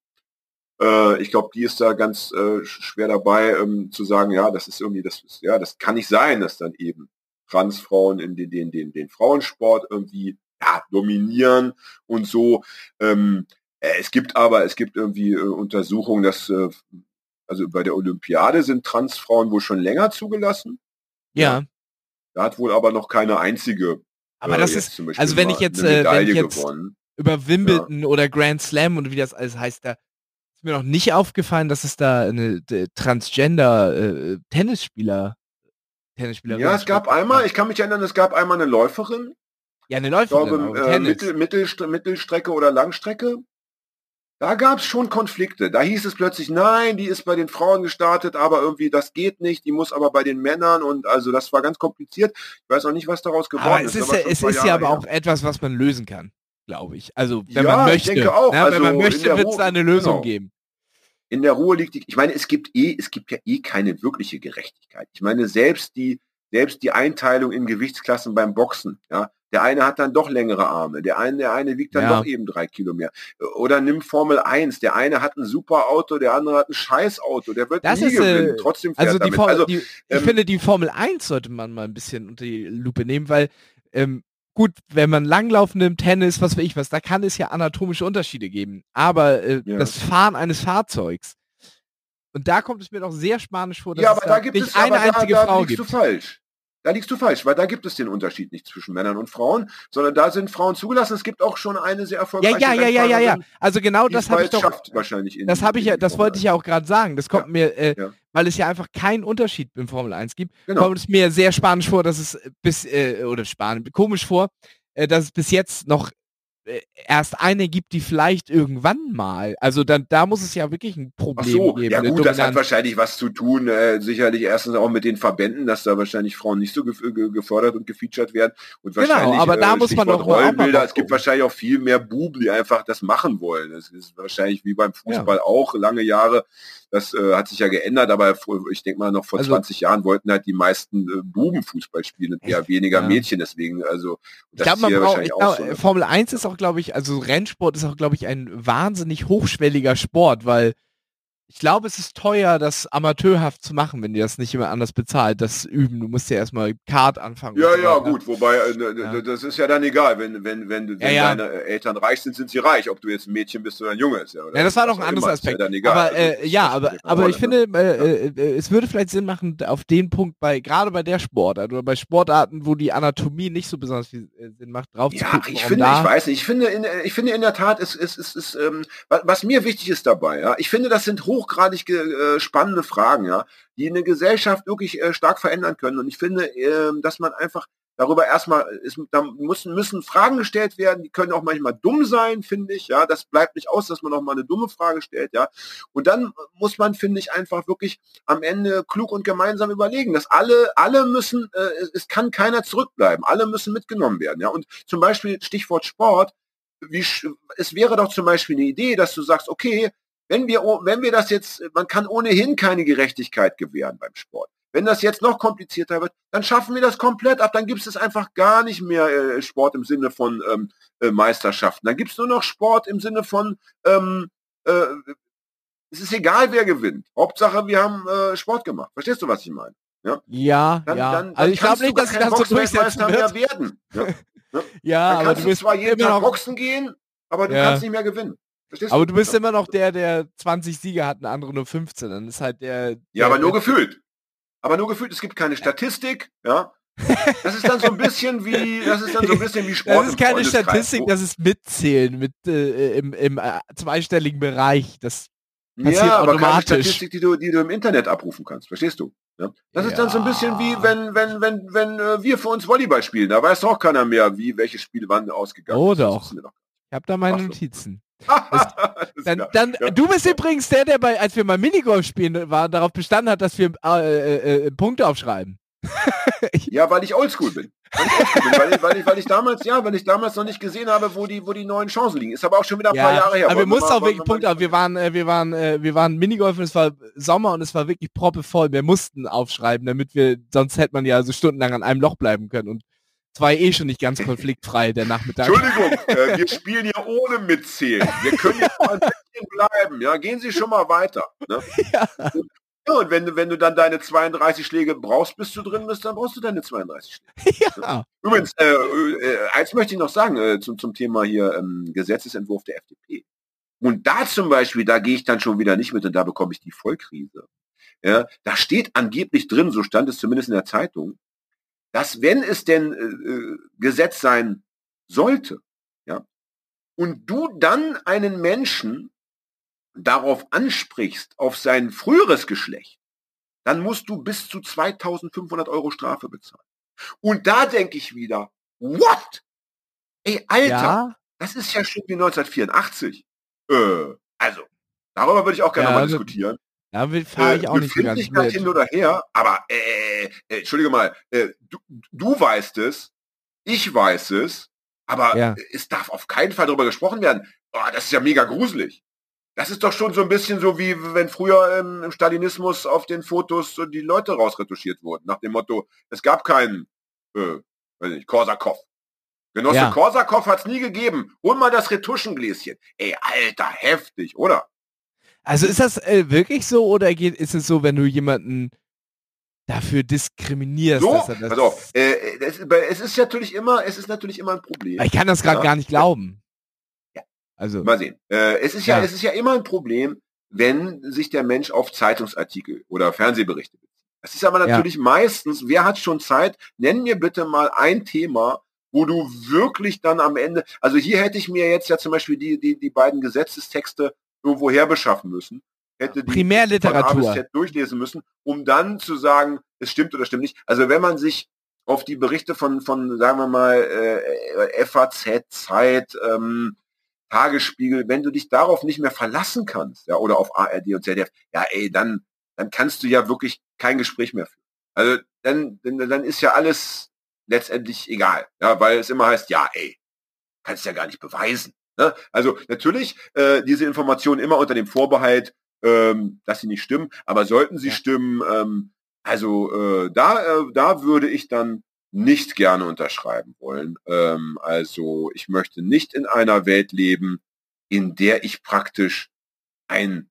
Äh, ich glaube, die ist da ganz äh, sch- schwer dabei, ähm, zu sagen, ja, das ist irgendwie, das ist, ja, das kann nicht sein, dass dann eben Transfrauen in den, den, den, den Frauensport irgendwie ja, dominieren und so. Ähm, äh, es gibt aber, es gibt irgendwie äh, Untersuchungen, dass äh, also bei der Olympiade sind Transfrauen wohl schon länger zugelassen. Ja. Da hat wohl aber noch keine einzige Aber äh, das ist, zum Beispiel also wenn ich jetzt, äh, wenn ich jetzt gewonnen. über Wimbledon oder Grand Slam und wie das alles heißt, da ist mir noch nicht aufgefallen, dass es da eine d- Transgender äh, Tennisspieler Tennisspielerin Ja, es gab einmal, ich kann mich erinnern, es gab einmal eine Läuferin, ja eine ich Läuferin, glaube aber äh. Mittel, Mittelst Mittelstrecke oder Langstrecke. Da gab es schon Konflikte. Da hieß es plötzlich, nein, die ist bei den Frauen gestartet, aber irgendwie das geht nicht, die muss aber bei den Männern und also das war ganz kompliziert. Ich weiß noch nicht, was daraus geworden aber es ist, aber ja, es ist ja Jahre aber her. auch etwas, was man lösen kann, glaube ich. Also wenn Ja, man ich möchte, denke auch. ne, wenn man Also möchte, wird es da eine Lösung genau. geben. in der Ruhe liegt die, ich meine, es gibt eh, es gibt ja eh keine wirkliche Gerechtigkeit. Ich meine, selbst die, selbst die Einteilung in Gewichtsklassen beim Boxen, ja, der eine hat dann doch längere Arme, der eine, der eine wiegt dann Ja. doch eben drei Kilo mehr. Oder nimm Formel 1, der eine hat ein super Auto, der andere hat ein scheiß Auto, der wird Das nie ist, äh, gewinnen, trotzdem fährt Also die, damit. Formel, also, die ich ähm, finde, die Formel 1 sollte man mal ein bisschen unter die Lupe nehmen, weil ähm, gut, wenn man Langlaufen nimmt, Tennis, was weiß ich was, da kann es ja anatomische Unterschiede geben. Aber äh, Ja. das Fahren eines Fahrzeugs, und da kommt es mir doch sehr spanisch vor, dass Ja, es aber da gibt nicht es eine aber da, einzige da Frau gibt. du falsch. Da liegst du falsch, weil da gibt es den Unterschied nicht zwischen Männern und Frauen, sondern da sind Frauen zugelassen. Es gibt auch schon eine sehr erfolgreiche ja, ja, ja, ja, ja. Also genau das es habe ich doch. wahrscheinlich. In Das habe ich ja, das wollte ich ja auch gerade sagen. Das kommt mir, äh, weil es ja einfach keinen Unterschied im Formel 1 gibt, Genau. kommt es mir sehr spanisch vor, dass es bis, äh, oder spanisch, komisch vor, äh, dass es bis jetzt noch erst eine gibt, die vielleicht irgendwann mal, also dann, da muss es ja wirklich ein Ach Problem so, geben. ja gut, das hat wahrscheinlich was zu tun, äh, sicherlich erstens auch mit den Verbänden, dass da wahrscheinlich Frauen nicht so gef ge gefördert und gefeatured werden. Und Genau, wahrscheinlich, aber da äh, muss man doch Rollenbilder, es gibt wahrscheinlich auch viel mehr Buben, die einfach das machen wollen. Das ist wahrscheinlich wie beim Fußball auch lange Jahre. Das äh, hat sich ja geändert, aber vor, ich denke mal noch vor Also- 20 Jahren wollten halt die meisten äh, Buben Fußball spielen und eher weniger Ja. Mädchen. Deswegen, also Ich das ist man hier braucht, wahrscheinlich ich auch glaub, so. ne? Formel 1 ist auch, glaube ich, also Rennsport ist auch, glaube ich, ein wahnsinnig hochschwelliger Sport, weil ich glaube, es ist teuer, das amateurhaft zu machen, wenn dir das nicht immer anders bezahlt, das Üben. Du musst ja erstmal Kart anfangen. Ja, ja, weiter. gut, wobei, äh, ne, Ja. ne, das ist ja dann egal, wenn, wenn, wenn, wenn Ja, ja. deine Eltern reich sind, sind sie reich, ob du jetzt ein Mädchen bist oder ein Junge ist. Ja, Ja, das war doch ein anderes Aspekt. Ja, dann egal. aber äh, ja, aber, aber ich Rolle, finde, äh, äh, es würde vielleicht Sinn machen, auf den Punkt bei, gerade bei der Sportart oder bei Sportarten, wo die Anatomie nicht so besonders viel äh, Sinn macht, drauf zu Ja, gucken, ich finde, ich weiß nicht, ich finde, in, ich finde in der Tat, es ist, es ist, ähm, was, was mir wichtig ist dabei, ja, ich finde, das sind hochgradig äh, spannende Fragen, ja, die eine Gesellschaft wirklich äh, stark verändern können. Und ich finde, ähm, dass man einfach darüber erstmal, ist, da müssen, müssen Fragen gestellt werden, die können auch manchmal dumm sein, finde ich, ja, das bleibt nicht aus, dass man auch mal eine dumme Frage stellt, ja. Und dann muss man, finde ich, einfach wirklich am Ende klug und gemeinsam überlegen, dass alle, alle müssen, äh, es, es kann keiner zurückbleiben, alle müssen mitgenommen werden, ja. Und zum Beispiel Stichwort Sport, wie, es wäre doch zum Beispiel eine Idee, dass du sagst, okay, wenn wir, wenn wir das jetzt, man kann ohnehin keine Gerechtigkeit gewähren beim Sport. Wenn das jetzt noch komplizierter wird, dann schaffen wir das komplett ab. Dann gibt es einfach gar nicht mehr äh, Sport im Sinne von ähm, äh, Meisterschaften. Dann gibt es nur noch Sport im Sinne von, ähm, äh, es ist egal, wer gewinnt. Hauptsache, wir haben äh, Sport gemacht. Verstehst du, was ich meine? ja, Dann, ja. dann, dann also ich glaube nicht, dass ich kein das so durchsetzen wird. mehr werden. Ja? Ja, Dann aber kannst du bist zwar jeden Tag Boxen gehen, aber du Ja. kannst nicht mehr gewinnen. Verstehst aber du? bist ja. immer noch der, der 20 Siege hat, ein andere nur 15. Dann ist halt der, Ja, der aber nur gefühlt. Aber nur gefühlt, es gibt keine Statistik, ja. Das ist dann so ein bisschen wie, das ist dann so ein bisschen wie Sport. Das ist keine Statistik, das ist Mitzählen mit äh, im, im äh, zweistelligen Bereich. Das passiert ja, aber keine automatisch. Statistik, die du, die du im Internet abrufen kannst, verstehst du? Ja? Das ist dann so ein bisschen wie, Ja. wenn, wenn, wenn, wenn äh, wir für uns Volleyball spielen. Da weiß auch keiner mehr, wie welche Spiele wann ausgegangen Oh ist. Doch. doch. ich habe da meine. Notizen. Dann, dann Ja. du bist übrigens der, der bei, als wir mal Minigolf spielen waren, darauf bestanden hat, dass wir äh, äh, äh, Punkte aufschreiben. Ja, weil ich oldschool bin. Weil ich, oldschool bin, weil, ich, weil, ich, weil ich damals, ja, weil ich damals noch nicht gesehen habe, wo die, wo die neuen Chancen liegen. Ist aber auch schon wieder ein paar Jahre her. aber wir mussten auch wirklich Punkte auf. Wir waren, äh, wir waren, äh, wir waren Minigolf und es war Sommer und es war wirklich proppevoll. Wir mussten aufschreiben, damit wir, sonst hätte man ja so stundenlang an einem Loch bleiben können und es war eh schon nicht ganz konfliktfrei der Nachmittag. Entschuldigung, äh, wir spielen ja ohne mitzählen. Wir können bisschen bleiben. Ja, gehen Sie schon mal weiter. Ne? Ja. Ja, und wenn du, wenn du dann deine 32 Schläge brauchst, bis du drin bist, dann brauchst du deine 32 Schläge. ja. Übrigens, äh, äh, eins möchte ich noch sagen äh, zum, zum Thema hier ähm, Gesetzesentwurf der FDP. Und da zum Beispiel, da gehe ich dann schon wieder nicht mit und da bekomme ich die Vollkrise. Ja, da steht angeblich drin, so stand es zumindest in der Zeitung, dass wenn es denn äh, äh, Gesetz sein sollte, ja, und du dann einen Menschen darauf ansprichst, auf sein früheres Geschlecht, dann musst du bis zu 2500 Euro Strafe bezahlen. Und da denke ich wieder, what? Ey, Alter, ja. das ist ja schon wie 1984. Äh, also, darüber würde ich auch gerne Ja, nochmal also, diskutieren. Da fahre ich Äh, auch nicht so ganz mit. hin oder her, aber äh, äh, entschuldige mal, äh, du, du weißt es, ich weiß es, aber Ja. es darf auf keinen Fall darüber gesprochen werden. Oh, das ist ja mega gruselig. Das ist doch schon so ein bisschen so wie wenn früher ähm, im Stalinismus auf den Fotos so die Leute rausretuschiert wurden, nach dem Motto, es gab keinen, äh, weiß nicht, Korsakow. Genosse Ja. Korsakow hat's nie gegeben. Hol mal das Retuschengläschen. Ey, Alter, heftig, oder? Also ist das äh, wirklich so oder geht, ist es so, wenn du jemanden dafür diskriminierst. So, dass er das, auf, äh, das, es ist natürlich immer, es ist natürlich immer ein Problem. ich kann das gerade Ja. gar nicht glauben. Ja. Also, Mal sehen. Äh, es ist ja, Ja. es ist ja immer ein Problem, wenn sich der Mensch auf Zeitungsartikel oder Fernsehberichte bezieht. Das ist aber Ja. natürlich meistens, wer hat schon Zeit? Nenn mir bitte mal ein Thema, wo du wirklich dann am Ende, also hier hätte ich mir jetzt ja zum Beispiel die, die, die beiden Gesetzestexte irgendwo her beschaffen müssen. Hätte die Primärliteratur. Z durchlesen müssen, um dann zu sagen, es stimmt oder stimmt nicht. Also wenn man sich auf die Berichte von, von sagen wir mal, äh, FAZ, Zeit, ähm, Tagesspiegel, wenn du dich darauf nicht mehr verlassen kannst, ja, oder auf ARD und ZDF, ja, ey, dann, dann kannst du ja wirklich kein Gespräch mehr führen. Also dann, dann, dann ist ja alles letztendlich egal, ja, weil es immer heißt, ja, ey, kannst ja gar nicht beweisen. Ne? Also natürlich äh, diese Informationen immer unter dem Vorbehalt, ähm, dass sie nicht stimmen, aber sollten sie Ja. stimmen, ähm, also äh, da, äh, da würde ich dann nicht gerne unterschreiben wollen. Ähm, also ich möchte nicht in einer Welt leben, in der ich praktisch ein,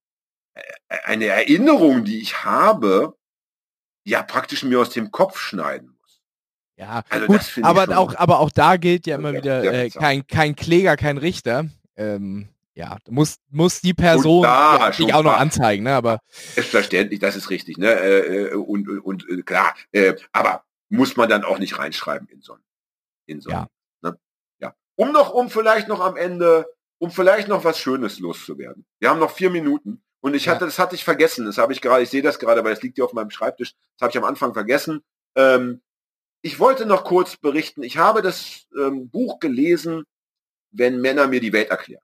äh, eine Erinnerung, die ich habe, ja praktisch mir aus dem Kopf schneiden. Ja, Also gut, aber auch, aber auch da gilt ja immer Ja, wieder äh, kein, kein Kläger, kein Richter. Ähm, ja, muss, muss die Person da ja, sich auch noch anzeigen, ne? Aber Selbstverständlich, das ist richtig, ne? Äh, äh, und, und, und äh, klar, äh, aber muss man dann auch nicht reinschreiben in so ein, in so ein, Ja. ne? ja. Um noch, um vielleicht noch am Ende, um vielleicht noch was Schönes loszuwerden. Wir haben noch vier Minuten und ich Ja. hatte, das hatte ich vergessen, das habe ich gerade, ich sehe das gerade, weil es liegt hier auf meinem Schreibtisch, das habe ich am Anfang vergessen. Ähm, ich wollte noch kurz berichten, ich habe das ähm, Buch gelesen, wenn Männer mir die Welt erklären.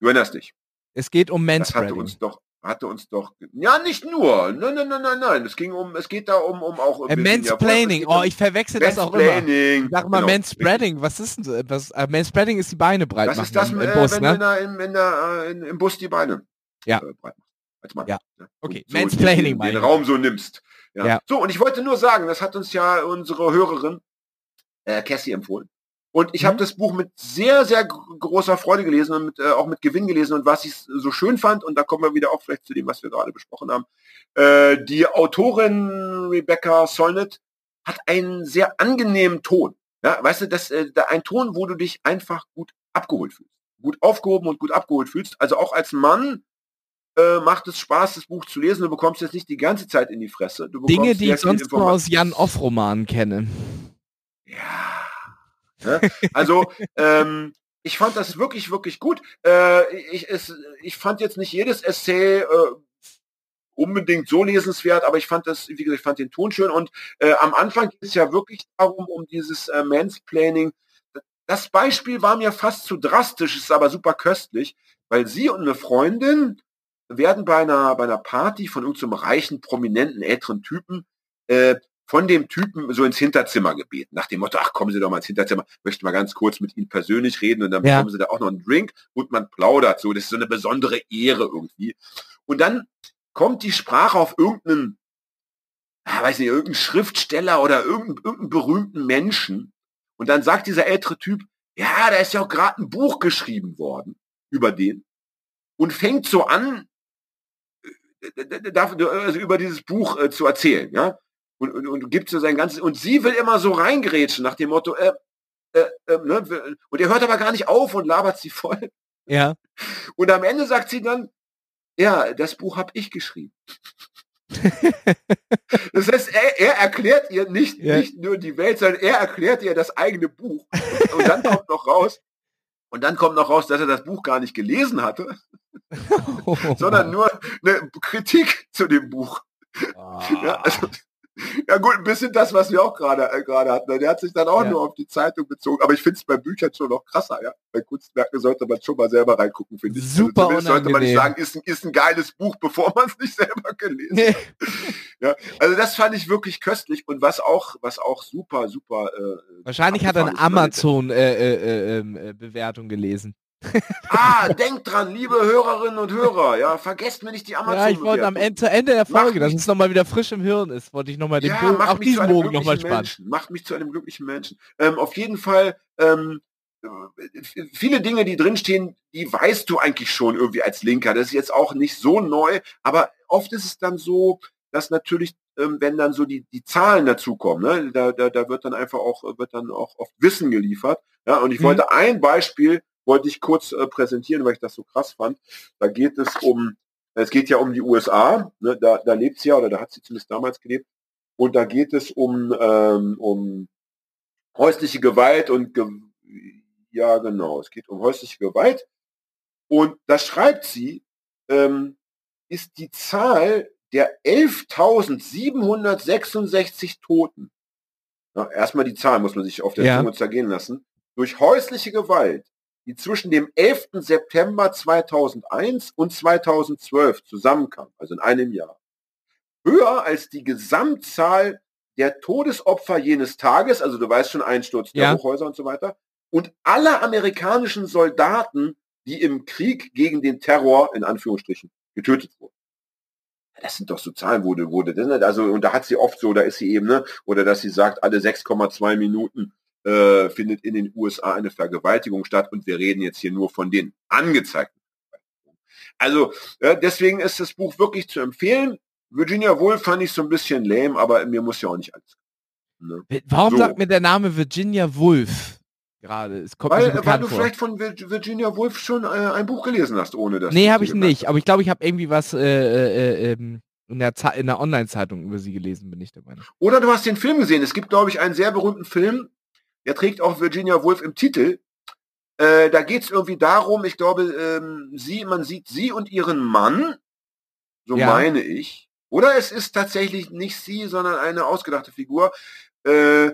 Du erinnerst dich. es geht um Das hatte Manspreading. uns doch, hatte uns doch, ja nicht nur, nein, nein, nein, nein, nein, es ging um, es geht da um, um auch Äh, bisschen- ja, Mansplaining, geht oh, um ich verwechsel das auch immer. Mansplaining. Sag mal Genau, Manspreading, was ist denn so- was, äh, Manspreading ist die Beine breit Das machen ist das, im, äh, im Bus, wenn ne? der, in, in der, äh, in, im Bus die Beine Ja. äh, breit machst. Als Mann. Ja. Und Okay, so Mansplaining den, den ich. Raum so nimmst. Ja. Ja. So, und ich wollte nur sagen, das hat uns ja unsere Hörerin äh, Cassie empfohlen. Und ich habe Mhm. das Buch mit sehr, sehr gr- großer Freude gelesen und mit, äh, auch mit Gewinn gelesen. Und was ich so schön fand, und da kommen wir wieder auch vielleicht zu dem, was wir gerade besprochen haben, äh, die Autorin Rebecca Solnit hat einen sehr angenehmen Ton. Ja, weißt du, das, äh, da ein Ton, wo du dich einfach gut abgeholt fühlst. Gut aufgehoben und gut abgeholt fühlst. Also auch als Mann äh, macht es Spaß, das Buch zu lesen. Du bekommst jetzt nicht die ganze Zeit in die Fresse. Du Dinge, die ich sonst nur aus Jan Off-Romanen kenne. Ja. Ne? Also, ähm, ich fand das wirklich, wirklich gut. Äh, ich, es, ich fand jetzt nicht jedes Essay äh, unbedingt so lesenswert, aber ich fand das, wie gesagt, ich fand den Ton schön und äh, am Anfang geht es ja wirklich darum, um dieses äh, Mansplaining. Das Beispiel war mir fast zu drastisch, ist aber super köstlich, weil sie und eine Freundin werden bei einer, bei einer Party von irgendeinem reichen, prominenten, älteren Typen äh, von dem Typen so ins Hinterzimmer gebeten, nach dem Motto, ach, kommen Sie doch mal ins Hinterzimmer, möchte mal ganz kurz mit Ihnen persönlich reden und dann Ja. bekommen Sie da auch noch einen Drink und man plaudert so, das ist so eine besondere Ehre irgendwie. Und dann kommt die Sprache auf irgendeinen, ah, weiß nicht, irgendeinen Schriftsteller oder irgendeinen, irgendeinen berühmten Menschen und dann sagt dieser ältere Typ, ja, da ist ja auch gerade ein Buch geschrieben worden über den und fängt so an, also über dieses Buch äh, zu erzählen, ja und, und, und gibt so sein ganzes und sie will immer so reingrätschen nach dem Motto äh, äh, äh, ne, und er hört aber gar nicht auf und labert sie voll Ja. und am Ende sagt sie dann ja das Buch habe ich geschrieben das heißt er, er erklärt ihr nicht Ja. nicht nur die Welt sondern er erklärt ihr das eigene Buch und, und dann kommt noch raus und dann kommt noch raus, dass er das Buch gar nicht gelesen hatte, sondern nur eine Kritik zu dem Buch. Ja, also, ja gut, ein bisschen das, was wir auch gerade äh, gerade hatten. Der hat sich dann auch Ja. nur auf die Zeitung bezogen. Aber ich finde es bei Büchern schon noch krasser. Ja, bei Kunstwerken sollte man schon mal selber reingucken, finde ich. Super also sollte man nicht sagen, ist ein, ist ein geiles Buch, bevor man es nicht selber gelesen hat. Ja, also das fand ich wirklich köstlich und was auch, was auch super, super. Äh, Wahrscheinlich hat er eine Amazon-Bewertung äh, äh, ähm, äh, Bewertung gelesen. Ah, denkt dran, liebe Hörerinnen und Hörer, ja, vergesst mir nicht die Amazon. Ja, ich wollte am Ende, Ende der Folge, dass es nochmal wieder frisch im Hirn ist, wollte ich nochmal den ja, Bogen, auch mich zu diesen einem Bogen nochmal glücklichen spannen. Menschen. Macht mich zu einem glücklichen Menschen. Ähm, auf jeden Fall, ähm, äh, viele Dinge, die drinstehen, die weißt du eigentlich schon irgendwie als Linker. Das ist jetzt auch nicht so neu, aber oft ist es dann so, dass natürlich ähm, wenn dann so die, die Zahlen dazukommen, ne? da, da, da wird dann einfach auch, wird dann auch oft Wissen geliefert. Ja, und ich Mhm. wollte ein Beispiel, wollte ich kurz äh, präsentieren, weil ich das so krass fand. Da geht es um, es geht ja um die USA, ne? da, da lebt sie ja, oder da hat sie zumindest damals gelebt. Und da geht es um, ähm, um häusliche Gewalt und Ge ja genau, es geht um häusliche Gewalt. Und da schreibt sie, ähm, ist die Zahl der 11.766 Toten. Ja, erstmal die Zahl muss man sich auf der Ja. Zunge zergehen lassen. Durch häusliche Gewalt, die zwischen dem 11. September 2001 und 2012 zusammenkam, also in einem Jahr, höher als die Gesamtzahl der Todesopfer jenes Tages, also du weißt schon Einsturz der Ja. Hochhäuser und so weiter, und aller amerikanischen Soldaten, die im Krieg gegen den Terror, in Anführungsstrichen, getötet wurden. Das sind doch so Zahlen, wo du, wo du, also, und da hat sie oft so, da ist sie eben, ne, oder dass sie sagt, alle 6,2 Minuten äh, findet in den USA eine Vergewaltigung statt und wir reden jetzt hier nur von den angezeigten Vergewaltigungen. Also, äh, deswegen ist das Buch wirklich zu empfehlen. Virginia Woolf fand ich so ein bisschen lame, aber mir muss ja auch nicht alles. Ne? Warum So. sagt mir der Name Virginia Woolf gerade? Es kommt Weil, weil du vor. vielleicht von Vir- Virginia Woolf schon äh, ein Buch gelesen hast, ohne das. Nee, habe ich nicht. Aber ich glaube, ich habe irgendwie was äh, äh, ähm, in der, in der Online-Zeitung über sie gelesen, bin ich der Meinung. Oder du hast den Film gesehen. Es gibt, glaube ich, einen sehr berühmten Film, der trägt auch Virginia Woolf im Titel. Äh, da geht es irgendwie darum, ich glaube, ähm, sie, man sieht sie und ihren Mann, so Ja. meine ich. Oder es ist tatsächlich nicht sie, sondern eine ausgedachte Figur. Äh,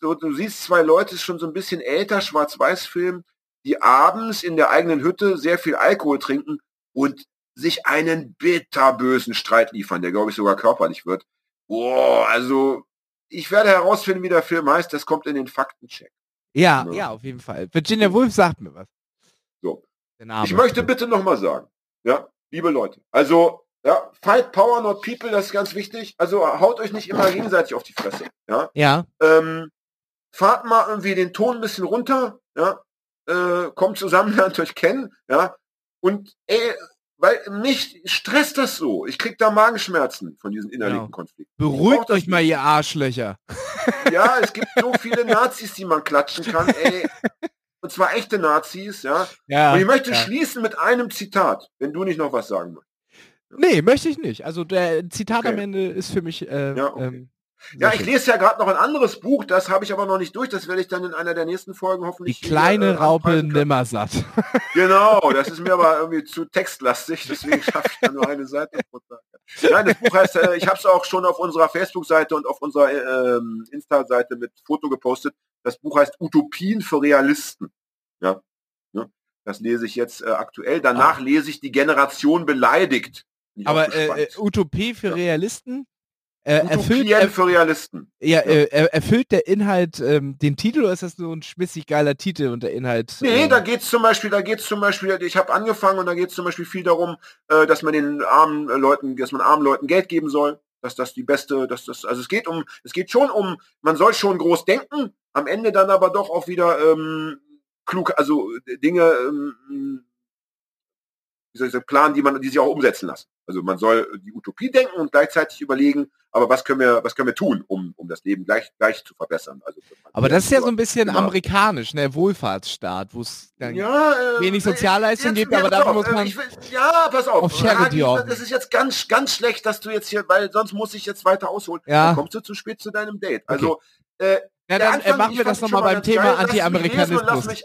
so, du siehst zwei Leute, ist schon so ein bisschen älter, Schwarz-Weiß-Film, die abends in der eigenen Hütte sehr viel Alkohol trinken und sich einen bitterbösen Streit liefern, der glaube ich sogar körperlich wird. Boah, also ich werde herausfinden, wie der Film heißt. Das kommt in den Faktencheck. Ja, Ja. ja, auf jeden Fall. Virginia Woolf sagt mir was. So. Ich möchte bitte nochmal sagen, ja, liebe Leute, also ja, fight power not people, das ist ganz wichtig. Also haut euch nicht immer gegenseitig auf die Fresse. Ja, Ja, ähm, fahrt mal irgendwie den Ton ein bisschen runter, ja, äh, kommt zusammen, lernt euch kennen, ja, und ey, weil mich stresst das so. Ich krieg da Magenschmerzen von diesen innerlichen Ja. Konflikten. beruhigt euch mal, ihr Arschlöcher. Ja, es gibt so viele Nazis, die man klatschen kann, ey. Und zwar echte Nazis, ja. Ja. Und ich möchte ja. schließen mit einem Zitat, wenn du nicht noch was sagen möchtest. Nee, möchte ich nicht. Also der Zitat Okay. am Ende ist für mich. Äh, Ja, okay. ähm, Ja, ich lese ja gerade noch ein anderes Buch, das habe ich aber noch nicht durch, das werde ich dann in einer der nächsten Folgen Die hoffentlich. hier, kleine äh, Raupe. Nimmersatt. Genau, das ist mir aber irgendwie zu textlastig, deswegen schaffe ich da nur eine Seite pro Tag. Nein, das Buch heißt, äh, ich habe es auch schon auf unserer Facebook-Seite und auf unserer ähm, Insta-Seite mit Foto gepostet. Das Buch heißt Utopien für Realisten. Ja, ne? das lese ich jetzt äh, aktuell. Danach lese ich die Generation beleidigt. Ah. Aber äh, äh, Utopie für Realisten äh, erfüllt, er, für Realisten. ja, äh, er- erfüllt der Inhalt ähm, den Titel oder ist das nur ein schmissig geiler Titel und der Inhalt? Nee, ähm, da geht's zum Beispiel, da geht's zum Beispiel, ich habe angefangen und da geht's zum Beispiel viel darum, äh, dass man den armen äh, Leuten, dass man armen Leuten Geld geben soll, dass das die beste, dass das, also es geht um, es geht schon um, man soll schon groß denken, am Ende dann aber doch auch wieder ähm, klug, also äh, Dinge, ähm, wie soll ich sagen, planen, die man, die sich auch umsetzen lassen. Also man soll die Utopie denken und gleichzeitig überlegen, aber was können wir, was können wir tun, um, um das Leben gleich, gleich zu verbessern. Also aber das ist ja so ein bisschen Genau. amerikanisch, ne? Wohlfahrtsstaat, wo es dann ja, äh, wenig Sozialleistung jetzt- gibt, jetzt aber dafür muss äh, man ich will, ja, pass auf. auf Charity Hagi, ordnen. das ist jetzt ganz, ganz schlecht, dass du jetzt hier, weil sonst muss ich jetzt weiter ausholen. Ja. Dann kommst du zu spät zu deinem Date. Also, äh, Ja, dann äh, Anfang, machen wir das nochmal mal beim Thema Anti-Amerikanismus. Lass mich,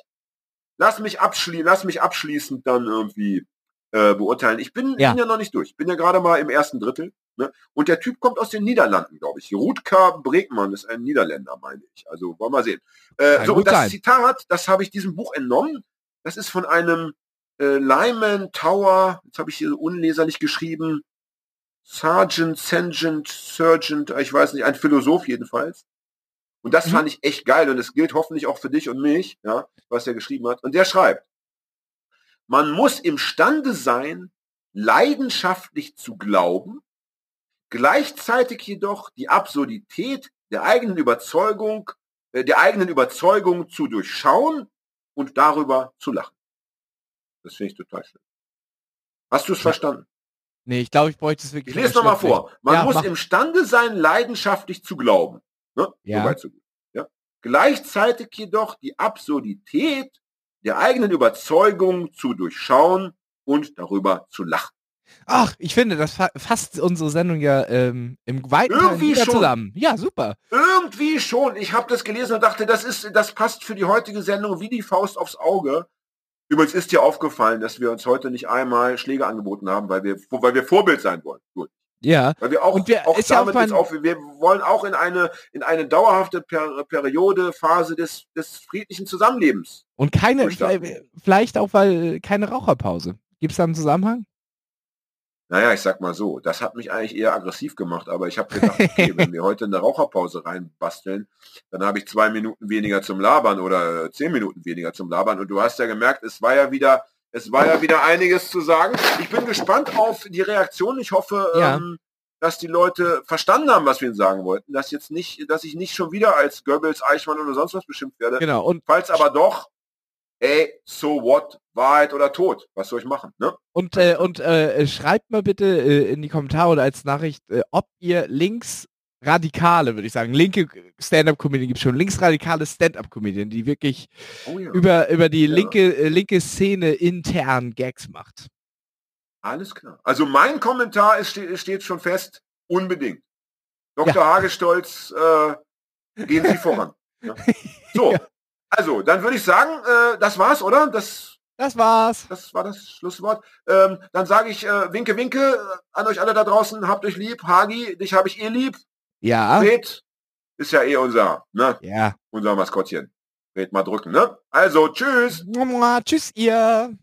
lass mich abschließen, lass mich abschließend dann irgendwie äh, beurteilen. Ich bin Ja. bin ja noch nicht durch. Ich bin ja gerade mal im ersten Drittel. Ne? Und der Typ kommt aus den Niederlanden, glaube ich. Rutger Bregmann ist ein Niederländer, meine ich. Also wollen wir mal sehen. Äh, so, und das sein. Zitat, das habe ich diesem Buch entnommen. Das ist von einem äh, Lyman Tower, jetzt habe ich hier so unleserlich geschrieben, Sergeant, Sergeant, Sergeant, ich weiß nicht, ein Philosoph jedenfalls. Und das Mhm. fand ich echt geil und es gilt hoffentlich auch für dich und mich, ja, was er geschrieben hat. Und der schreibt, man muss imstande sein, leidenschaftlich zu glauben, gleichzeitig jedoch die Absurdität der eigenen Überzeugung, äh, der eigenen Überzeugung zu durchschauen und darüber zu lachen. Das finde ich total schön. Hast du es verstanden? Nee, ich glaube, ich bräuchte es wirklich. Ich lese nochmal vor. Man Ja, muss mach. imstande sein, leidenschaftlich zu glauben. Ne? Ja. Soweit so gut. Ja? Gleichzeitig jedoch die Absurdität der eigenen Überzeugung zu durchschauen und darüber zu lachen. Ach, ich finde, das fa fasst unsere Sendung ja ähm, im weiten Teil Irgendwie wieder schon. zusammen. Ja, super. Irgendwie schon. Ich habe das gelesen und dachte, das ist, das passt für die heutige Sendung wie die Faust aufs Auge. Übrigens ist dir aufgefallen, dass wir uns heute nicht einmal Schläge angeboten haben, weil wir, weil wir Vorbild sein wollen. Gut. Ja. Weil wir auch, Und wir- auch ist ja damit auch jetzt mein- auf, wir wollen auch in eine, in eine dauerhafte per Periode, Phase des, des friedlichen Zusammenlebens. Und keine, vielleicht auch, weil keine Raucherpause. Gibt es da einen Zusammenhang? Naja, ich sag mal so, das hat mich eigentlich eher aggressiv gemacht, aber ich habe gedacht, okay, wenn wir heute eine Raucherpause reinbasteln, dann habe ich zwei Minuten weniger zum Labern oder äh, zehn Minuten weniger zum Labern. Und du hast ja gemerkt, es war ja wieder, es war ja wieder einiges zu sagen. Ich bin gespannt auf die Reaktion. Ich hoffe, Ja. ähm, dass die Leute verstanden haben, was wir ihnen sagen wollten, dass jetzt nicht, dass ich nicht schon wieder als Goebbels, Eichmann oder sonst was beschimpft werde. Genau. Und, Falls aber doch, ey, so what, Wahrheit oder Tod, was soll ich machen, ne? und, äh, und äh, schreibt mal bitte äh, in die Kommentare oder als Nachricht, äh, ob ihr linksradikale, würde ich sagen, linke Stand-Up-Comedian gibt schon, linksradikale Stand-Up-Comedian, die wirklich Oh ja. über, über die Ja. linke, äh, linke Szene intern Gags macht. Alles klar. Also mein Kommentar ist, ste steht schon fest, unbedingt. Dr. Hagestolz, äh, gehen Sie voran. Ja. So, also dann würde ich sagen, äh, das war's, oder? Das, Das war's. das war das Schlusswort. Ähm, dann sage ich äh, Winke, Winke äh, an euch alle da draußen, habt euch lieb. Hagi, dich habe ich eh lieb. Ja. Fred ist ja eh unser, ne, Ja. unser Maskottchen. Fred mal drücken, ne? Also, tschüss. Mua, Tschüss, ihr.